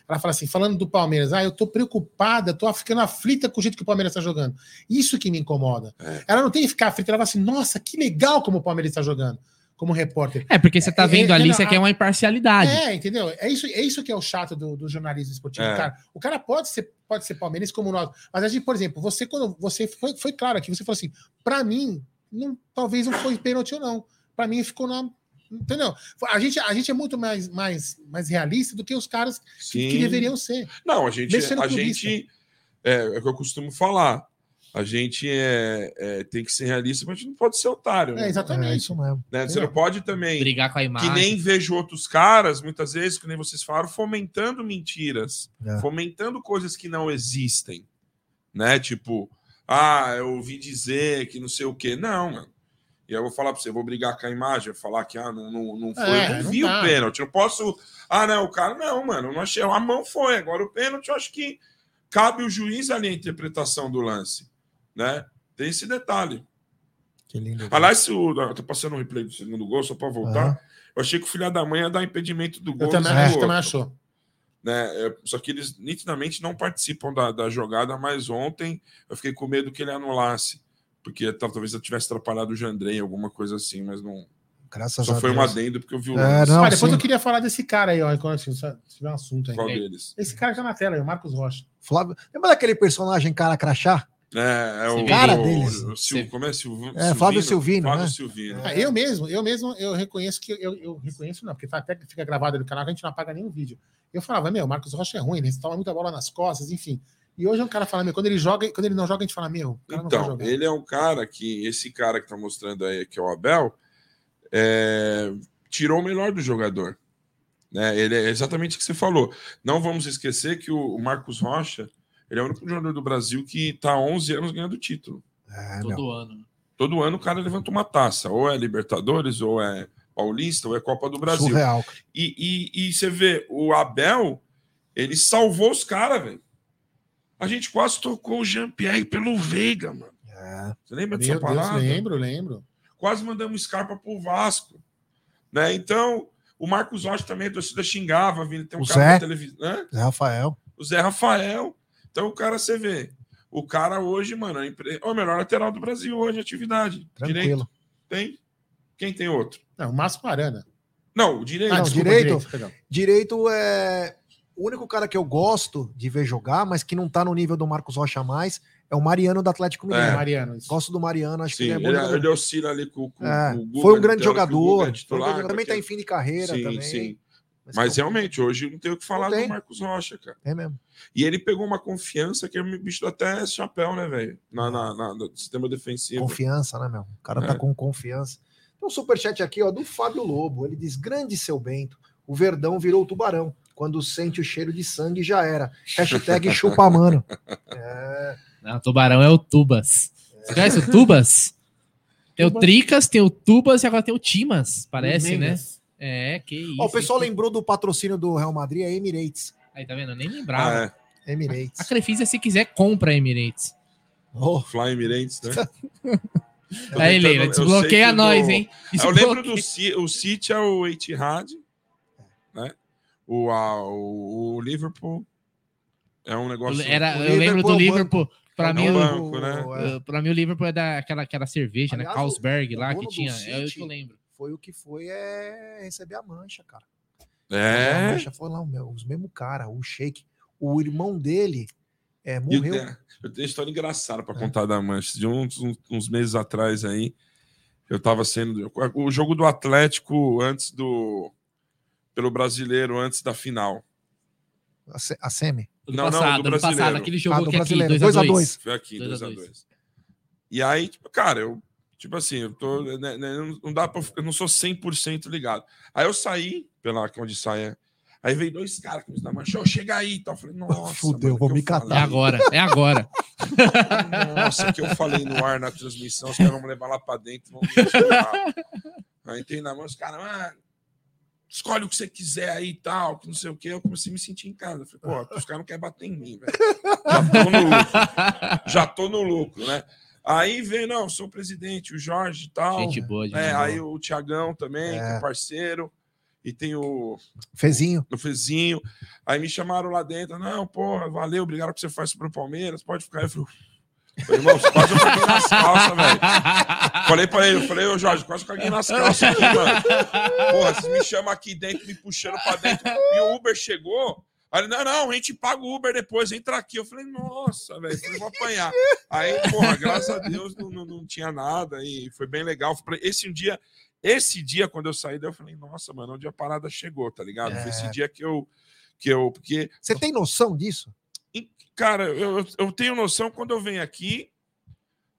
Ela fala assim, falando do Palmeiras, ah, eu tô preocupada, tô ficando aflita com o jeito que o Palmeiras tá jogando. Isso que me incomoda. É. Ela não tem que ficar aflita, ela fala assim, nossa, que legal como o Palmeiras está jogando, como repórter. É, porque você tá É, vendo é, ali, não, você a- quer uma imparcialidade. É, entendeu? É isso, é isso que é o chato do, do jornalismo esportivo. É. Cara, o cara pode ser, pode ser palmeirense como nós, mas a gente, por exemplo, você quando você foi, foi claro aqui, você falou assim, para mim, não, talvez não foi pênalti ou não. Para mim ficou na Entendeu? A gente, a gente é muito mais, mais, mais realista do que os caras que, Sim. que deveriam ser. Não, a gente, a gente é, é o que eu costumo falar. A gente é, é, tem que ser realista, mas a gente não pode ser otário. É, né? exatamente. É isso mesmo. Né? Você não pode também. Brigar com a Que imagem. nem vejo outros caras, muitas vezes, que nem vocês falaram, fomentando mentiras, É. fomentando coisas que não existem. Né? Tipo, ah, eu ouvi dizer que não sei o quê. Não, mano. E eu vou falar pra você, eu vou brigar com a imagem, falar que ah, não, não, não foi, É, eu não não vi o pênalti. Eu não posso. Ah, não, o cara, não, mano, eu não achei. A mão foi. Agora o pênalti, eu acho que cabe o juiz ali a interpretação do lance. Né? Tem esse detalhe. Que lindo. Aliás, se o, eu tô passando um replay do segundo gol, só para voltar. Aham. Eu achei que o filho da mãe ia dar impedimento do gol. Eu também, do acho, também achou. né? É, Só que eles nitidamente não participam da, da jogada, mas ontem eu fiquei com medo que ele anulasse. Porque tal- talvez eu tivesse atrapalhado o Jandrei, alguma coisa assim, mas não. Graças Só a foi um Deus. adendo porque eu vi o É, não, ah, depois sim. eu queria falar desse cara aí, ó, se se tiver um assunto aí. Qual deles? Esse cara que tá na tela aí, o Marcos Rocha. Flávio... Lembra daquele personagem cara crachá? É, é o, Cara o, deles. o Sil- como é Silvino? É, Flávio Silvino, Flávio né? Silvino. Ah, eu mesmo, eu mesmo, eu reconheço que eu, eu reconheço não, porque tá, até que fica gravado no canal, que a gente não apaga nenhum vídeo. Eu falava, meu, o Marcos Rocha é ruim, ele toma muita bola nas costas, enfim. E hoje o cara fala, meu, quando ele joga, quando ele não joga, a gente fala, meu, o cara não vai Então, jogar. ele é um cara que, esse cara que tá mostrando aí, que é o Abel, é, tirou o melhor do jogador. Né? Ele é exatamente o que você falou. Não vamos esquecer que o, o Marcos Rocha, ele é o único jogador do Brasil que tá há 11 anos ganhando título. É, meu. Todo ano. Todo ano o cara levanta uma taça, ou é Libertadores, ou é Paulista, ou é Copa do Brasil. Surreal. E, e, e você vê, o Abel, ele salvou os caras, velho. A gente quase tocou o Jean-Pierre pelo Veiga, mano. É. Você lembra dessa Meu Deus, parada? lembro, lembro. quase mandamos Scarpa pro Vasco. Né? Então, o Marcos Rocha também, a torcida xingava, vindo tem um O cara Zé. na televisão. Né? Zé Rafael. O Zé Rafael. Então, o cara, você vê. O cara hoje, mano, é, empre- é o melhor lateral do Brasil hoje, atividade. Direito. Tranquilo. Tem. Quem tem outro? Não, o Márcio Arana. Não, o direito. Ah, não, desculpa, direito. perdão. Direito é. O único cara que eu gosto de ver jogar, mas que não tá no nível do Marcos Rocha mais, é o Mariano do Atlético Mineiro. É. Mariano. isso. Gosto do Mariano, acho Sim, que ele é bom ele, jogador. ele oscila ali com, com, É, com o Guga, foi um ele grande jogador. é foi um titular, grande jogador, também tá porque- em fim de carreira sim, também. sim. Mas, realmente, hoje não tem o que falar do Marcos Rocha, cara. É mesmo. E ele pegou uma confiança que me bicho até chapéu, né, velho? Na, na, na- no sistema defensivo. Confiança, né, meu? O cara É. tá com confiança. Tem um superchat aqui, ó, do Fábio Lobo. Ele diz: Grande seu Bento, o Verdão virou tubarão. Quando sente o cheiro de sangue, já era. Hashtag chupa mano. É, Não, tubarão é o Tubas. Você conhece o Tubas? Tem o. Tricas, tem o Tubas e agora tem o Timas, parece, né? É, que isso. Ó, o pessoal hein? lembrou do patrocínio do Real Madrid, é Emirates. Aí, tá vendo? Eu nem lembrava. Ah, é. Emirates. A Crefisa, se quiser, compra a Emirates. Oh, Fly Emirates, né? Aí, Leila, eu desbloqueia que nós, do- hein? Eu lembro Desbloqueia. do Ci- o City é o Etihad, né? O, a- o, o Liverpool é um negócio. Era, O eu lembro do Liverpool é o. Pra É mim, o, banco, né? é, uh, pra mim, o Liverpool é daquela aquela cerveja, Aliás, né? Carlsberg o lá, que tinha. O que City- eu lembro. Foi o que foi é receber a mancha, cara. A É. mancha foi lá, os mesmo cara, o Sheik. O irmão dele é, morreu. eu, eu tenho uma história engraçada para contar da Mancha. De uns, uns- meses atrás aí, eu estava sendo. O jogo do Atlético antes do. Pelo brasileiro, antes da final. A, se- a semi. Do Não, não, passado, do do passado, brasileiro. aquele Ah, jogo do que é aqui, brasileiro. 2 a 2 a 2 2. Foi aqui, Dois a 2 a dois. 2 E aí, tipo, cara, eu, tipo assim, eu tô, né, né, não- dá pra, eu não sou 100% ligado. Aí eu saí pela onde sai, é. aí veio dois caras que me davam, show, chega aí e tal. Eu falei, nossa, Fudeu, mano, vou que me eu catar. É agora, é agora. Nossa, que eu falei no ar na transmissão, os caras vão me levar lá pra dentro, vão me. Aí entrei na mão, os caras, ah, escolhe o que você quiser aí e tal, que não sei o que. Eu comecei a me sentir em casa. Falei, pô, os caras não querem bater em mim, velho. Já tô no lucro. Já tô no lucro, né? Aí veio, não, sou o presidente, o Jorge e tal. Gente boa, gente É, boa. aí o Tiagão também, que É. é parceiro. E tem o, Fezinho. o Fezinho. Aí me chamaram lá dentro. Não, porra, valeu, obrigado por que você faz pro Palmeiras. Pode ficar aí. Eu falei, falei, irmão, você quase eu caguei nas calças, velho. Falei pra ele, eu falei, ô Jorge, quase eu caguei nas calças aqui, mano. Porra, vocês me chamam aqui dentro, me puxando pra dentro. E o Uber chegou. Aí não, não, a gente paga o Uber depois, entra aqui. Eu falei, nossa, velho, vou apanhar. Aí, porra, graças a Deus não, não, não tinha nada e foi bem legal. Esse um dia, esse dia, quando eu saí, daí eu falei, nossa, mano, onde a parada chegou, tá ligado? Foi esse É. dia que eu. Que eu porque, Você tem noção disso? cara, eu, eu- tenho noção quando eu venho aqui,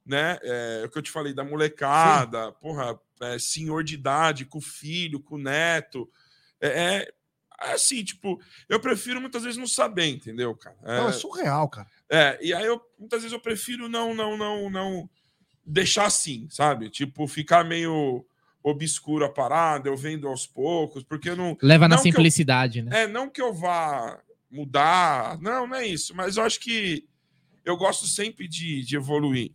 né? É, o que eu te falei da molecada, porra, é, senhor de idade, com o filho, com o neto. É, é assim, tipo, eu prefiro muitas vezes não saber, entendeu, cara? É, Não, é surreal, cara. é, e aí eu muitas vezes eu prefiro não, não, não, não deixar assim, sabe? Tipo, ficar meio obscuro a parada, eu vendo aos poucos, porque eu não. Leva na Não eu- simplicidade, né? É, não que eu vá mudar, não, não é isso, mas eu acho que eu gosto sempre de, de evoluir,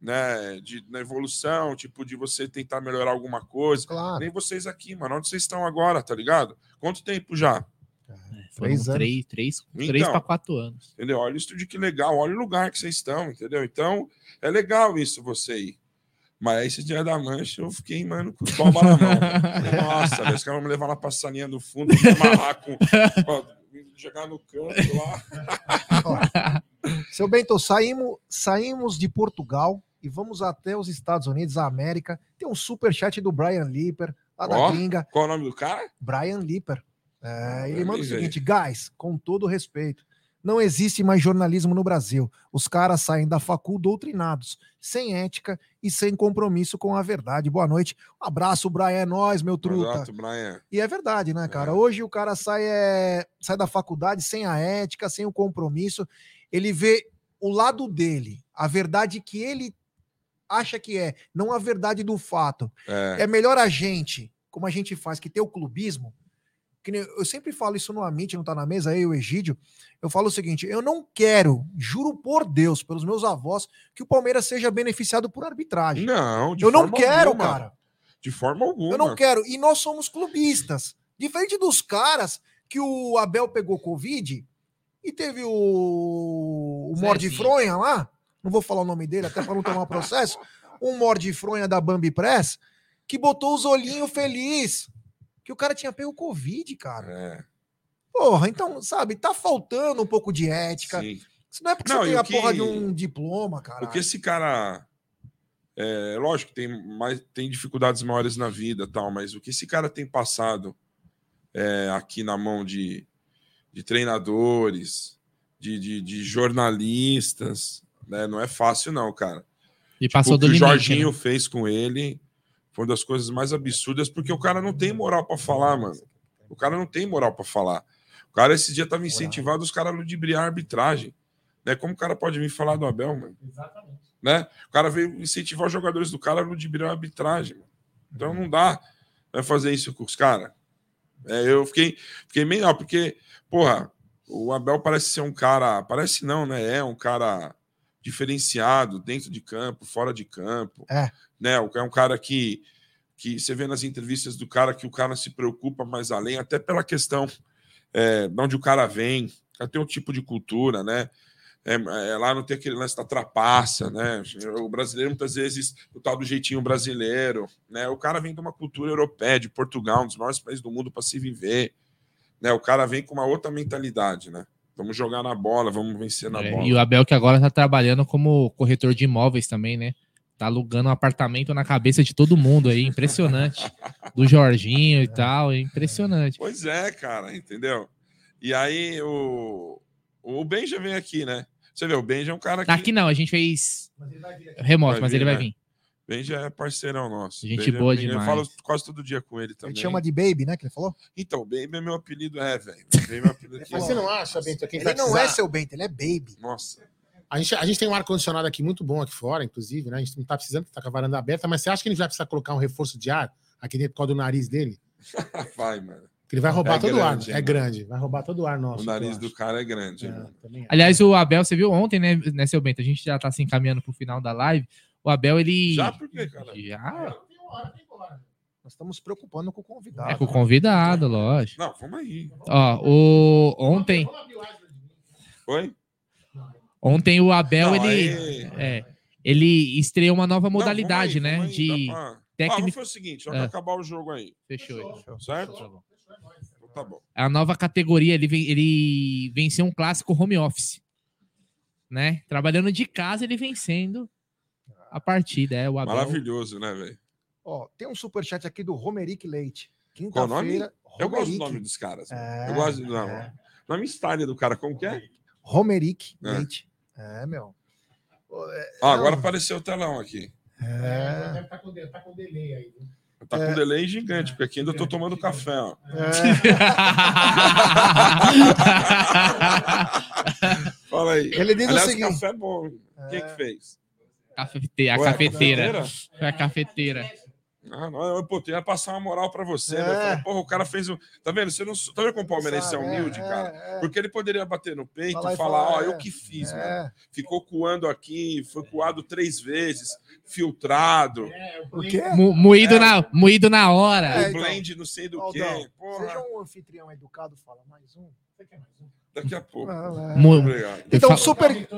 né? De, na evolução, tipo, de você tentar melhorar alguma coisa. Claro. Nem vocês aqui, mano. Onde vocês estão agora, tá ligado? Quanto tempo já? Foram Três anos. três, três, Então. três para quatro anos. Entendeu? Olha o estúdio que legal, olha o lugar que vocês estão, entendeu? Então, é legal isso você ir. Mas aí, esse dia da mancha, eu fiquei, mano, com toba na mão. Falei, Nossa, os caras vão me levar lá pra salinha do fundo, me amarrar com. ó, jogar no canto lá. Seu Bento, saímos, saímos de Portugal e vamos até os Estados Unidos, a América. Tem um super chat do Brian Lipper, lá da Ó. gringa. Qual é o nome do cara? Brian Lipper. É, ele nem manda o seguinte, guys, com todo respeito, não existe mais jornalismo no Brasil. Os caras saem da facul doutrinados, sem ética e sem compromisso com a verdade. Boa noite. Um abraço, Brian, é nóis, meu truta. Exato, Brian. E é verdade, né, cara? É. Hoje o cara sai, é, sai da faculdade sem a ética, sem o compromisso. Ele vê o lado dele, a verdade que ele acha que é, não a verdade do fato. É, É melhor a gente, como a gente faz, que tem o clubismo. Que nem- eu sempre falo isso no Amit, não tá na mesa, aí o Egídio. Eu falo o seguinte: eu não quero, juro por Deus, pelos meus avós, que o Palmeiras seja beneficiado por arbitragem. não, de eu não forma quero, alguma. cara. De forma alguma. Eu não quero. E nós somos clubistas. Diferente dos caras que o Abel pegou Covid e teve o, o. Mordifronha lá. Não vou falar o nome dele, até para não tomar processo. Um Mordifronha da Bambi Press que botou os olhinhos feliz. Que o cara tinha pego Covid, cara. É, Porra, então, sabe, tá faltando um pouco de ética. sim. Isso não é porque Não, você tem a porra que- de um diploma, cara. O que esse cara. É, lógico que tem, mais, tem dificuldades maiores na vida tal, mas o que esse cara tem passado é, aqui na mão de, de treinadores, de, de, de jornalistas, né? Não é fácil, não, cara. E passou o do que o limite. Jorginho né? fez com ele foi uma das coisas mais absurdas, porque o cara não tem moral pra falar, mano. O cara não tem moral pra falar. O cara esse dia tava incentivado os caras a ludibriar a arbitragem. Né? Como o cara pode vir falar do Abel, mano? Né? O cara veio incentivar os jogadores do cara a ludibriar a arbitragem. Mano. Então não dá né, fazer isso com os caras. É, eu fiquei, fiquei meio, ó, porque, porra, o Abel parece ser um cara, parece não, né? É um cara diferenciado dentro de campo, fora de campo. É. Né? É um cara que, que você vê nas entrevistas do cara que o cara se preocupa mais além, até pela questão é, de onde o cara vem, tem um tipo de cultura, né? É, é, lá não tem aquele lance da trapaça, né? O brasileiro, muitas vezes, o tal do jeitinho brasileiro, né? O cara vem de uma cultura europeia, de Portugal, um dos maiores países do mundo para se viver, né? O cara vem com uma outra mentalidade, né? Vamos jogar na bola, vamos vencer na É, bola. e o Abel que agora tá trabalhando como corretor de imóveis também, né? Tá alugando um apartamento na cabeça de todo mundo aí, impressionante. Do Jorginho e tal, é impressionante. Pois é, cara, entendeu? E aí o, o Benja vem aqui, né? Você vê, o Benja é um cara que. Tá aqui não, a gente fez remoto, mas ele vai né? vir. Benja é parceirão nosso. Gente Benja- boa demais. Eu falo quase todo dia com ele também. gente chama de Baby, né? Que ele falou. Então, Baby é meu apelido, é, velho. Baby é meu apelido aqui. Mas você não acha, Bento, quem Ele não é seu Bento, ele é Baby. Nossa. A gente, a gente tem um ar-condicionado aqui muito bom aqui fora, inclusive, né? A gente não tá precisando, tá com a varanda aberta, mas você acha que ele vai precisar colocar um reforço de ar aqui dentro por causa do nariz dele? Vai, mano. Ele vai roubar É todo o grande, ar. hein, É mano? grande, vai roubar todo o ar nosso. o nariz do cara é grande, É, mano. acho. Aliás, o Abel, você viu ontem, né, né, seu Bento? A gente já tá se encaminhando pro final da live. O Abel, ele. Já por quê, cara? Já Nós estamos preocupando com o convidado. é com o convidado, lógico. Não, vamos aí. Ó, o... ontem, Oi? Ontem o Abel, Não, ele. aí- É, ele estreou uma nova Não, modalidade, vamos aí, né? aí, de pra- Ah, técnico. vamos fazer o seguinte, vamos É. acabar o jogo aí, Fechou aí. certo? Tá bom. Então Tá bom. a nova categoria, ele, ele venceu um clássico home office. Né? Trabalhando de casa, ele vencendo a partida. É, o Abel. Maravilhoso, né, velho? Ó, tem um superchat aqui do Romeric Leite. Qual o nome? Quinta-feira. Eu gosto do nome dos caras. É, eu gosto do nome. é. Nome estádio do cara, como que é? Romeric É. Leite. É, meu. É- Ah, agora apareceu o telão aqui. É. Deve tá com, tá com delay aí. viu? Tá com É. um delay gigante, porque aqui ainda tô tomando café, ó. é. Fala aí. Ele diz Aliás, o seguinte. café é bom. Quem É. que fez? Cafete- a Ué, cafeteira. Foi a cafeteira. Ah, não, eu, pô, eu ia passar uma moral pra você, É. né? Falei, Porra, o cara fez um. Tá vendo? Você não. Tá vendo como o palmeirense é humilde, é, cara? é, é. Porque ele poderia bater no peito Falar e falar, ó, é, eu que fiz, mano. É, Ficou coando aqui, foi coado três vezes, filtrado, É, o quê? Mo- moído, É. na, moído na hora. É, o então. blend não sei do Aldão, quê. Porra, Seja um anfitrião educado, fala mais um. Daqui a pouco. Ah, Obrigado. Então, super,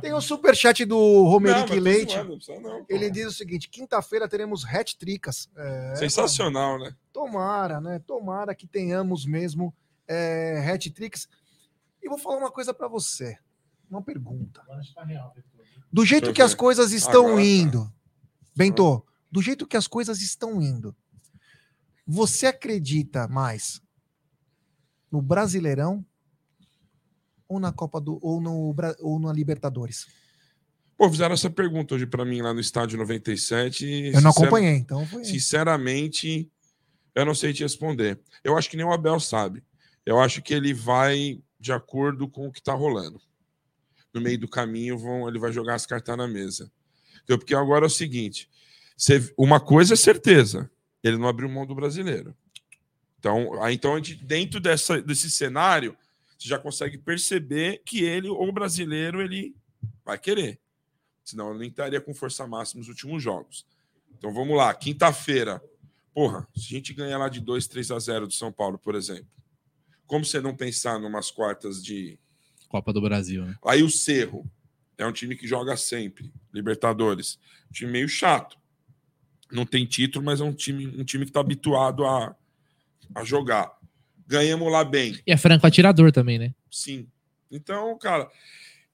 tem um superchat do Não, Romeric mas tô Leite. zoando, não precisa não, pô. Ele diz o seguinte: quinta-feira teremos hat-tricas. É, Sensacional, né? Tomara, né? Tomara que tenhamos mesmo é, hat-tricks. E vou falar uma coisa pra você. Uma pergunta. Do jeito que as coisas estão Agora tá. indo, Bento, do jeito que as coisas estão indo, você acredita mais no Brasileirão ou na Copa do ou no ou na Libertadores? Pô, fizeram essa pergunta hoje pra mim lá no estádio 97. e, Eu não acompanhei, então foi. Sinceramente, eu não sei te responder. Eu acho que nem o Abel sabe. Eu acho que ele vai de acordo com o que tá rolando. No meio do caminho, vão, ele vai jogar as cartas na mesa. Então, porque agora é o seguinte: uma coisa é certeza, ele não abriu mão do brasileiro. Então, então a gente, dentro dessa, desse cenário, você já consegue perceber que ele, o brasileiro, ele vai querer. Senão ele nem estaria com força máxima nos últimos jogos. Então vamos lá, quinta-feira. Porra, se a gente ganhar lá de 2, 3 a 0 do São Paulo, por exemplo. Como você não pensar numas quartas de. Copa do Brasil, né? Aí o Cerro é um time que joga sempre. Libertadores. Um time meio chato. Não tem título, mas é um time, um time que está habituado a, a jogar. Ganhamos lá bem. E é franco atirador também, né? Sim. Então, cara,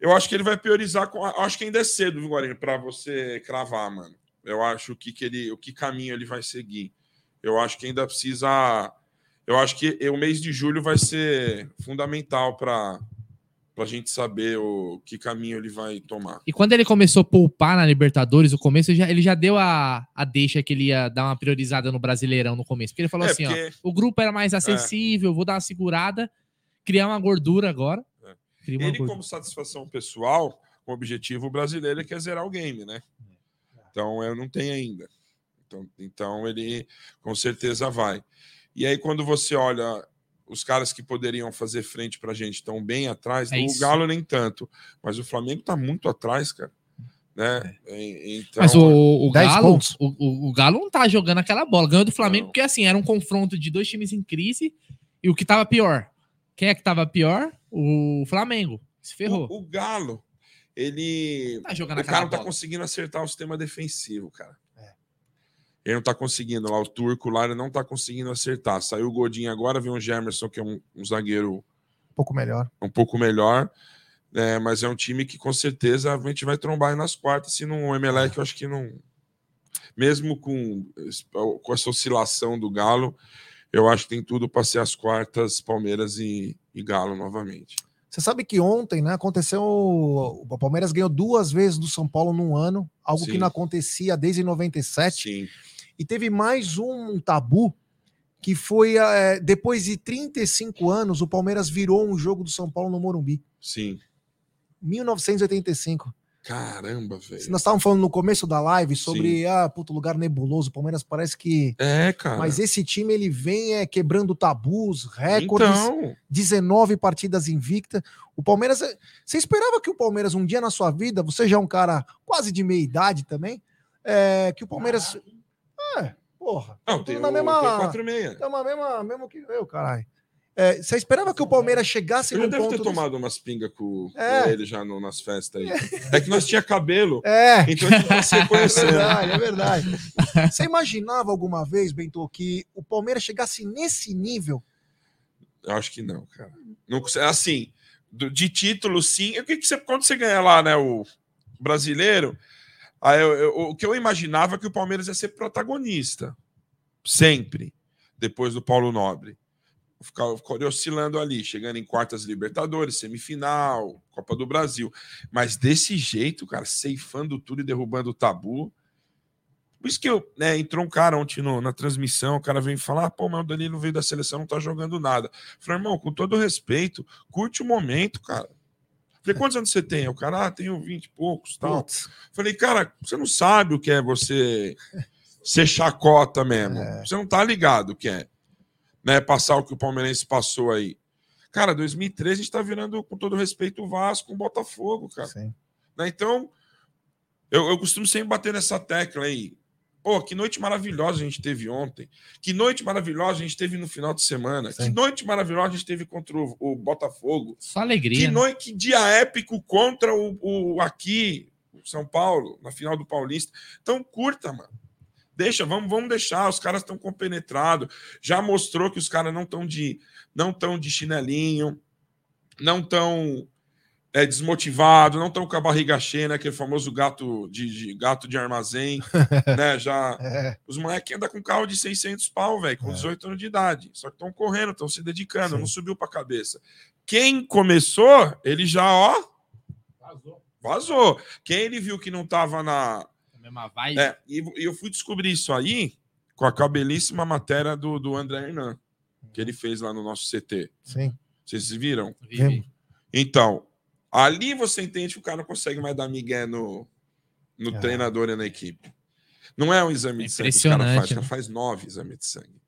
eu acho que ele vai priorizar. Com, acho que ainda é cedo, viu, Guarani, para você cravar, mano. Eu acho que, que ele, o que caminho ele vai seguir. Eu acho que ainda precisa. Eu acho que o mês de julho vai ser fundamental para a gente saber o que caminho ele vai tomar. E quando ele começou a poupar na Libertadores, o começo, já- ele já deu a, a deixa que ele ia dar uma priorizada no Brasileirão no começo. Porque ele falou É, assim, ó, porque- o grupo era mais acessível, vou dar uma segurada, criar uma gordura agora. É. Ele, gordura. como satisfação pessoal, o objetivo brasileiro é que é zerar o game, né? Então, eu não tenho ainda. Então, então, ele com certeza vai. E aí, quando você olha os caras que poderiam fazer frente pra gente estão bem atrás, É o isso. Galo nem tanto. Mas o Flamengo tá muito atrás, cara. Né? E- Então, Mas o, o 10 Galo, o, o- Galo não tá jogando aquela bola. Ganhou do Flamengo Não. porque assim, era um confronto de dois times em crise e o que tava pior? Quem é que tava pior? O Flamengo. Se ferrou. o, o Galo, ele. Não tá jogando O aquela cara não tá bola. conseguindo acertar o sistema defensivo, cara. É. Ele não tá conseguindo lá, o turco lá, ele não tá conseguindo acertar. Saiu o Godinho agora, vem o Gemerson, que é um, um zagueiro Um pouco melhor. um pouco melhor. né, mas é um time que com certeza a gente vai trombar aí nas quartas. Se não o Emelec, eu acho que não. Mesmo com, com essa oscilação do Galo, eu acho que tem tudo para ser as quartas, Palmeiras e, e Galo novamente. Você sabe que ontem, né, aconteceu. O Palmeiras ganhou duas vezes do São Paulo num ano, algo Sim. que não acontecia desde 97. Sim, E teve mais um tabu, que foi eh, depois de 35 anos, o Palmeiras virou um jogo do São Paulo no Morumbi. sim. 1985. Caramba, velho. Nós estávamos falando no começo da live sobre, ah, puto, lugar nebuloso. O Palmeiras parece que. É, cara. Mas esse time ele vem é, quebrando tabus, recordes, Então, 19 partidas invictas. O Palmeiras. é- Você esperava que o Palmeiras, um dia na sua vida, você já é um cara quase de meia idade também, é, que o Palmeiras. É, porra. não, tem na o mesma- tem o 46. Estamos mesma, mesmo que eu, caralho. É, você esperava que o Palmeiras chegasse no devo ter tomado umas pingas com, com É. ele já no- nas festas aí. É que nós tinha cabelo, É, então a gente vai se é verdade, é verdade. Você imaginava alguma vez, Bento, que o Palmeiras chegasse nesse nível? Eu acho que não, cara. Não, assim, de título, sim. O que que você, quando você ganha lá, né, o brasileiro, aí eu- eu- o que eu imaginava é que o Palmeiras ia ser protagonista. Sempre. Depois do Paulo Nobre. Ficava oscilando ali, chegando em quartas Libertadores, semifinal, Copa do Brasil. Mas desse jeito, cara, ceifando tudo e derrubando o tabu. Por isso que eu, né, entrou um cara ontem no- na transmissão, o cara veio falar, pô, mas o Danilo veio da seleção, não tá jogando nada. Eu Falei, irmão, com todo respeito, curte o momento, cara. Falei, quantos anos você tem? O cara, ah, tenho 20 e poucos, tal. Putz, Falei, cara, você não sabe o que é você ser chacota mesmo. É. Você não tá ligado o que é. Né, passar o que o palmeirense passou aí. Cara, 2013 a gente tá virando, com todo respeito, o Vasco, o Botafogo, cara. Né? Então, eu, eu costumo sempre bater nessa tecla aí. Pô, que noite maravilhosa a gente teve ontem. Que noite maravilhosa a gente teve no final de semana. Sim. Que noite maravilhosa a gente teve contra o, o Botafogo. Só alegria. Que né? noite, que dia épico contra o, o aqui, o São Paulo, na final do Paulista. Então, curta, mano. Deixa, vamos, vamos deixar. Os caras estão compenetrados. Já mostrou que os caras não estão de, não tão de chinelinho, não estão é, desmotivados, não estão com a barriga cheia, né? Aquele famoso gato de, de- gato de armazém, né? Já É, os moleques andam com carro de 600 pau, velho, com É. 18 anos de idade. Só que estão correndo, estão se dedicando, Sim. não subiu pra cabeça. Quem começou, ele já, ó, vazou. Quem ele viu que não tava na. A mesma vibe. É, e, e eu fui descobrir isso aí com a cabelíssima matéria do, do André Hernan, que ele fez lá no nosso CT. sim. Vocês viram? Vive. Então, ali você entende que o cara não consegue mais dar migué no, no Ah. treinador e na equipe. Não é um exame É de sangue que o cara faz, o cara né? faz nove exames de sangue.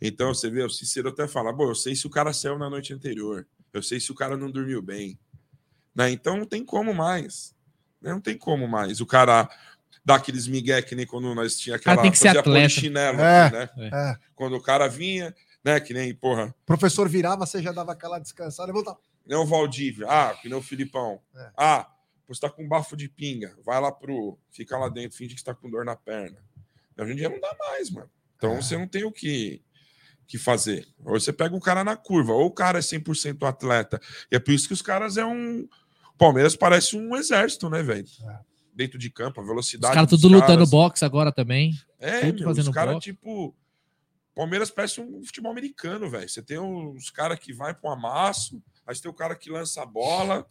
Então, você vê, o Cícero até fala, bom, eu sei se o cara saiu na noite anterior, eu sei se o cara não dormiu bem. Né? Então, não tem como mais. né? Não tem como mais. O cara dá aqueles migué que nem quando nós tinha cara aquela tem que ser atleta. polichinelo É. aqui, né? É. Quando o cara vinha, né, que nem, porra, O professor virava, você já dava aquela descansada e voltava. Nem o Valdívia, ah, que nem o Filipão. É. Ah, você tá com bafo de pinga, vai lá pro. Fica lá dentro, finge que você tá com dor na perna. Hoje em dia não dá mais, mano. Então É. você não tem o que, que fazer. Ou você pega o cara na curva, ou o cara é 100% atleta. E é por isso que os caras é um. O Palmeiras parece um exército, né, velho? É. Dentro de campo, a Os velocidade. caras dos tudo lutando caras. boxe agora também. É, tudo meu, fazendo os caras, tipo. Palmeiras parece um futebol americano, velho. Você tem os caras que vai para um amasso, você tem o cara que lança a bola.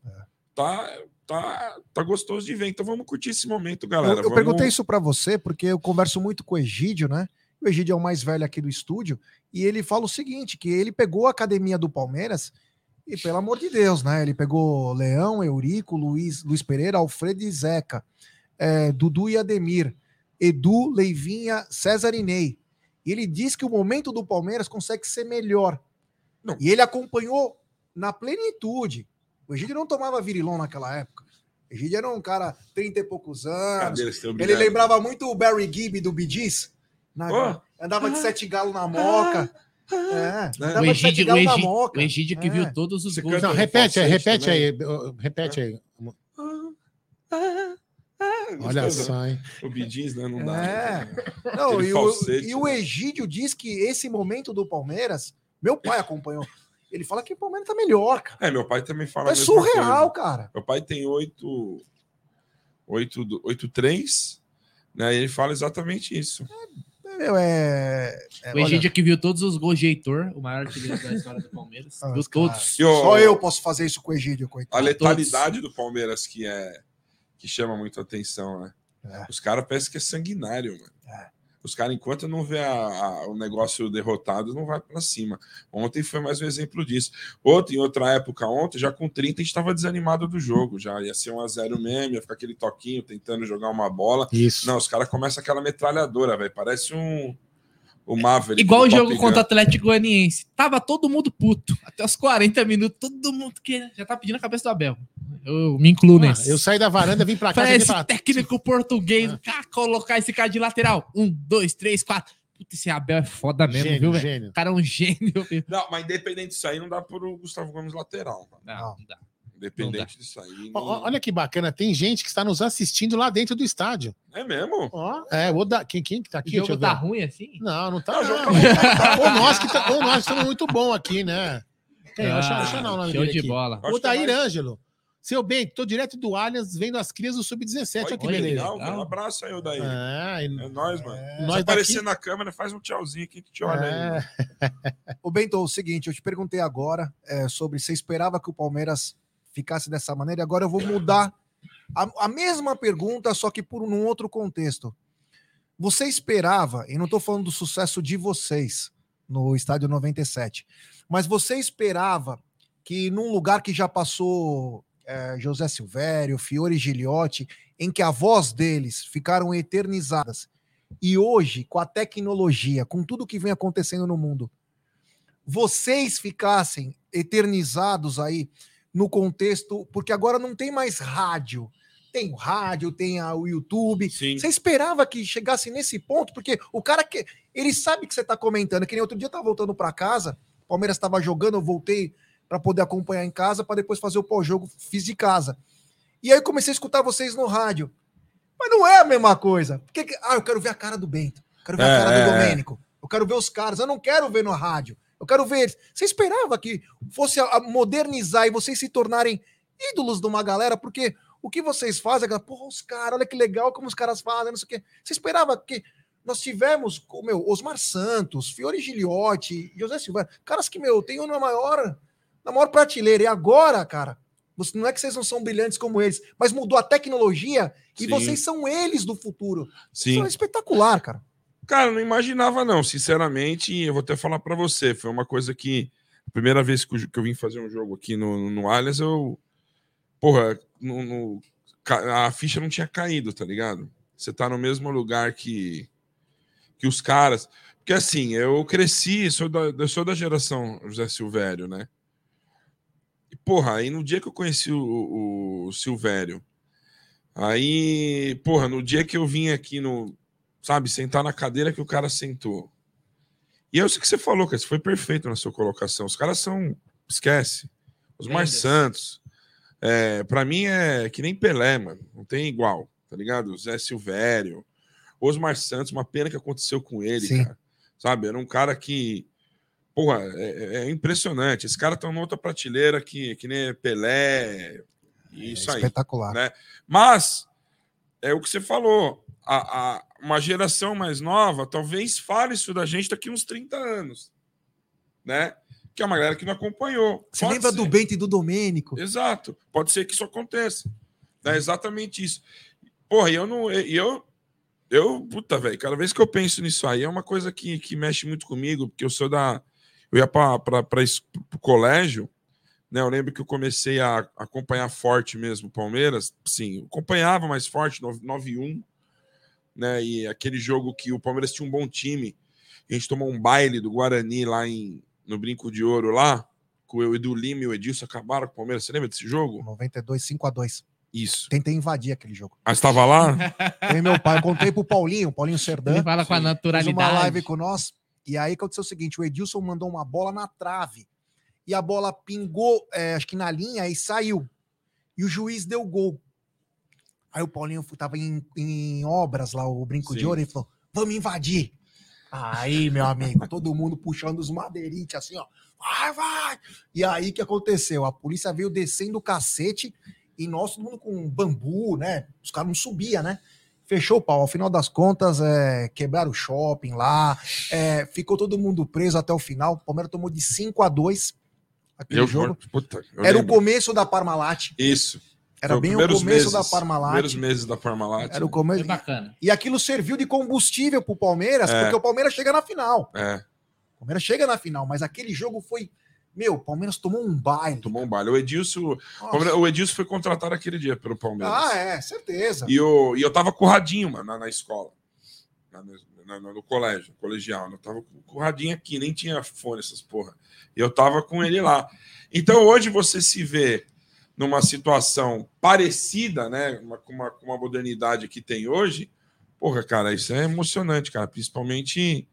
Tá, tá, tá gostoso de ver. Então vamos curtir esse momento, Eu, galera. eu Vamos- perguntei isso pra você porque eu converso muito com o Egídio, né? O Egídio é o mais velho aqui do estúdio e ele fala o seguinte, que ele pegou a academia do Palmeiras e, pelo amor de Deus, né? Ele pegou Leão, Eurico, Luiz, Luiz Pereira, Alfredo e Zeca, é, Dudu e Ademir, Edu, Leivinha, César e Ney. E ele diz que o momento do Palmeiras consegue ser melhor. Não. E ele acompanhou na plenitude. O Egídio não tomava virilão naquela época. O Egídio era um cara 30 e poucos anos. Ele lembrava muito o Barry Gibb do Bee Gees. Na- Oh. Andava de sete galos na moca. É, Né? andava O de sete Egídio, o galos na Egídio, moca. o Egídio que É. viu todos os gols. Não, repete repete aí. também? Repete aí. Ah, Olha gostoso. só, hein? O Bidins, né? Não dá. É. Não, e, o, e o né? Egídio diz que esse momento do Palmeiras, meu pai acompanhou. Ele fala que o Palmeiras tá melhor, cara. É, meu pai também fala. É a mesma surreal, coisa. cara. Meu pai tem 8. 8, 8 3, né? E ele fala exatamente isso. É meu, é. é, O olha, Egídio que viu todos os gols de Heitor, o maior artilheiro da história do Palmeiras. Ah, viu todos. E o- Só eu posso fazer isso com o Egídio, A coitado. letalidade do Palmeiras que é que chama muito atenção, né? É. Os caras parecem que é sanguinário, mano. Os caras, enquanto não vê a- a- o negócio derrotado, não vai pra cima. Ontem foi mais um exemplo disso. Outro, em outra época, ontem, já com 30, a gente tava desanimado do jogo. Já ia ser um a 0 mesmo, ia ficar aquele toquinho tentando jogar uma bola. Isso. Não, os caras começam aquela metralhadora, velho. Parece um. O Maverick. Igual o jogo Gun. contra o Atlético Goianiense. Tava todo mundo puto. Até os 40 minutos, todo mundo que já tá pedindo a cabeça do Abel. Eu me incluo Ah, nesse. eu saí da varanda, vim pra cá e esse falar, técnico português, cá, colocar esse cara de lateral. Um, dois, três, quatro. Puta, esse Abel é foda mesmo, gênio, viu, velho? gênio. O cara é um gênio, viu? Não, mas independente disso aí, não dá pro Gustavo Gomes lateral. mano. Não, não dá. Independente disso aí. Ó, não- Olha que bacana, tem gente que está nos assistindo lá dentro do estádio. É mesmo? Ó, é, o da... quem, quem que tá O aqui? Deixa jogo tá ruim assim? Não, não tá. Não, o Não, jogo ou, nós que tá, ou nós estamos muito bom aqui, né? Quem? deixa, deixa eu dar o nome Ah, show dele de aqui. bola. O é Dair Ângelo. Seu bem, tô direto do Allianz vendo as crias do Sub-17. Olha que olha, beleza. Legal, legal. Um abraço aí, daí. É, É nóis, mano. nós Se aparecer daqui- na câmera, faz um tchauzinho aqui que te olha aí. é, mano. Ô, Bento, é o seguinte, eu te perguntei agora é, sobre você esperava que o Palmeiras ficasse dessa maneira, e agora eu vou mudar a, a mesma pergunta, só que por um outro contexto. Você esperava, e não estou falando do sucesso de vocês no Estádio 97, mas você esperava que num lugar que já passou é, José Silvério, Fiore Giliotti, em que a voz deles ficaram eternizadas, e hoje, com a tecnologia, com tudo que vem acontecendo no mundo, vocês ficassem eternizados aí no contexto, porque agora não tem mais rádio. Tem o rádio, tem a- o YouTube. Sim. Você esperava que chegasse nesse ponto? Porque o cara que. Ele sabe que você tá comentando, que nem outro dia eu tava voltando para casa, o Palmeiras estava jogando, eu voltei para poder acompanhar em casa, para depois fazer o pós-jogo, fiz de casa. E aí eu comecei a escutar vocês no rádio. Mas não é a mesma coisa. Porque, que- ah, eu quero ver a cara do Bento, quero ver É, a cara é, do é. Domênico, eu quero ver os caras, eu não quero ver no rádio, eu quero ver eles. Você esperava que fosse modernizar e vocês se tornarem ídolos de uma galera, porque o que vocês fazem, é, porra, os caras, olha que legal como os caras fazem, não sei o quê. Você esperava que nós tivemos, meu, Osmar Santos, Fiore Giliotti, José Silva, caras que, meu, tem um na maior, na maior prateleira. E agora, cara, não é que vocês não são brilhantes como eles, mas mudou a tecnologia e Sim. vocês são eles do futuro. Sim. Isso é espetacular, cara. Cara, não imaginava, não, sinceramente. Eu vou até falar pra você. Foi uma coisa que. A primeira vez que eu, que eu vim fazer um jogo aqui no, no Allianz, eu. Porra, no, no- a ficha não tinha caído, tá ligado? Você tá no mesmo lugar que, que os caras. Porque assim, eu cresci, sou da, sou da geração José Silvério, né? E, porra, aí no dia que eu conheci o, o Silvério, aí, porra, no dia que eu vim aqui no, sabe, sentar na cadeira que o cara sentou. E é isso que você falou, cara, isso foi perfeito na sua colocação. Os caras são, esquece. Os mais Lendas. santos. É, para mim é que nem Pelé, mano, não tem igual, tá ligado? Zé Silvério, Osmar Santos, uma pena que aconteceu com ele, Sim. cara. Sabe, era um cara que Porra, é, é impressionante. Esse cara tá numa outra prateleira que, que nem Pelé. Isso é aí espetacular. né? Mas é o que você falou. A, a- uma geração mais nova talvez fale isso da gente daqui uns 30 anos, né? Que é uma galera que não acompanhou. Você Pode lembra ser. do Bento e do Domênico? Exato. Pode ser que isso aconteça. É exatamente isso. E eu não. Eu. Eu, puta, velho, cada vez que eu penso nisso aí, é uma coisa que, que mexe muito comigo, porque eu sou da. Eu ia para o colégio, né? Eu lembro que eu comecei a acompanhar forte mesmo o Palmeiras. Sim, acompanhava mais forte, 9-1, né? E aquele jogo que o Palmeiras tinha um bom time. A gente tomou um baile do Guarani lá em, no Brinco de Ouro lá, com o Edu Lima e o Edilson acabaram com o Palmeiras. Você lembra desse jogo? 92, 5 a 2 Isso. Tentei invadir aquele jogo. Ah, estava lá? Eu meu pai, eu contei pro Paulinho, Paulinho Serdã. Ele fala com a fez naturalidade. uma live com nós. E aí aconteceu o seguinte: o Edilson mandou uma bola na trave. E a bola pingou, é, acho que na linha, e saiu. E o juiz deu gol. Aí o Paulinho tava em, em obras lá, o Brinco de Sim. Ouro, e falou: vamos invadir. Aí, meu amigo, todo mundo puxando os madeirites assim, ó. Vai, vai! E aí o que aconteceu? A polícia veio descendo o cacete e nós, todo mundo com bambu, né? Os caras não subiam, né? fechou o pau. Ao final das contas, é, quebraram o shopping lá, é, ficou todo mundo preso até o final. O Palmeiras tomou de 5 a 2 aquele Eu, jogo. puta, Era lembro. o começo da Parmalat. Isso. Era Foi bem o começo meses, da Parmalat. Primeiros meses da Parmalat. Era o né? começo. Foi bacana. E aquilo serviu de combustível pro Palmeiras, É. porque o Palmeiras chega na final. É, O Palmeiras chega na final, mas aquele jogo foi. Meu, o Palmeiras tomou um baile. tomou um baile. O Edilson, Nossa. o Edilson foi contratado aquele dia pelo Palmeiras. Ah, é, certeza. E eu, e eu tava curradinho, mano, na, na escola. Na- na- no colégio, colegial. Eu tava curradinho aqui, nem tinha fone, essas porra. E eu tava com ele lá. Então hoje você se vê numa situação parecida, né? uma- Com uma, com uma modernidade que tem hoje. Porra, cara, isso é emocionante, cara. Principalmente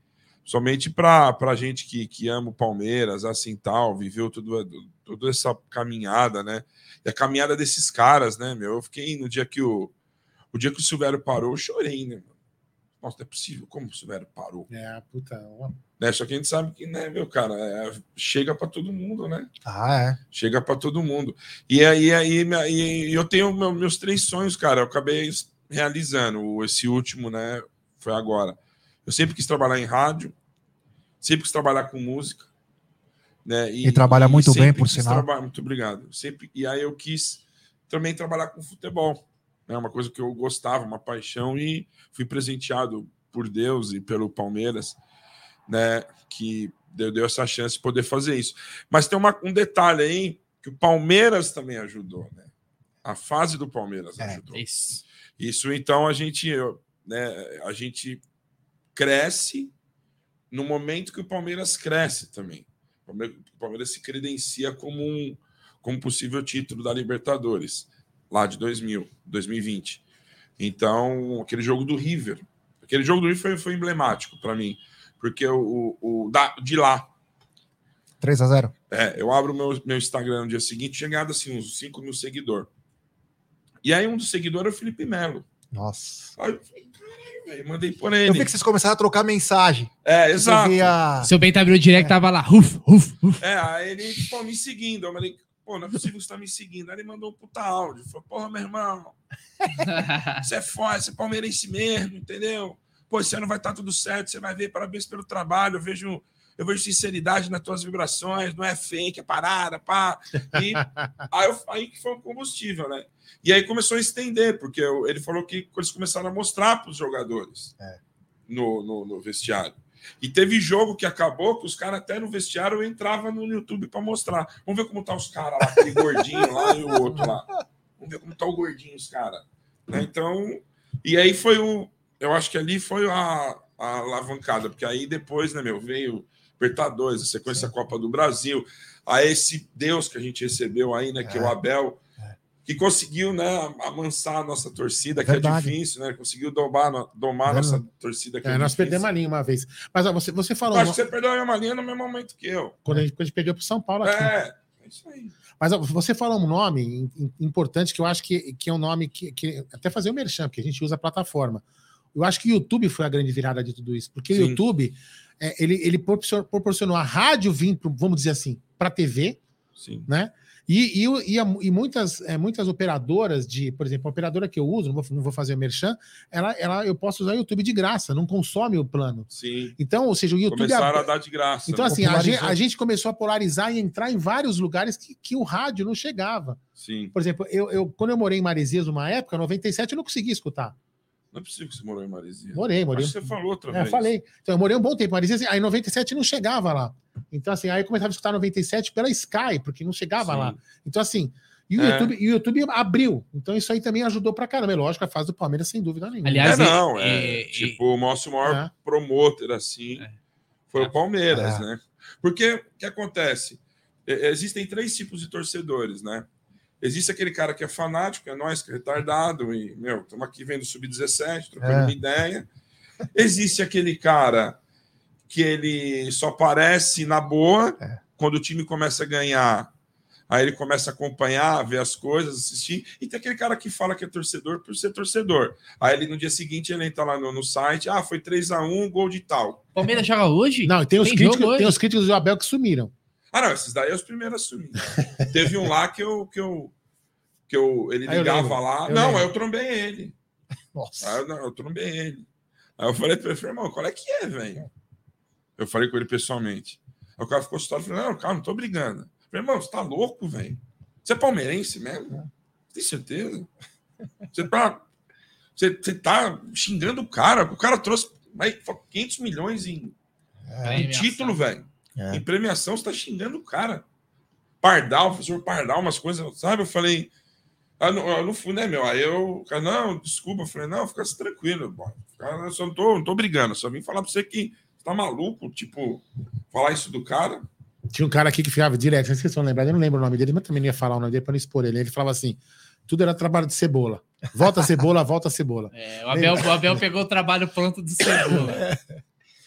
somente para a gente que, que ama o Palmeiras, assim tal, viveu tudo, toda essa caminhada, né? E a caminhada desses caras, né, meu? Eu fiquei no dia que o, o dia que o Silvério parou, eu chorei, né? Nossa, não é possível, como o Silvério parou? É, puta. ó. Né? Só que a gente sabe que, né, meu cara, é, chega para todo mundo, né? Ah, é. Chega para todo mundo. E aí, aí e eu tenho meu- meus três sonhos, cara. Eu acabei realizando. Esse último, né? Foi agora. Eu sempre quis trabalhar em rádio, sempre quis trabalhar com música. Né? E trabalha muito sempre bem, por sinal. muito obrigado. Sempre, e aí eu quis também trabalhar com futebol. É uma coisa que eu gostava, uma paixão, e fui presenteado por Deus e pelo Palmeiras, né? Que deu, deu essa chance de poder fazer isso. Mas tem uma- um detalhe aí que o Palmeiras também ajudou, né? A fase do Palmeiras É, ajudou. Isso. Isso, então, a gente, né, a gente cresce no momento que o Palmeiras cresce também. O Palmeiras, o Palmeiras se credencia como um como possível título da Libertadores, lá de 2000, 2020. Então, aquele jogo do River, aquele jogo do River foi, foi emblemático para mim, porque o, o, da, de lá, 3 a 0 é, eu abro meu, meu Instagram no dia seguinte, chegado assim, uns 5 mil seguidores. E aí um dos seguidores é o Felipe Melo. Nossa. Aí eu falei, caralho, velho, mandei por Eu vi ele. que vocês começaram a trocar mensagem. É, exato. via- Seu bem abriu o direct, tava lá. Ruf, ruf, ruf. É, aí ele, pô, me seguindo. Eu falei, pô, não é possível que você tá me seguindo. Aí ele mandou um puta áudio. Falou, porra, meu irmão, você é foda, você é palmeirense mesmo, entendeu? Pô, esse ano vai estar tudo certo, você vai ver, parabéns pelo trabalho. Eu vejo, eu vejo sinceridade nas tuas vibrações, não é fake, é parada, pá. E aí, eu- aí que foi o combustível, né? E aí começou a estender, porque eu- ele falou que eles começaram a mostrar para os jogadores É. no, no, no vestiário. E teve jogo que acabou que os caras até no vestiário entravam no YouTube para mostrar. Vamos ver como tá os caras lá, aquele gordinho lá e o outro lá. Vamos ver como tá o gordinho, os caras. Né? Então, e aí foi o. Eu acho que ali foi a, a alavancada, porque aí depois, né, meu, veio Libertadores, a sequência Copa do Brasil, a esse Deus que a gente recebeu aí, né, que é o É. Abel, que conseguiu, né, amansar a nossa torcida, que Verdade. é difícil, né, conseguiu domar, domar a nossa torcida, que é, É, nós perdemos a linha uma vez. Mas ó, você, você falou Acho que você perdeu a linha no mesmo momento que eu. quando, a gente, quando a gente perdeu para São Paulo aqui. É, é isso aí. Mas ó, você falou um nome im- im- importante que eu acho que, que é um nome que, que- Até fazer o merchan, porque a gente usa a plataforma. Eu acho que o YouTube foi a grande virada de tudo isso. Porque o Sim. YouTube, é, ele, ele propor- proporcionou a rádio vir, pro- vamos dizer assim, para TV, Sim. né? E, e, o- e, a- e muitas, é, muitas operadoras de, por exemplo, a operadora que eu uso, não vou, não vou fazer o merchan, ela, ela, eu posso usar o YouTube de graça, não consome o plano. Sim. Então, ou seja, o YouTube. Começaram a ab- dar de graça. Então, né? assim, a gente, a gente começou a polarizar e entrar em vários lugares que, que o rádio não chegava. Sim. Por exemplo, eu, eu, quando eu morei em Maresias uma época, 97, eu não conseguia escutar. Não é possível que você morou em Maresia. Morei, morei. Acho que você falou outra É, vez. falei. Então, eu morei um bom tempo em Maresias, aí em 97 não chegava lá. Então, assim, aí eu começava a escutar 97 pela Sky, porque não chegava Sim. lá. Então, assim, e o, É. YouTube, e o YouTube abriu. Então, isso aí também ajudou pra caramba. É lógico, a fase do Palmeiras, sem dúvida nenhuma. Aliás, É, não, é, é- é- tipo, o nosso maior É. promotor, assim, É. foi É. o Palmeiras, É. né? Porque o que acontece? Existem três tipos de torcedores, né? Existe aquele cara que é fanático, é nós, que é retardado, e, meu, estamos aqui vendo Sub-17, trocando É. uma ideia. Existe aquele cara que ele só aparece na boa, É. quando o time começa a ganhar, aí ele começa a acompanhar, ver as coisas, assistir. E tem aquele cara que fala que é torcedor por ser torcedor. Aí ele no dia seguinte ele entra lá no, no site, ah, foi 3 a 1 gol de tal. Palmeiras joga hoje? Não, e tem os, Tem críticos, tem os críticos do Abel que sumiram. Ah, não, esses daí é os primeiros a assumir. Teve um lá que eu. Que eu, que eu ele Ah, eu ligava lembro, lá. eu não, lembro. eu trombei ele. Nossa. Aí eu, não, eu trombei ele. Aí eu falei pra ele, irmão, qual é que é, velho? Eu falei com ele pessoalmente. Aí o cara ficou assustado, falei, não, cara, não tô brigando. Eu falei, irmão, você tá louco, velho? Você é palmeirense mesmo? Tem certeza? Você tá, você, você tá xingando o cara. O cara trouxe mais 500 milhões em, É, em título, velho. É. Em premiação, você tá xingando o cara. Pardal, professor Pardal, umas coisas, sabe? Eu falei, ah, não, eu não fui, né, meu? Aí eu, cara, não, desculpa. Eu falei, não, fica tranquilo. Bom, cara, eu só não tô, não tô brigando, só vim falar pra você que você tá maluco, tipo, falar isso do cara. Tinha um cara aqui que ficava direto, não sei se vocês vão lembrar, eu não lembro o nome dele, mas também não ia falar o nome dele para não expor ele. Ele falava assim: tudo era trabalho de cebola. Volta a cebola, volta a cebola. É, o, Abel, o Abel pegou o trabalho pronto do Cebola.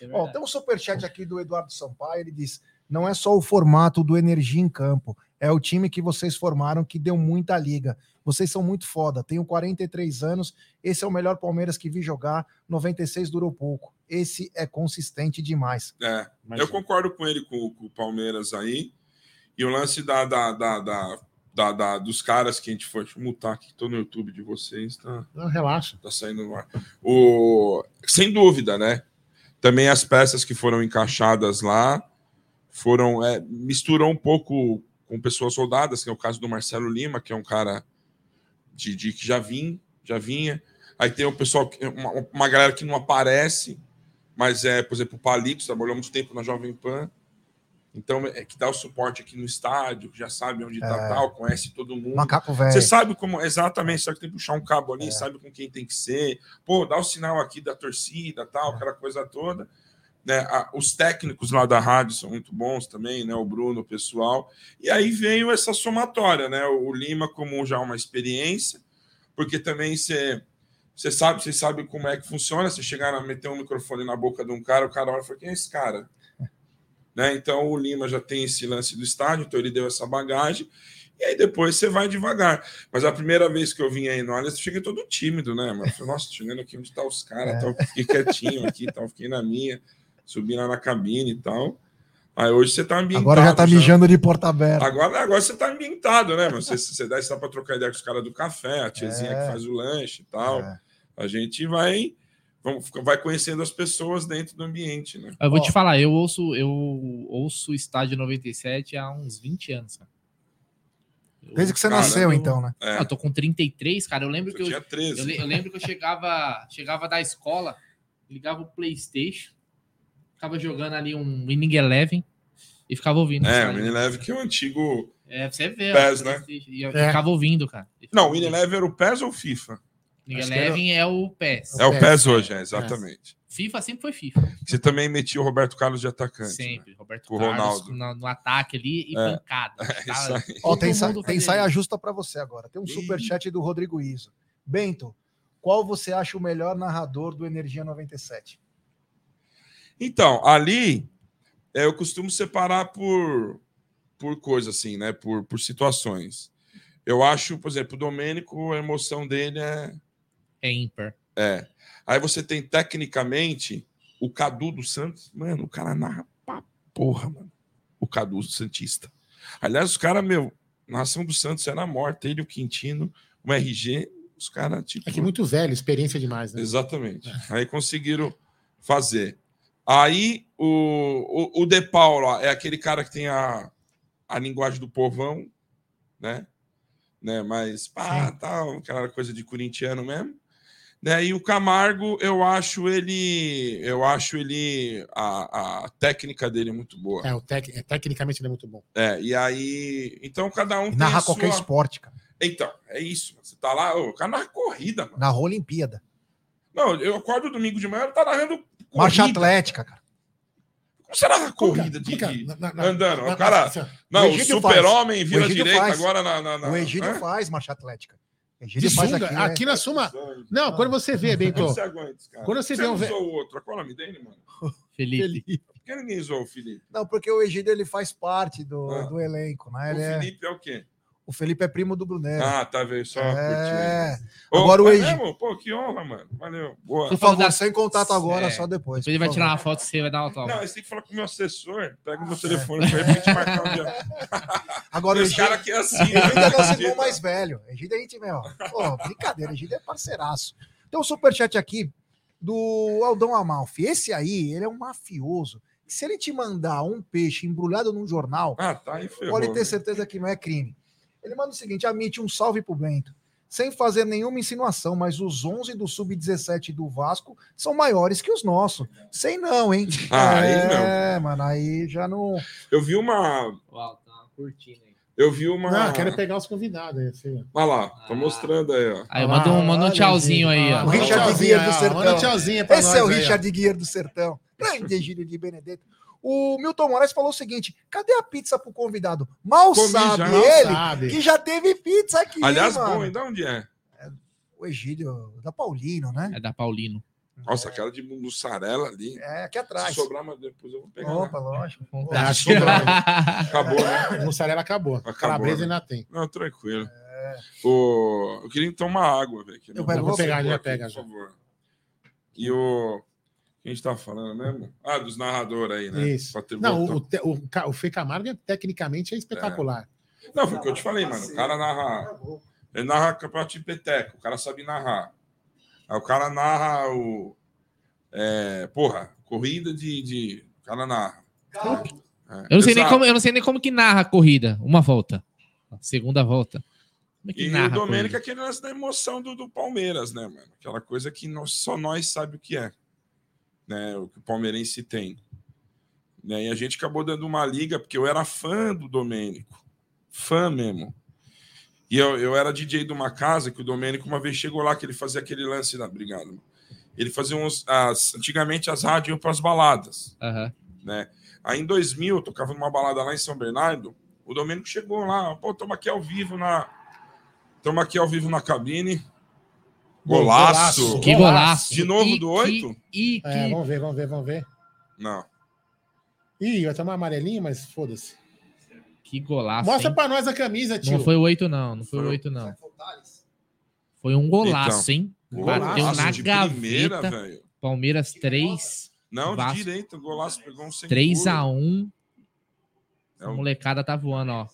É verdade. tem um superchat aqui do Eduardo Sampaio, ele diz: não é só o formato do Energia em campo, é o time que vocês formaram que deu muita liga. Vocês são muito foda. Tenho 43 anos, esse é o melhor Palmeiras que vi jogar. 96 durou pouco. Esse é consistente demais. É, Mas- eu concordo com ele, com, com o Palmeiras aí. E o lance da, da, da, da, da- da- dos caras que a gente foi. Deixa eu mutar aqui, tô no YouTube de vocês, tá? Não, relaxa. Tá saindo no ar. O, sem dúvida, né? Também as peças que foram encaixadas lá foram. É, misturou um pouco com pessoas soldadas, que é o caso do Marcelo Lima, que é um cara de, de que já vinha, já vinha. Aí tem o pessoal, uma, uma galera que não aparece, mas é, por exemplo, o Palito, trabalhou muito tempo na Jovem Pan. Então, é que dá o suporte aqui no estádio, já sabe onde tá É. tal, conhece todo mundo. Macaco velho. Você sabe como, exatamente, só que tem que puxar um cabo ali, É. sabe com quem tem que ser. Pô, dá o sinal aqui da torcida, tal, aquela coisa toda. Né? Os técnicos lá da rádio são muito bons também, né? O Bruno, o pessoal. E aí veio essa somatória, né? O Lima como já uma experiência, porque também você você sabe, você sabe como é que funciona. Você chegar a meter um microfone na boca de um cara, o cara olha e fala: quem é esse cara? Né? Então o Lima já tem esse lance do estádio, então ele deu essa bagagem. E aí depois você vai devagar. Mas a primeira vez que eu vim aí no Allianz, eu cheguei todo tímido, né? Mas eu falei, nossa, chegando aqui onde tá os caras, É. tal. fiquei quietinho aqui, tal, fiquei na minha, subi lá na cabine e tal. Aí hoje você tá ambientado. Agora já tá mijando de porta aberta. Agora, agora você tá ambientado, né? Mas Você, você dá isso para trocar ideia com os caras do café, a tiazinha É. que faz o lanche e tal. É. A gente vai, vai conhecendo as pessoas dentro do ambiente, né? Eu vou Ó. te falar, eu ouço, eu ouço o estádio 97 há uns 20 anos, cara. Eu- Desde que você Cara, nasceu, eu- então, né? É, eu tô com 33, cara. Eu lembro que eu eu, tinha 13. eu, eu lembro que eu chegava, chegava da escola, ligava o PlayStation, ficava jogando ali um Winning Eleven e ficava ouvindo. É, o sabe? Winileve que é o antigo. É, você vê. PES, né? E eu É. ficava ouvindo, cara. Não, o Winileve era o PES ou o FIFA? Winning Acho era- é o PES. É o PES. Hoje, é, exatamente. FIFA sempre foi FIFA. Você também metia o Roberto Carlos de atacante. né? Sempre. Roberto Com o Carlos Ronaldo. na- no ataque ali e É. pancada. É tá? isso aí. Ó, tem, sa- tem saia justa para você agora. Tem um superchat do Rodrigo Iso. Bento, qual você acha o melhor narrador do Energia 97? Então, ali é, eu costumo separar por, por coisa assim, né? Por, por situações. Eu acho, por exemplo, o Domênico, a emoção dele é. É ímpar. é. Aí você tem tecnicamente o Cadu do Santos. Mano, o cara narra pra porra, mano. O Cadu Santista. Aliás, os caras, meu, nação do Santos era morta. Ele, o Quintino, o RG, os caras, tipo. É que muito velho, experiência demais, né? Exatamente. Aí conseguiram fazer. Aí o, o, o De Paula é aquele cara que tem a, a linguagem do povão, né? né? Mas pá, tal, aquela coisa de corintiano mesmo. Né? E o Camargo, eu acho ele, eu acho ele a, a técnica dele é muito boa. É, o tec... é, tecnicamente ele é muito bom. É, e aí, então cada um E narra qualquer sua... esporte, cara. Então, é isso. Você tá lá, o cara narra corrida, mano. Narrou Olimpíada. Não, eu acordo domingo de manhã, ele tá narrando Marcha corrida. atlética, cara. Como será a corrida de, de- na- na- na- andando? na- o cara, assim, não, O super-homem vira O Egídio direita faz. agora na. na, na O Egídio Hã? faz marcha atlética. O de Egídio faz sunga, aqui. aqui, né? na Suma. Não, quando você vê, Bento. Você aguenta cara? Quando você você vê não um usou o outro, qual é o nome dele, mano? Felipe. Por que ninguém usou o Felipe? Não, porque o Egídio ele faz parte do, Ah. do elenco, né? O Ele é- Felipe é o quê? O Felipe é primo do Brunero. Ah, tá, veio só é. curtir. Ô, Agora o mesmo? Pô, que honra, mano. Valeu. Boa. Por favor, da- sem contato agora, É. só depois. Ele vai tirar uma foto você vai dar uma toma. Não, você tem que falar com o meu assessor. Pega o meu telefone pra gente marcar um dia. Agora o Egídio, caras aqui é assim. o Egídio é nosso né? irmão mais velho. Egídio a gente, meu. Pô, brincadeira, Egídio é parceiraço. Tem um superchat aqui do Aldão Amalfi. Esse aí, ele é um mafioso. Se ele te mandar um peixe embrulhado num jornal, Ah, tá pode ter né? certeza que não é crime. Ele manda o seguinte: Amit, um salve pro Bento. Sem fazer nenhuma insinuação, mas os 11 do Sub-17 do Vasco são maiores que os nossos. Sei não, hein? Ah, aí é, mano, aí já não. Eu vi uma. Uau, tá curtindo aí. Eu vi uma. Não, quero pegar os convidados aí, assim. Olha lá, tô Ah. mostrando aí, ó. Aí, manda um, manda um tchauzinho aí, Ah, ó. O Richard Guia do ah, Sertão. Manda um tchauzinho pra Esse nós é o. Richard Guia do Sertão. Grande Gílio de Benedetto. O Milton Moraes falou o seguinte: cadê a pizza pro convidado? Mal Comi sabe já. Mal ele sabe. que já teve pizza aqui. Aliás, mano. bom, ainda onde é? O Egílio da Paulino, né? É da Paulino. Nossa, aquela de mussarela ali. É, aqui Se atrás. sobrar, mas depois eu vou pegar. Opa, né? lógico. Ah, acho que sobrou. Acabou, né? A mussarela acabou. Acabou, Calabresa né? ainda tem. Não, tranquilo. O... Eu queria tomar água, velho. Eu você. pegar, já pega, Por já. favor. E o. A gente tá falando mesmo? Ah, dos narradores aí, né? Isso. Não, o, te- o, Ca- o Fê Camargo é, tecnicamente é espetacular. Não, foi o que eu te falei, mano. O cara narra. Ele narra campeonato de peteco, o cara sabe narrar. Aí o cara narra o. É, porra, corrida de, de. O cara narra. É, Eu não, sei nem como, eu não sei nem como que narra a corrida. Uma volta. Segunda volta. Como é que E narra o Domênico é aquele lance da emoção do, do Palmeiras, né, mano? Aquela coisa que nós- só nós sabe o que é. Né? O que o palmeirense tem. Né? E a gente acabou dando uma liga, porque eu era fã do Domênico. Fã mesmo. E eu, eu era DJ de uma casa que o Domênico uma vez chegou lá, que ele fazia aquele lance da. Obrigado. mano. Ele fazia uns. As, antigamente as rádios iam para as baladas Aham. né? Aí em 2000, eu tocava numa balada lá em São Bernardo, o Domênico chegou lá, pô, estamos aqui ao vivo na estamos aqui ao vivo na cabine. Golaço. Golaço. Que golaço. De novo E do que- oito? E que. É, vamos ver, vamos ver, vamos ver. Não. Ih, vai tomar amarelinho, mas foda-se. Que golaço. Mostra hein? pra nós a camisa, tio. Não foi o 8, não. Não foi o Foi o- 8, não. Foi um golaço, hein? Golaço Bateu na de primeira, gaveta. velho. Palmeiras 3. Não, Vasco. de direita, o golaço pegou um sem 3x1. É A o- molecada tá voando, ó.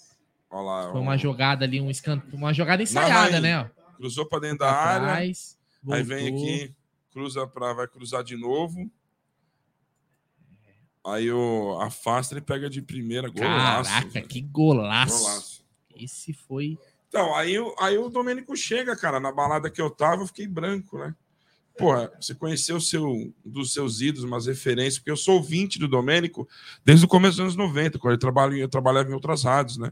Olha lá, Foi ó. uma jogada ali, um escanteio. Uma jogada ensaiada, aí. né? Ó. Cruzou para dentro da área, trás, aí vem aqui, cruza para vai cruzar de novo. Aí o afasta e pega de primeira, golaço. Caraca, velho. que golaço. Golaço. Esse foi. Então, aí, o- aí o Domênico chega, cara, na balada que eu tava, eu fiquei branco, né? Porra, você conheceu o seu, dos seus ídolos, umas referências, porque eu sou ouvinte do Domênico desde o começo dos anos 90, quando eu, trabalho, eu trabalhava em outras rádios, né?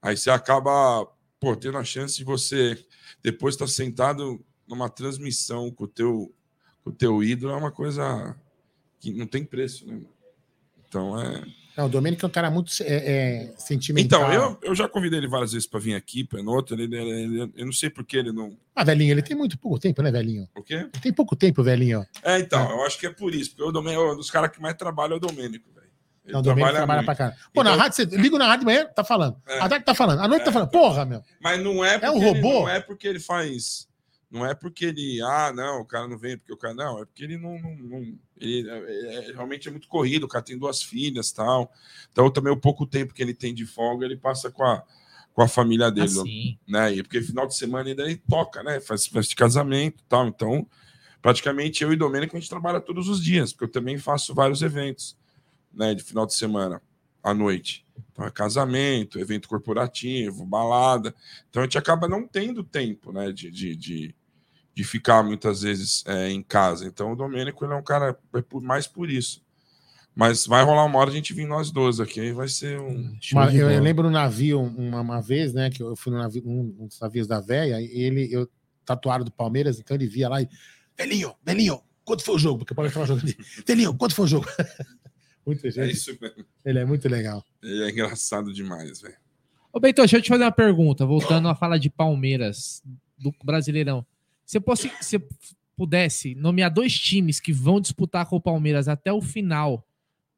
Aí você acaba, pô, tendo a chance de você depois estar sentado numa transmissão com o teu, com o teu ídolo, é uma coisa que não tem preço, né? Então é. Não, o Domênico é um cara muito é, é, sentimental. Então, eu, eu já convidei ele várias vezes para vir aqui, para outro. Ele, ele- ele- eu não sei por que ele não. Ah, velhinho, ele tem muito pouco tempo, né, velhinho? O quê? Ele tem pouco tempo, velhinho. É, então, eu acho que é por isso, porque o Domênico é um dos caras que mais trabalha é o Domênico, velho. Ele Não, o Domênico trabalha muito. pra caramba. Pô, na Então- rádio, você liga na rádio de manhã, tá falando. É. À tarde tá falando. À noite tá É. falando. Porra, meu. Mas não é porque um ele- robô? não é porque ele faz. Não é porque ele. Ah, não, o cara não vem porque o cara. Não, é porque ele não. não- não- ele é- é- realmente é muito corrido, o cara tem duas filhas tal. Então, também o pouco tempo que ele tem de folga, ele passa com a, com a família dele. Assim. né? E porque final de semana ainda ele toca, né? Faz festa de casamento e tal. Então, praticamente eu e Domênico a gente trabalha todos os dias, porque eu também faço vários eventos, né? De final de semana à noite. Então, é casamento, evento corporativo, balada. Então, a gente acaba não tendo tempo, né? De, de, de, de ficar muitas vezes é, em casa. Então, o Domênico ele é um cara é por- mais por isso. Mas vai rolar uma hora a gente vir nós dois aqui, aí vai ser um. De eu, eu lembro no navio uma, uma vez, né? Que eu fui no navio, um, dos navios da véia, e ele, eu tatuado do Palmeiras, então ele via lá e. Velhinho, velhinho, quanto foi o jogo? Porque o Palmeiras tava jogando. Velhinho, quanto foi o jogo? muito É gente. isso mesmo. Ele é muito legal. Ele é engraçado demais, velho. Ô, Beito, deixa eu te fazer uma pergunta. Voltando à fala de Palmeiras, do Brasileirão. Se você se pudesse nomear dois times que vão disputar com o Palmeiras até o final,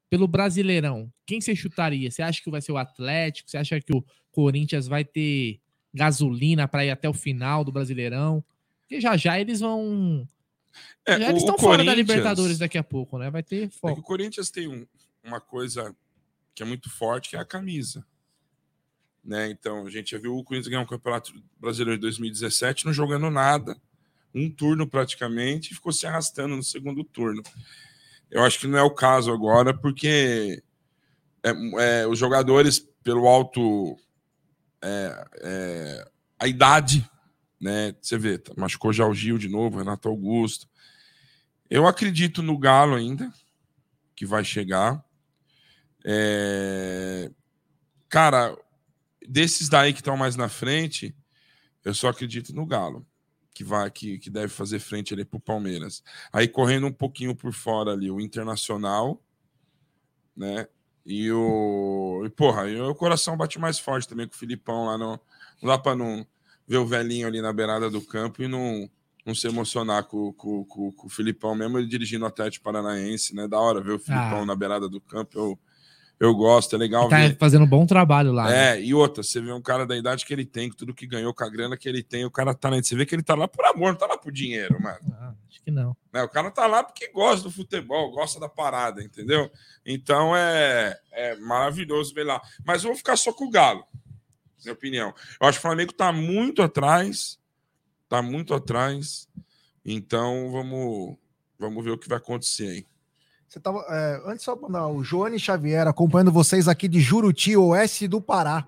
pelo Brasileirão, quem você chutaria? Você acha que vai ser o Atlético? Você acha que o Corinthians vai ter gasolina para ir até o final do Brasileirão? Porque já já eles vão. É, já o- eles estão fora da Libertadores daqui a pouco, né? Vai ter É que foco. o Corinthians tem um- uma coisa que é muito forte, que é a camisa. Né? Então, a gente já viu o Corinthians ganhar um campeonato brasileiro em 2017 não jogando nada. um turno praticamente e ficou se arrastando no segundo turno. Eu acho que não é o caso agora, porque é, é, os jogadores, pelo alto. É, é, a idade, né? Você vê, tá, machucou já o Gil de novo, Renato Augusto. Eu acredito no Galo ainda, que vai chegar. É, cara, desses daí que estão mais na frente, eu só acredito no Galo que vai que, que deve fazer frente ali para o Palmeiras. Aí correndo um pouquinho por fora ali, o Internacional, né? E o. E, porra, e o coração bate mais forte também com o Filipão lá no. Não dá para não ver o velhinho ali na beirada do campo e não, não se emocionar com, com, com, com o Filipão, mesmo ele dirigindo o Atlético Paranaense, né? Da hora ver o Filipão ah. na beirada do campo. Eu, eu gosto, é legal tá ver. fazendo um bom trabalho lá. É, né? e outra, você vê um cara da idade que ele tem, com tudo que ganhou, com a grana que ele tem, o cara tá lá, você vê que ele tá lá por amor, não tá lá por dinheiro, mano. Ah, acho que não. Né? O cara tá lá porque gosta do futebol, gosta da parada, entendeu? Então é, é maravilhoso ver lá. Mas eu vou ficar só com o Galo, minha opinião. Eu acho que o Flamengo tá muito atrás, tá muito atrás. Então vamos, vamos ver o que vai acontecer aí. Você tava. É, antes só mandar o Joane Xavier acompanhando vocês aqui de Juruti, oeste do Pará.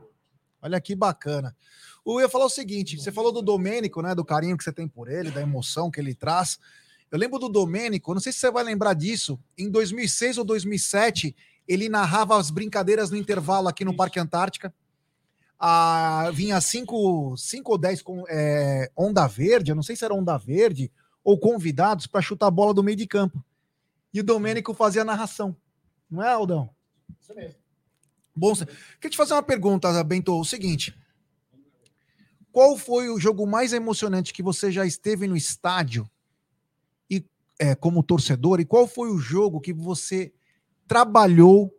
Olha que bacana. Eu ia falar o seguinte: você falou do Domênico, né? Do carinho que você tem por ele, da emoção que ele traz. Eu lembro do Domênico, não sei se você vai lembrar disso. Em 2006 ou 2007, ele narrava as brincadeiras no intervalo aqui no Parque Antártica. Ah, vinha 5 cinco, ou 10 com é, onda verde, eu não sei se era onda verde, ou convidados para chutar a bola do meio de campo e o Domênico fazia a narração. Não é, Aldão? Isso mesmo. Bom, queria te fazer uma pergunta, Bento. O seguinte: qual foi o jogo mais emocionante que você já esteve no estádio e é, como torcedor? E qual foi o jogo que você trabalhou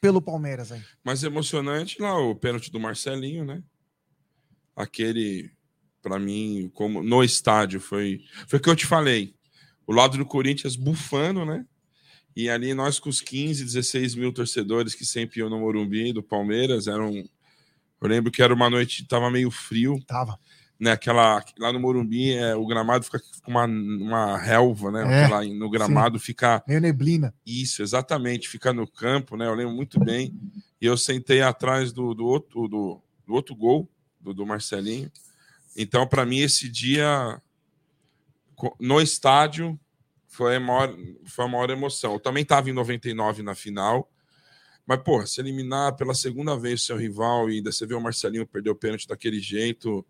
pelo Palmeiras aí? Mais emocionante lá o pênalti do Marcelinho, né? Aquele, para mim, como no estádio foi, foi o que eu te falei o lado do Corinthians bufando, né? E ali nós com os 15, 16 mil torcedores que sempre iam no Morumbi do Palmeiras, eram. Eu lembro que era uma noite, tava meio frio. Tava. Né, aquela, lá no Morumbi, é, o gramado fica com uma, uma relva, né? É, aquela, no gramado sim. fica. Meio neblina. Isso, exatamente, fica no campo, né? Eu lembro muito bem. E eu sentei atrás do, do, outro, do, do outro gol, do, do Marcelinho. Então, para mim, esse dia no estádio foi a maior, foi a maior emoção. Eu também estava em 99 na final. Mas, pô, se eliminar pela segunda vez o seu rival e ainda você vê o Marcelinho perder o pênalti daquele jeito,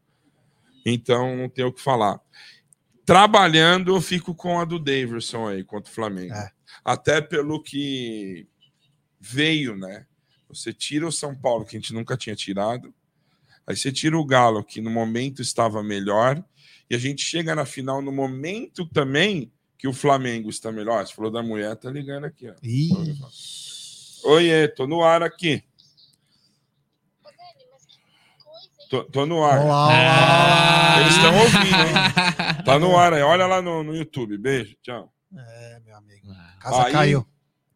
então não tem o que falar. Trabalhando, eu fico com a do Davidson aí contra o Flamengo. É. Até pelo que veio, né? Você tira o São Paulo, que a gente nunca tinha tirado. Aí você tira o Galo, que no momento estava melhor. E a gente chega na final no momento também que o Flamengo está melhor. Você falou da mulher, tá ligando aqui, ó. Oi, tô no ar aqui. Tô, tô no ar. Olá, olá. Eles estão ouvindo, hein? Tá no ar aí. Olha lá no, no YouTube. Beijo, tchau. É, meu amigo. Casa aí, caiu.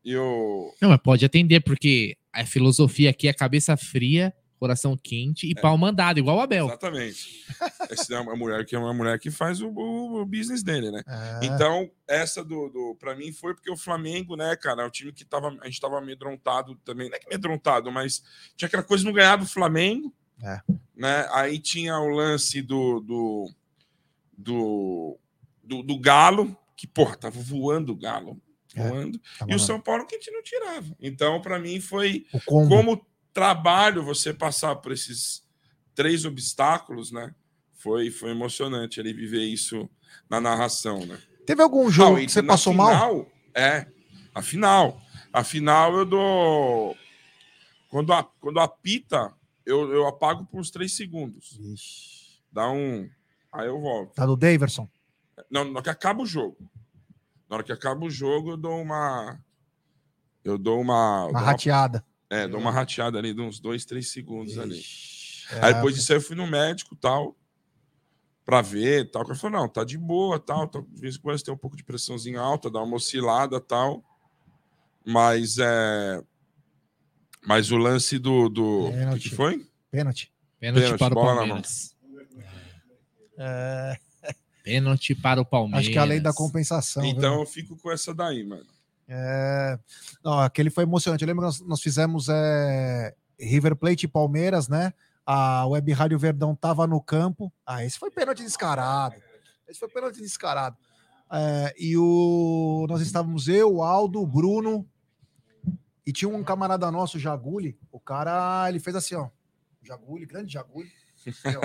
E o... Não, mas pode atender, porque a filosofia aqui é cabeça fria coração quente e é. pau mandado, igual o Abel. Exatamente. Essa é uma mulher que é uma mulher que faz o, o, o business dele, né? É. Então, essa do, do para mim foi porque o Flamengo, né, cara, é um time que tava, a gente tava amedrontado também, não é que amedrontado, mas tinha aquela coisa de não ganhar do Flamengo, é. né? Aí tinha o lance do do, do, do, do Galo, que, porra, tava voando o Galo. É, voando. Tá e o São Paulo que a gente não tirava. Então, para mim, foi como trabalho você passar por esses três obstáculos, né? Foi, foi emocionante ele viver isso na narração, né? Teve algum jogo ah, que você passou final, mal? É, afinal. Afinal, eu dou. Quando, a, quando apita, eu, eu apago por uns três segundos. Ixi. Dá um. Aí eu volto. Tá do Daverson? Não, na hora que acaba o jogo. Na hora que acaba o jogo, eu dou uma. Eu dou uma. Uma rateada. É, dou uma rateada ali de uns dois, três segundos Ixi, ali. É, aí depois disso aí eu fui no médico tal, pra ver tal. Que falou, não, tá de boa tal. Tá, de vez em quando tem um pouco de pressãozinha alta, dá uma oscilada tal. Mas é. Mas o lance do. do... O que foi? Pênalti. Pênalti, Pênalti para o Palmeiras. É... Pênalti para o Palmeiras. Acho que é a lei da compensação. viu? Então eu fico com essa daí, mano. É... Não, aquele foi emocionante. Eu lembro que nós, nós fizemos é, River Plate e Palmeiras, né? A Web Rádio Verdão tava no campo. Ah, esse foi pênalti descarado. Esse foi pênalti descarado. É, e o nós estávamos eu, o Aldo, o Bruno e tinha um camarada nosso, o Jaguli. O cara, ele fez assim, ó. Jaguli, grande Jaguli. Meu,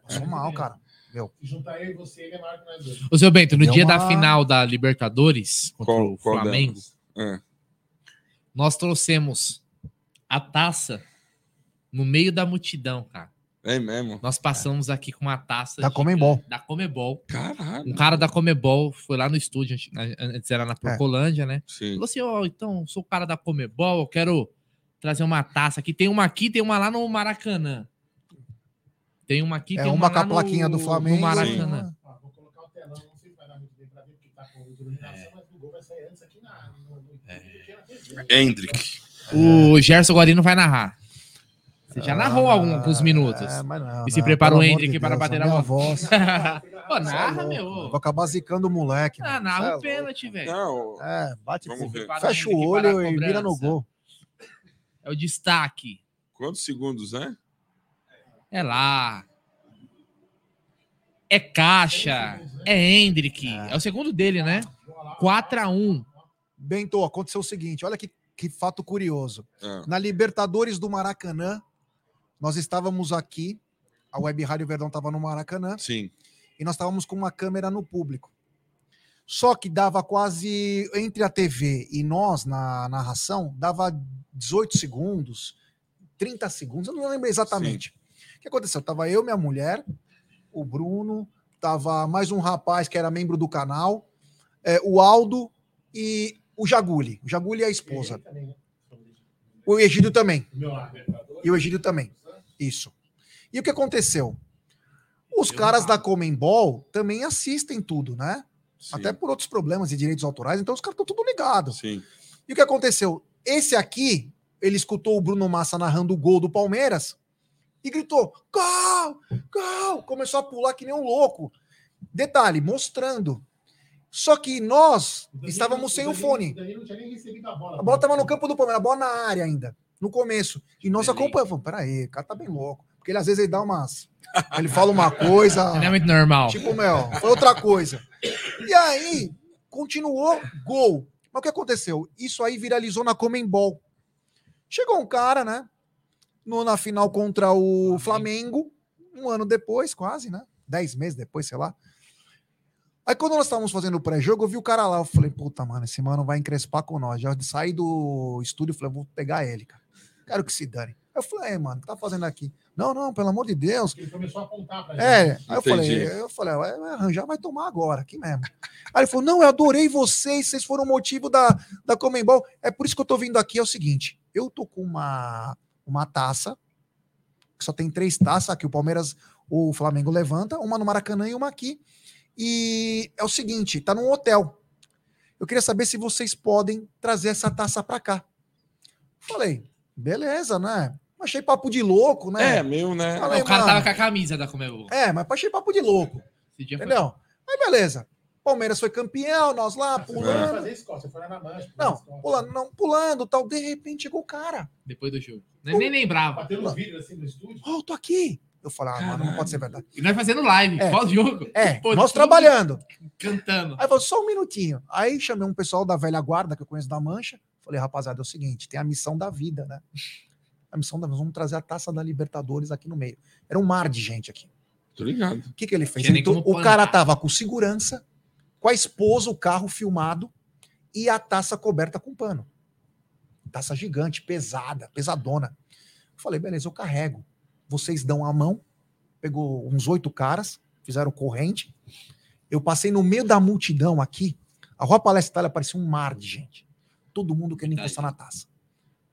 passou mal, cara. Se juntar eu e você, ele é maior que nós dois. Ô, seu Bento, no Deu dia uma- da final da Libertadores contra Qual- o Flamengo? É. nós trouxemos a taça no meio da multidão, cara. É mesmo? Nós passamos aqui com uma taça Da de- Comembol. Da Comebol. Caralho. Um cara da Comebol foi lá no estúdio, antes era na Procolândia, né? Sim. Falou assim: ó, então, sou o cara da Comebol, eu quero trazer uma taça aqui. Tem uma aqui, tem uma lá no Maracanã. Tem uma aqui, É tem uma uma com a lá no- plaquinha do no Flamengo. Maracanã. Ó, vou colocar o telão, não sei se vai dar muito bem pra ver, porque tá com iluminação, mas o gol vai sair antes aqui na, no, no, no, TV. Hendrick. O Gerson Guarino vai narrar. Você já narrou Ah, alguns minutos. é, mas não, E se não, prepara o Hendrick de para bater a voz. Pô, narra, Cê é meu. Vou acabar zicando o moleque. Ah, narra é o louco. pênalti, velho. Não, É, bate Vamos ver. Fecha o olho e vira no gol. É o destaque. quantos segundos, né? É lá. É caixa. É Hendrick. É o segundo dele, né? 4x1. Bento, aconteceu o seguinte: olha que, que fato curioso. É. Na Libertadores do Maracanã, nós estávamos aqui, a Web Rádio Verdão estava no Maracanã, Sim. e nós estávamos com uma câmera no público. Só que dava quase, entre a TV e nós, na narração, dava 18 segundos, 30 segundos, eu não lembro exatamente. O que aconteceu? Tava eu, minha mulher, o Bruno, tava mais um rapaz que era membro do canal, é, o Aldo e o Jaguli. O Jaguli é a esposa. Né? O Egídio também. Libertadores. E o Egídio também. Isso. E o que aconteceu? Os Eu caras da Comembol também assistem tudo, né? sim, Até por outros problemas de direitos autorais, então os caras estão tudo ligados. Sim. E o que aconteceu? Esse aqui, ele escutou o Bruno Massa narrando o gol do Palmeiras e gritou: Gol! Gol! Começou a pular que nem um louco. Detalhe, mostrando. Só que nós Danilo- estávamos sem o Danilo- fone. Danilo não tinha nem recebido a bola. A bola estava no campo do Palmeiras, a bola na área ainda, no começo. E nós acompanhamos. Falamos, Peraí, o cara tá bem louco. Porque ele às vezes ele dá umas. Ele fala uma coisa. Não é muito normal. Tipo, meu, foi outra coisa. E aí, continuou gol. Mas o que aconteceu? Isso aí viralizou na Comembol. Chegou um cara, né? No, na final contra o Flamengo, um ano depois, quase, né? Dez meses depois, sei lá. Aí quando nós estávamos fazendo o pré-jogo, eu vi o cara lá. Eu falei, puta, mano, esse mano vai encrespar com nós. Já saí do estúdio e falei, vou pegar ele, cara. Quero que se dane. Eu falei, é, mano, o que tá fazendo aqui? Não, não, pelo amor de Deus. Ele começou a apontar pra É, gente. aí eu Entendi. falei, eu falei, vai vai arranjar, vai tomar agora, aqui mesmo. Aí ele falou, não, eu adorei vocês, vocês foram o motivo da, da Comembol. É por isso que eu tô vindo aqui, é o seguinte, eu tô com uma, uma taça, que só tem três taças, aqui o Palmeiras, o Flamengo levanta, uma no Maracanã e uma aqui. E é o seguinte, tá num hotel. Eu queria saber se vocês podem trazer essa taça pra cá. Falei, beleza, né? Achei papo de louco, né? É, meu, né? Falei, o cara mano. tava com a camisa da Comebol. É, mas achei papo de louco. Esse dia foi- Entendeu? Aí beleza. Palmeiras foi campeão, nós lá Você foi pulando. fazer isso, você foi lá na mancha. Não, pulando, não, pulando, tal. De repente chegou o cara. Depois do jogo. Nem, nem lembrava. Bateu no vidro assim no estúdio. Ó, eu tô aqui. Eu falei, ah, mano, não pode ser verdade. E nós fazendo live, É. pós-jogo. É, Pô, nós trabalhando. Cantando. Aí falou, só um minutinho. Aí chamei um pessoal da velha guarda, que eu conheço da Mancha. Falei, rapaziada, é o seguinte, tem a missão da vida, né? A missão da vida, nós vamos trazer a taça da Libertadores aqui no meio. Era um mar de gente aqui. Tô ligado. O que, que ele fez? Como o cara tava com segurança, com a esposa, o carro filmado e a taça coberta com pano. Taça gigante, pesada, pesadona. Falei, beleza, eu carrego. Vocês dão a mão. Pegou uns oito caras, fizeram corrente. Eu passei no meio da multidão aqui. A Rua Palestra Itália parecia um mar de gente. Todo mundo querendo encostar na taça.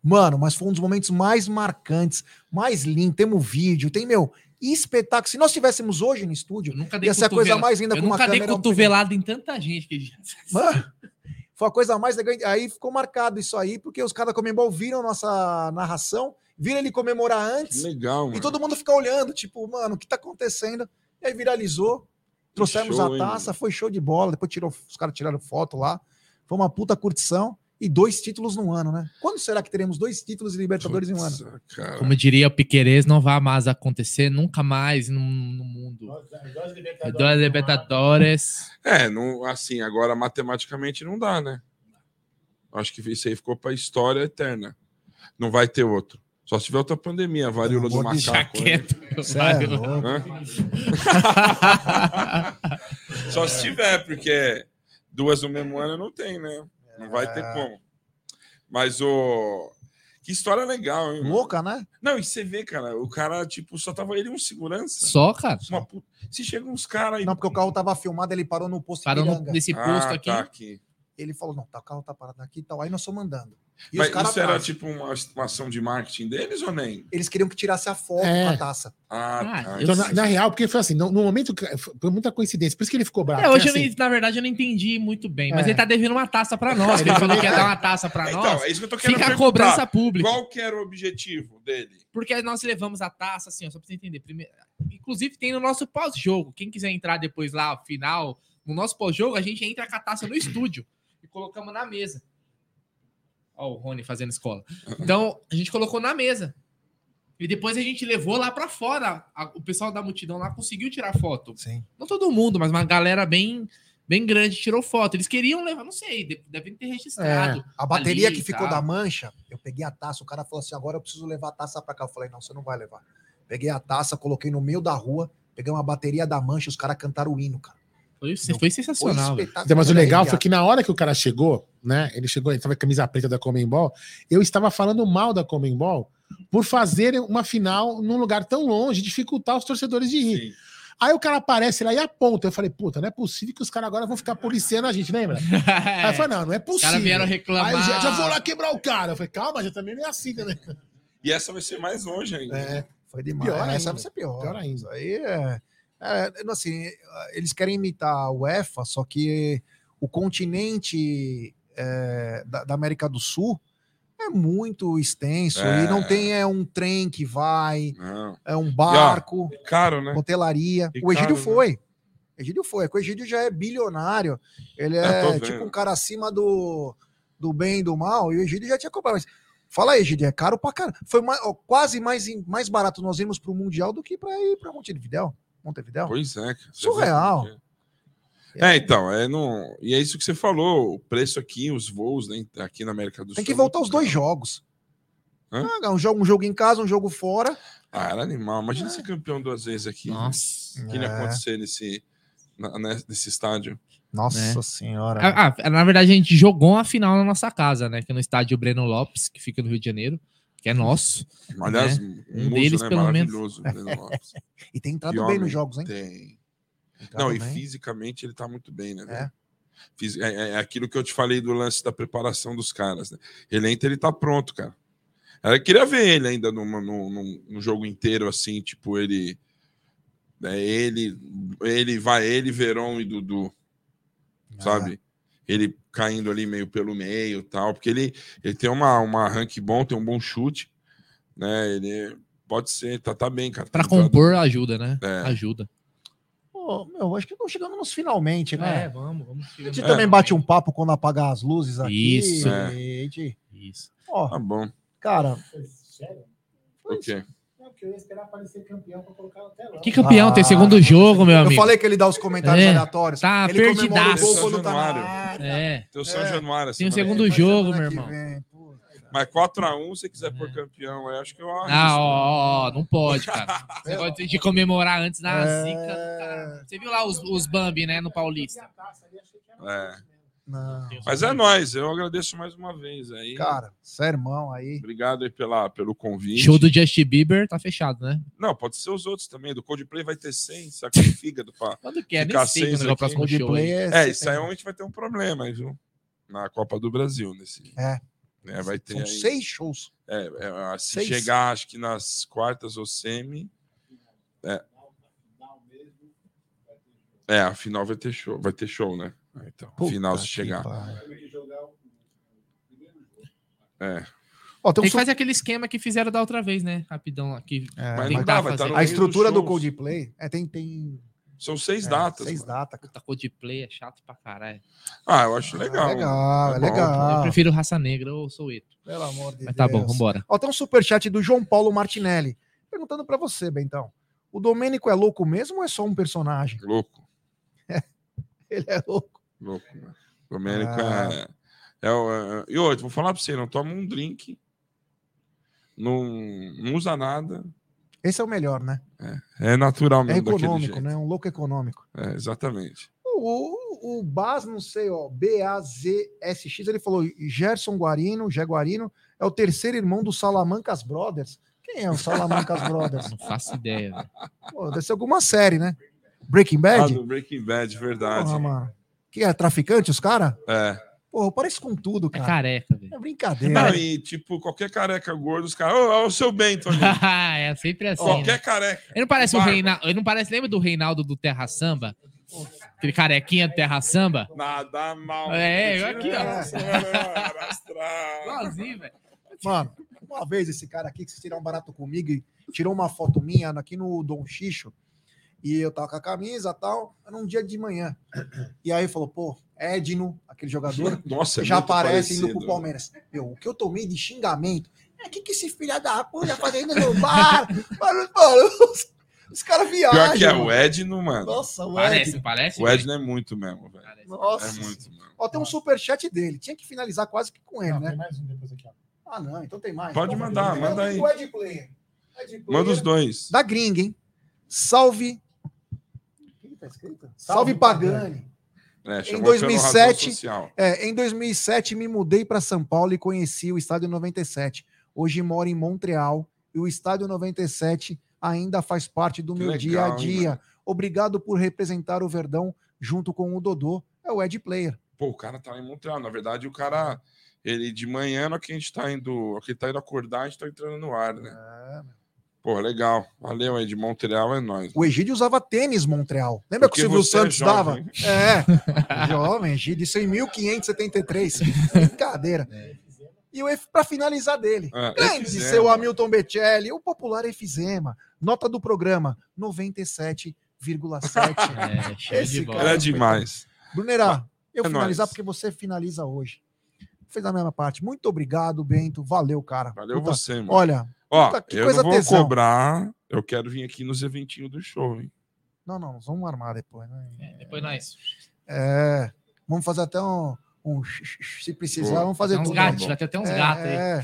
Mano, mas foi um dos momentos mais marcantes, mais lindo. Temos vídeo, tem, meu, espetáculo. Se nós tivéssemos hoje no estúdio, Eu Ia ser a coisa mais linda Eu com uma nunca dei câmera. cotovelada em tanta gente que já... Mano, foi a coisa mais legal. Aí ficou marcado isso aí, porque os caras da Comembol viram nossa narração, viram ele comemorar Que antes, legal, mano. e todo mundo fica olhando, tipo, mano, o que tá acontecendo? E aí viralizou. Trouxemos show, a hein, taça, foi show de bola. Depois tirou, os caras tiraram foto lá. Foi uma puta curtição. E dois títulos no ano, né? Quando será que teremos dois títulos de Libertadores em um ano? Putz, cara. Como diria o Piquerez, não vai mais acontecer nunca mais no, no mundo. Dois Libertadores. É, não, assim, agora matematicamente não dá, né? Acho que isso aí ficou pra história eterna. Não vai ter outro. Só se tiver outra pandemia, a varíola do macaco. né? Jaqueta. É? Só se tiver, porque duas no mesmo ano não tem, né? Não vai ter como. Mas o. Que história legal, hein? Louca, né? Não, e você vê, cara, o cara, tipo, só tava ele um segurança. Só, cara. Uma puta- Se chega uns caras aí. Não, porque o carro tava filmado, ele parou no posto Parou no- nesse posto Ah, aqui. tá aqui. Ele falou: não, tá, o carro tá parado aqui e tal. Aí nós estamos andando. E Mas os caras isso era atrás. tipo uma, uma ação de marketing deles ou nem? Eles queriam que tirasse a foto É. com a taça. Ah, Ah, tá. eu Então, na, na real, porque foi assim, no, no momento, foi muita coincidência, por isso que ele ficou bravo. É, hoje, eu assim, nem- na verdade, eu não entendi muito bem. Mas É. ele tá devendo uma taça pra nós. Ele falou que ia dar uma taça pra Então, nós. é isso que eu tô querendo Fica a cobrança pública. Qual que era o objetivo dele? Porque nós levamos a taça, assim, ó, só pra você entender. Primeiro, inclusive, tem no nosso pós-jogo. Quem quiser entrar depois lá, final, no nosso pós-jogo, a gente entra com a taça no estúdio e colocamos na mesa. Ó, o Rony fazendo escola. Então, a gente colocou na mesa. E depois a gente levou lá pra fora. A- o pessoal da multidão lá conseguiu tirar foto. Sim. Não todo mundo, mas uma galera bem, bem grande tirou foto. Eles queriam levar, não sei, de- devem ter registrado. A bateria ali que ficou tal. da mancha, eu peguei a taça, o cara falou assim: agora eu preciso levar a taça pra cá. Eu falei: não, você não vai levar. Peguei a taça, coloquei no meio da rua, peguei uma bateria da mancha, os caras cantaram o hino, cara. Foi, Não, foi sensacional. velho. Então, mas o legal foi que na hora que o cara chegou, né? Ele chegou, ele tava com a camisa preta da Comembol. Eu estava falando mal da Comembol por fazer uma final num lugar tão longe, dificultar os torcedores de ir. Sim. Aí o cara aparece lá e aponta. Eu falei, puta, não é possível que os caras agora vão ficar policiando a gente, lembra? Aí eu falei, não, não é Os possível. caras vieram Aí reclamar. já, já vou lá quebrar o cara. Eu falei, calma, já também não é assim, né? E essa vai ser mais longe ainda. É, Foi demais. Pior Essa ainda. vai ser pior. Pior ainda. Aí é, é, assim, eles querem imitar a UEFA, só que o continente é, da, da América do Sul é muito extenso É. e não tem é um trem que vai, Não. é um barco, É caro, né? hotelaria. E o Egídio caro, né? foi. Egídio foi. O Egídio já é bilionário. Ele É, é tipo um cara acima do, do bem e do mal. E o Egídio já tinha comprado. Fala aí, Egídio, é caro pra caramba. Foi mais- ó, quase mais, mais barato nós irmos pro Mundial do que pra ir pra Montevidéu. Montevidéu? Pois é. Surreal. é. É, então, é no... e é isso que você falou, o preço aqui, os voos né, aqui na América do Sul. Tem que é voltar os dois jogos. Hã? Ah, um, jogo, um jogo em casa, um jogo fora. Ah, era animal. Imagina ser campeão duas vezes aqui. Nossa. O que ia É. acontecer nesse, na- né, nesse estádio? Nossa É. senhora. Ah, ah, na verdade, a gente jogou uma final na nossa casa, né? Que é no estádio Breno Lopes, que fica no Rio de Janeiro, que é nosso. Aliás, Um um, deles, né, pelo menos. maravilhoso. Breno Lopes. E tem entrado Que bem homem nos jogos, hein? Tem. Entrado Não, e bem. fisicamente ele tá muito bem, né? É. É, é- é aquilo que eu te falei do lance da preparação dos caras, né? Ele entra, ele tá pronto, cara. Eu queria ver ele ainda numa, num, num- num jogo inteiro, assim, tipo, ele. né, ele, ele vai, ele, Verón e Dudu, É. sabe? Ele caindo ali meio pelo meio e tal, porque ele, ele tem uma, uma rank bom, tem um bom chute, né? Ele pode ser, tá, tá bem, cara. Pra Tá entrando- compor, ajuda, né? É. Ajuda. Pô, meu, acho que estamos chegando nos finalmente, né? É, vamos, vamos. A gente É. também bate um papo quando apagar as luzes aqui. Isso. É. gente- Isso. Ó, Tá bom. cara, Sério? O quê? Porque eu ia esperar aparecer campeão pra colocar no telão. Que campeão? Ah, tem segundo jogo, meu eu amigo. falei que ele dá os comentários É, aleatórios. tá ele o perdidaço. gol quando tá na. É. Tem o São É. Januário. Tem o semana segundo que jogo, meu que irmão. vem. Mas 4x1, se quiser pôr campeão, eu acho que eu Ah, ó, ó, não pode, cara. Você negócio de comemorar antes da É. zica cara. Você viu lá os, os Bambi, né, no Paulista? É. Não. Mas é nóis, eu agradeço mais uma vez aí. Cara, sermão aí. Obrigado aí pela, pelo convite. Show do Justin Bieber tá fechado, né? Não, pode ser os outros também. Do Coldplay vai ter 100, saca de fígado. Pra... Quando que é? Ficar Nem sei quando é o próximo show. Coldplay é. É, isso aí a gente vai ter um problema, aí, viu? Na Copa do Brasil. Nesse... É. É, vai ter São aí... seis shows. É, é, se Seis. chegar, acho que nas quartas ou semi. É. É, a final vai ter show, vai ter show, né? Ah, Então, Puta final se chegar. É. Ó, tem um Tem que fazer aquele esquema que fizeram da outra vez, né? Rapidão aqui. É, Mas no a estrutura do. Coldplay é, tem, tem São seis É, datas. Seis datas. Puta Coldplay é chato pra caralho. Ah, eu acho legal. É legal, é bom. legal. Eu prefiro Raça Negra ou Soueto. Pelo amor de Mas tá bom, Deus. vambora. Ó, tem um superchat do João Paulo Martinelli. Perguntando pra você, Bentão. O Domênico é louco mesmo ou é só um personagem? Louco, Ele é louco. Louco, mano. Domênico Ah. é, é, o- é- E outro, vou falar pra você, não toma um drink, não, não usa nada. Esse é o melhor, né? É natural É mesmo daquele econômico, jeito. né? Um louco econômico. É, exatamente. O, o, o Baz, não sei, ó, B-A-Z-S-X, ele falou: Gerson Guarino, Jé Guarino, é o terceiro irmão do Salamancas Brothers. Quem é o Salamancas Brothers? Não faço ideia. velho. Pô, deve ser alguma série, né? Breaking Ah, Bad? do Breaking Bad, verdade. Porra, mano. Que é traficante, os caras? É. Porra, parece com tudo, É cara. careca, velho. É brincadeira. Não, e tipo, qualquer careca gordo, os caras, ô, ó, o seu Bento ali. é sempre assim. qualquer né? careca. Ele não parece o Barba. Reinaldo. Ele não parece, lembra do Reinaldo do Terra Samba? Aquele carequinha do Terra Samba? Nada mal. É, aqui, ó. Arrastrar. Igualzinho, velho. Mano, uma vez esse cara aqui que vocês tiraram um barato comigo e tirou uma foto minha aqui no Dom Xixo. E eu tava com a camisa e tal, era um dia de manhã. E aí falou, pô, Edno, aquele jogador, Nossa, é já aparece indo parecido. pro Palmeiras. Meu, o que eu tomei de xingamento? É que que esse filho da puta fazendo no bar? mano, mano, os, os caras viajam. Pior que é mano. o Edno, mano. Nossa, o Parece, Edno. parece. O Edno é muito mesmo, velho. Parece. Nossa. É muito, mano. Ó, tem um superchat dele. Tinha que finalizar quase que com ele, Não, né? tem mais um depois aqui, ó. Ah, não, então tem mais. Pode mandar, manda aí. O Ed Player. Ed Player. Manda os dois. Da gringa, hein? Salve. Tá escrito? Salve, Salve, Pagani. É, Em chamou pelo 2007, razão social. É, em 2007 me mudei para São Paulo e conheci o Estádio 97. Hoje moro em Montreal e o Estádio 97 ainda faz parte do Que meu legal, dia a dia. mano? Obrigado por representar o Verdão junto com o Dodô. É o Ed Player. Pô, o cara tá lá em Montreal. Na verdade, o cara, ele de manhã, na que a gente tá indo, que tá indo acordar, a gente tá entrando no ar, né? Pô, legal. Valeu aí, de Montreal é nóis. O Egídio usava tênis Montreal. Lembra Porque que o Silvio você é Santos jovem. dava? É, jovem, Egídio. Isso em 1573. Brincadeira. E o F para finalizar dele. É, Grande Efizema. seu Hamilton Becelli, o popular Efizema. Nota do programa: 97,7. É, Esse de cara- Era demais. Brunerá, eu É finalizar nóis. porque você finaliza hoje. Fez a mesma parte. Muito obrigado, Bento. Valeu, cara. Valeu Puta, você, mano. Olha, Ó, puta, que eu coisa não vou tesão. cobrar. Eu quero vir aqui nos eventinhos do show, hein? não, não, nós vamos armar depois. Né? É, depois nós. É, vamos fazer até um, um se precisar, Boa. vamos fazer Tem uns tudo. gatos, bom. vai ter até uns É, gatos aí. é.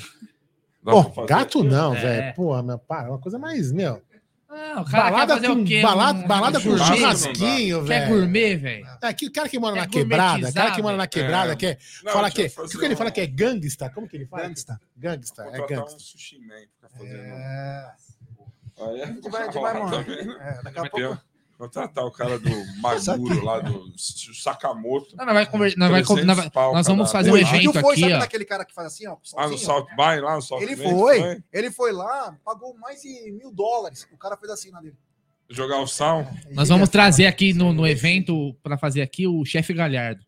Dá Pô, gato não, É. velho. Pô, meu, para, é uma coisa mais, meu. Ah, o cara Balada quer fazer com, o quê? balada, Um- balada um com churrasquinho, Quer velho. gourmet, velho? É, que o cara que mora Quer na quebrada, o cara que mora na quebrada, É. quer, Não, fala que, o que, fazer que ele fala que é gangsta? Como que ele fala? Gangsta. Gangsta, é Contratar um gangsta. sushi man pra fazendo. É, Aí é- a gente vai, a gente vai, mano. Tá? É, daqui a pouco. Contratar o cara do Maguro lá, do Sakamoto. Não, nós vai conver- nós vai com- 300 nós vai- pau nós vamos fazer um evento foi, aqui, sabe ó. daquele cara que faz assim, ó? Ah, no? South By, lá no South Ele Bay, foi, ele foi lá, pagou mais de mil dólares. O cara fez assim na dele. Jogar o sal. Nós vamos trazer aqui no, no evento, pra fazer aqui, o chefe Galhardo,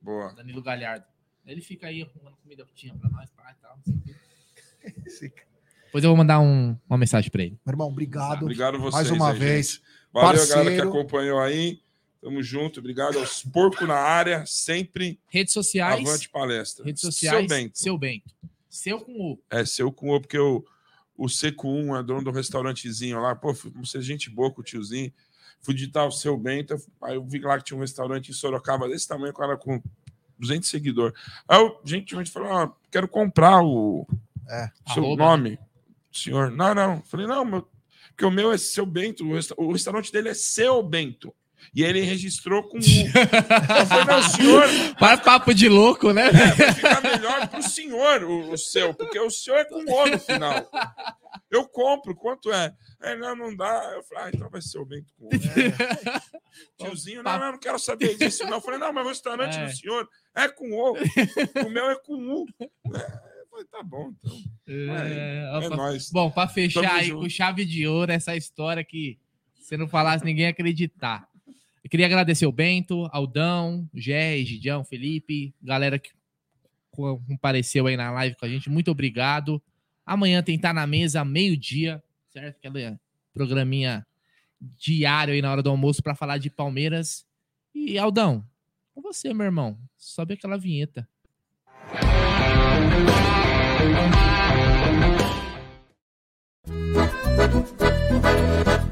Boa. Danilo Galhardo. Ele fica aí arrumando comida tinha pra nós, pai e tal. Depois eu vou mandar um- uma mensagem pra ele. Meu irmão, obrigado. Obrigado a vocês. mais uma aí, vez. gente. Valeu, Parceiro. galera que acompanhou aí. Tamo junto. Obrigado aos porcos na área. Sempre Redes sociais. avante palestra. Redes sociais. Seu Bento. Seu Bento. Seu com o. É, seu com o, porque o, o C1 é dono do restaurantezinho lá. Pô, fui- você é gente boa com o tiozinho. Fui digitar o seu Bento. Aí eu vi lá que tinha um restaurante em Sorocaba desse tamanho, o cara com 200 seguidores. Aí eu gentilmente falei: ah, quero comprar o É. seu Arroba. nome, senhor. Não, não. Falei: não, meu, porque o meu é seu Bento. O, resta- o restaurante dele é seu Bento. E ele registrou com o. Eu falei: não, senhor. Para papo de louco, né? Vai ficar melhor pro senhor o, o seu, porque o senhor é com O no final. Eu compro, quanto é? É, não, não dá. Eu falei, ah, então vai ser o Bento com O. Tiozinho, não, não, não quero saber disso, não. Eu falei, não, mas o restaurante É. do senhor é com O. O meu é com U. É, falei, tá bom, então. É, É opa. nóis. Bom, pra fechar Tamo aí junto. com chave de ouro essa história que se não falasse ninguém ia acreditar. Eu queria agradecer o Bento, Aldão, Gé, Gidião, Felipe, galera que co- compareceu aí na live com a gente. Muito obrigado. Amanhã tem Tá na mesa, meio-dia, certo? Aquela programinha diário aí na hora do almoço para falar de Palmeiras. E Aldão, com você, meu irmão. Sobe aquela vinheta. Música Thank you.